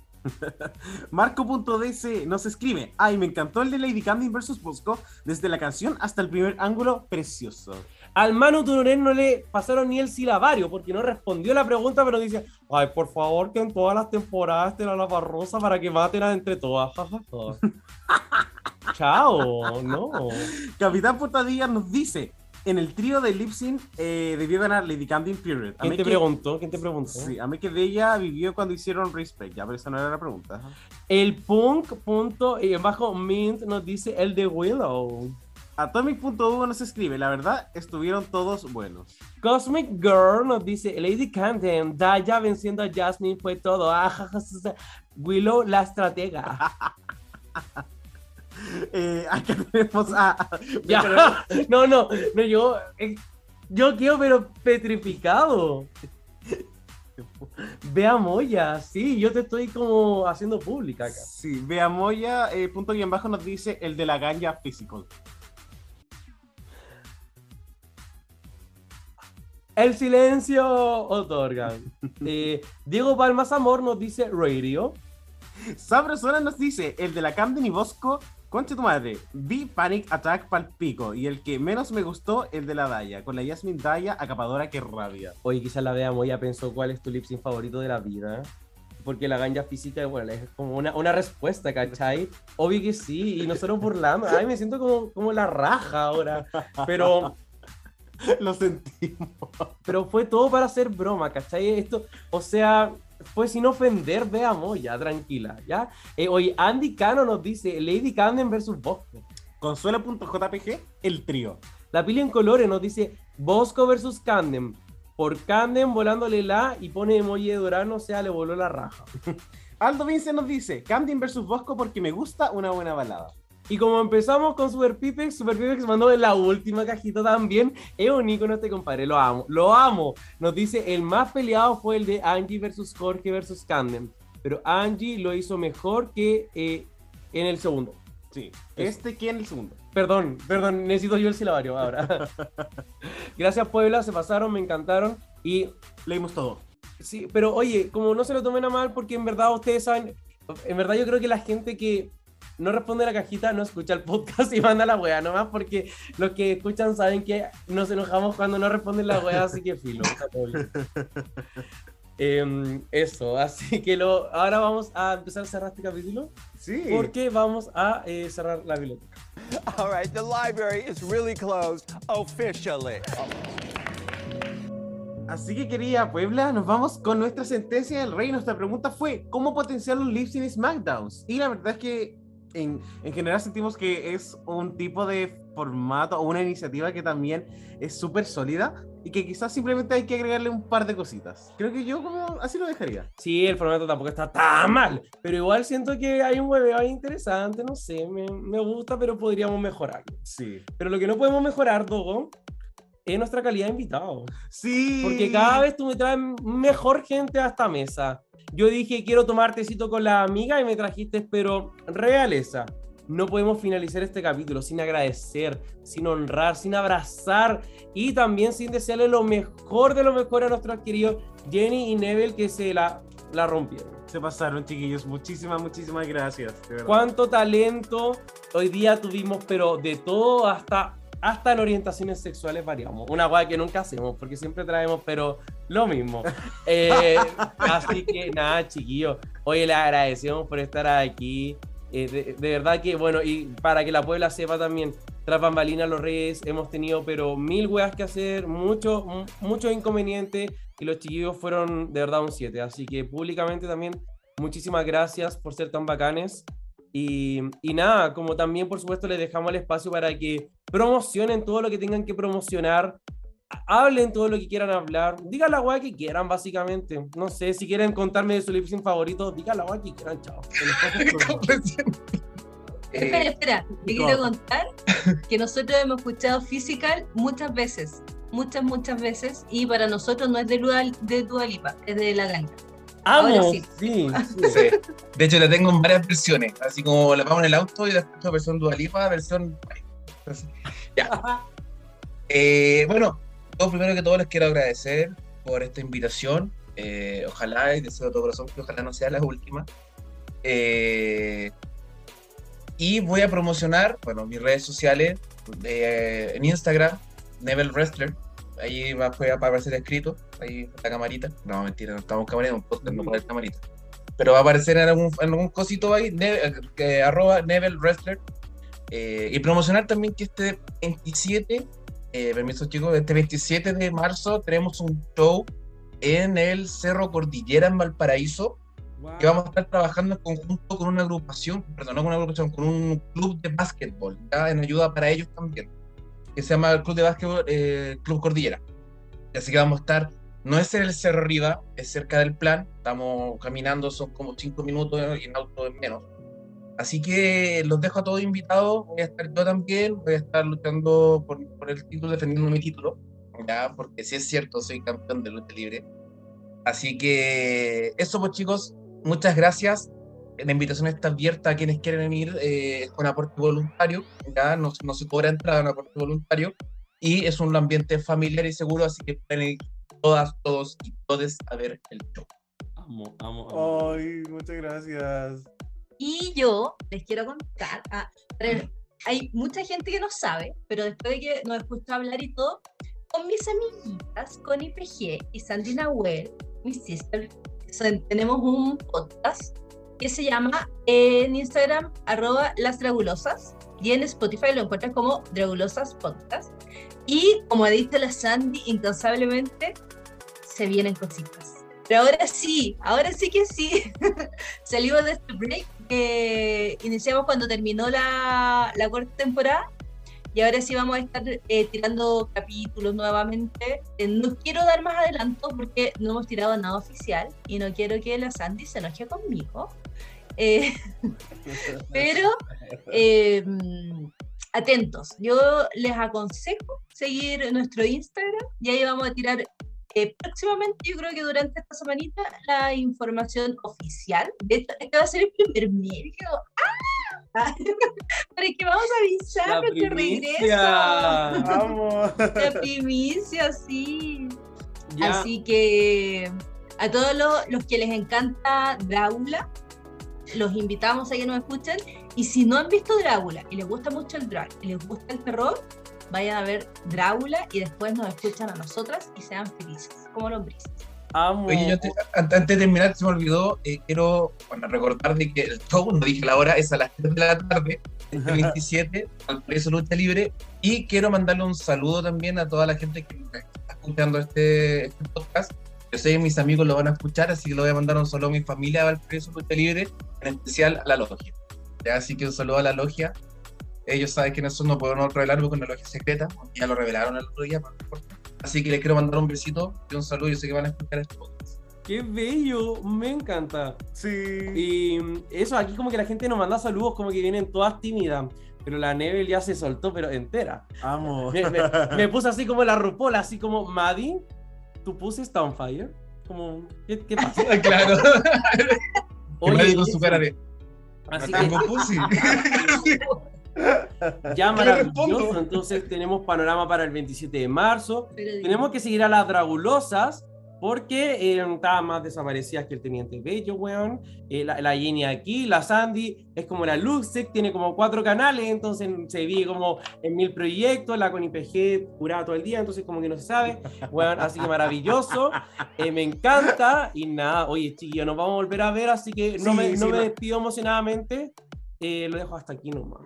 Marco.dc nos escribe Ay, me encantó el de Lady Camden versus Bosco desde la canción hasta el primer ángulo, precioso. Al Manu Turunen no le pasaron ni el silabario porque no respondió la pregunta, pero dice, ay, por favor, que en todas las temporadas a la barrosa para que maten a entre todas. Chao, no. Capitán Portadilla nos dice en el trío de Lip Sync eh, debió ganar Lady Camden Period. A ¿Quién mí te que- preguntó? ¿Quién te preguntó? Sí, a mí que de ella vivió cuando hicieron Respect, ya, pero esa no era la pregunta. El punk punto y bajo mint nos dice el de Willow. Atomic.u nos escribe, la verdad, estuvieron todos buenos. Cosmic Girl nos dice Lady Camden, Daya venciendo a Jasmine fue todo. Ah. Willow la estratega. Eh, acá tenemos a... ya. No, no, no, yo, eh, yo quedo pero petrificado. Vea Moya, sí, yo te estoy como haciendo pública acá. Sí, Beamoya, eh, punto bien bajo, nos dice el de la ganja physical. El silencio otorga. Eh, Diego Palmas Amor nos dice Radio. Sabrosona nos dice el de la Camden y Bosco, concha tu madre, vi Panic Attack pal pico y el que menos me gustó, el de la Daya, con la Jasmine Daya, acapadora que rabia. Oye, quizás la vea Moya pensó cuál es tu lip sync favorito de la vida. Porque la ganja física, bueno, es como una, una respuesta, ¿cachai? Obvio que sí, y nosotros burlando. Ay, me siento como, como la raja ahora. Pero, Lo sentimos. pero fue todo para hacer broma, ¿cachai? Esto, o sea, fue sin ofender, vea Moya, tranquila, ¿ya? Eh, oye, Andy Cano nos dice Lady Camden versus Bosco. Consuelo.jpg, el trío. La pila en colores nos dice Bosco versus Camden. Por Camden volándole la y pone emoji de Durano, o sea, le voló la raja. Aldo Vince nos dice Camden versus Bosco porque me gusta una buena balada. Y como empezamos con Super Pipex, Super Pipex mandó en la última cajita también. Es un icono este compadre, lo amo, lo amo. Nos dice, el más peleado fue el de Angie versus Jorge versus Camden. Pero Angie lo hizo mejor que eh, en el segundo. Sí, este que en el segundo. Perdón, perdón, necesito yo el silabario ahora. Gracias Puebla, se pasaron, me encantaron. Y Leímos todo. Sí, pero oye, como no se lo tomen a mal, porque en verdad ustedes saben, en verdad yo creo que la gente que no responde a la cajita no escucha el podcast y manda la wea nomás, porque los que escuchan saben que nos enojamos cuando no responden la wea, así que filo. Em, eso, así que lo, ahora vamos a empezar a cerrar este capítulo, Sí. porque vamos a eh, cerrar la biblioteca. All right, the library is really closed officially. Así que querida Puebla, nos vamos con nuestra sentencia del rey. Nuestra pregunta fue, ¿cómo potenciar los lips en SmackDowns? Y la verdad es que en, en general sentimos que es un tipo de formato o una iniciativa que también es súper sólida y que quizás simplemente hay que agregarle un par de cositas. Creo que yo como así lo dejaría. Sí, el formato tampoco está tan mal, pero igual siento que hay un hueveo ahí interesante, no sé, me, me gusta, pero podríamos mejorarlo. Sí. Pero lo que no podemos mejorar, Dogo, es nuestra calidad de invitado. Sí. Porque cada vez tú me traes mejor gente a esta mesa. Yo dije, quiero tomar tecito con la amiga y me trajiste, pero realeza. No podemos finalizar este capítulo sin agradecer, sin honrar, sin abrazar y también sin desearle lo mejor de lo mejor a nuestros queridos Jenny y Neville que se la, la rompieron. Se pasaron, chiquillos. Muchísimas, muchísimas gracias. de. Cuánto talento hoy día tuvimos, pero de todo hasta, hasta en orientaciones sexuales variamos. Una guay que nunca hacemos porque siempre traemos, pero lo mismo. Eh, así que nada, chiquillos. Hoy le agradecemos por estar aquí. Eh, de, de verdad que, bueno, y para que la Puebla sepa también, tras bambalinas los Reyes hemos tenido, pero mil weas que hacer, muchos muchos inconvenientes, y los chiquillos fueron de verdad un 7. Así que públicamente también, muchísimas gracias por ser tan bacanes. Y, y nada, como también por supuesto les dejamos el espacio para que promocionen todo lo que tengan que promocionar, hablen todo lo que quieran hablar, digan la weá que quieran básicamente. No sé, si quieren contarme de su lip sync favorito, digan la weá que quieran, chao. Todo. Espera, Eh, espera, te no. quiero contar que nosotros hemos escuchado Physical muchas veces, muchas, muchas veces, y para nosotros no es de Dua, de Dua Lipa, es de La Ganga. Amo, sí. sí, sí. sí. De hecho, la tengo en varias versiones. Así como la pongo en el auto y la escucho versión Dualipa, versión. Ya. Eh, bueno, yo primero que todo les quiero agradecer por esta invitación. Eh, ojalá, y deseo de todo corazón que ojalá no sea la última. Eh, y voy a promocionar, bueno, mis redes sociales eh, en Instagram, Neville Wrestler. Ahí va, va a aparecer escrito, ahí la camarita. No, mentira, no estamos camarita, un podcast, no puede haber camarita. Pero va a aparecer en algún, en algún cosito ahí, ne- eh, que, arroba Neville Wrestler. Eh, y promocionar también que este 27, eh, permiso chicos, este 27 de marzo tenemos un show en el Cerro Cordillera en Valparaíso, que vamos a estar trabajando en conjunto con una agrupación, perdón, no con una agrupación, con un club de básquetbol, ¿ya? en ayuda para ellos también, que se llama el Club de Básquetbol eh, Club Cordillera. Así que vamos a estar, no es en el Cerro Arriba, es cerca del plan, estamos caminando, son como cinco minutos y en auto es menos. Así que los dejo a todos invitados, voy a estar yo también, voy a estar luchando por, por el título, defendiendo mi título, ya, porque si es cierto, soy campeón de lucha libre. Así que eso pues chicos, muchas gracias. La invitación está abierta a quienes quieren venir eh, con aporte voluntario, ya no, no se cobra entrada en aporte voluntario y es un ambiente familiar y seguro, así que pueden ir todas, todos y todes a ver el show. Amo, amo, amo. Ay, muchas gracias. Y yo les quiero contar, ah, hay mucha gente que no sabe, pero después de que nos escuchó hablar y todo, con mis amiguitas, con IPG y Sandy Nahuel, mi sister, tenemos un podcast que se llama en Instagram, arroba las dragulosas, y en Spotify lo encuentras como Dragulosas Podcast. Y como dice la Sandy, incansablemente se vienen cositas. Pero ahora sí, ahora sí que sí. Salimos de este break que iniciamos cuando terminó la, la cuarta temporada y ahora sí vamos a estar eh, tirando capítulos nuevamente. Eh, no quiero dar más adelanto porque no hemos tirado nada oficial y no quiero que la Sandy se enoje conmigo. Eh, pero eh, atentos, yo les aconsejo seguir nuestro Instagram y ahí vamos a tirar próximamente, yo creo que durante esta semanita, la información oficial. De hecho, este va a ser el primer medio. ¡Ah! Para que vamos a avisar La nuestro primicia. regreso. Vamos. La primicia, sí. Ya. Así que a todos los, los que les encanta Drácula, los invitamos a que nos escuchen. Y si no han visto Drácula y les gusta mucho el drag y les gusta el terror, vayan a ver Drácula y después nos escuchan a nosotras y sean felices, como lombrices. Amo. Oye, yo te- an- antes de terminar, se me olvidó, eh, quiero bueno, recordar de que el show, no dije la hora, es a las 3 de la tarde, el 27, al precio Lucha Libre. Y quiero mandarle un saludo también a toda la gente que está escuchando este, este podcast. Yo sé que mis amigos lo van a escuchar, así que lo voy a mandar un saludo a mi familia a Valparaíso Lucha Libre, en especial a la logia. Ya, Así que un saludo a la logia. Ellos saben que nosotros no podemos revelar porque es una logia secreta, ya lo revelaron el otro día, pero no importa. Así que les quiero mandar un besito y un saludo. Yo sé que van a escuchar este podcast. Qué bello, me encanta. Sí. Y eso, aquí como que la gente nos manda saludos como que vienen todas tímidas. Pero la Nebel ya se soltó, pero entera. Amo. Me, me, me puso así como la rupola, así como, Maddie, tu pussy está on fire. Como, ¿qué, qué pasa? claro. Oye, Nadie con eso. su cara de. Así "No que tengo pussy". ya ¿Qué le maravilloso. Entonces tenemos panorama para el 27 de marzo. Pero Tenemos que seguir a las Dragulosas porque eh, estaban más desaparecidas que el Teniente Bello, weón. Eh, la, la Jenny aquí, la Sandy, es como la Luxec, tiene como cuatro canales, entonces se vive como en mil proyectos, la con IPG curada todo el día, entonces como que no se sabe, weón, así que maravilloso, Eh, me encanta y nada, oye chiquillos, nos vamos a volver a ver, así que no Sí, me, no sí, me no. despido emocionadamente, Eh, lo dejo hasta aquí nomás.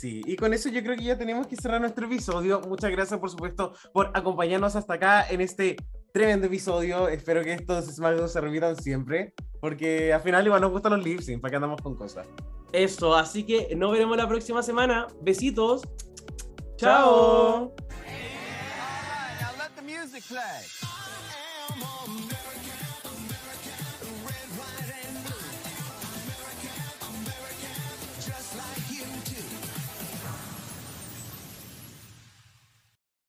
Sí, y con eso yo creo que ya tenemos que cerrar nuestro episodio. Muchas gracias, por supuesto, por acompañarnos hasta acá en este tremendo episodio. Espero que estos SmackDown se repitan siempre, porque al final igual nos gustan los sync, para que andamos con cosas. Eso, así que nos veremos la próxima semana. Besitos. Chao.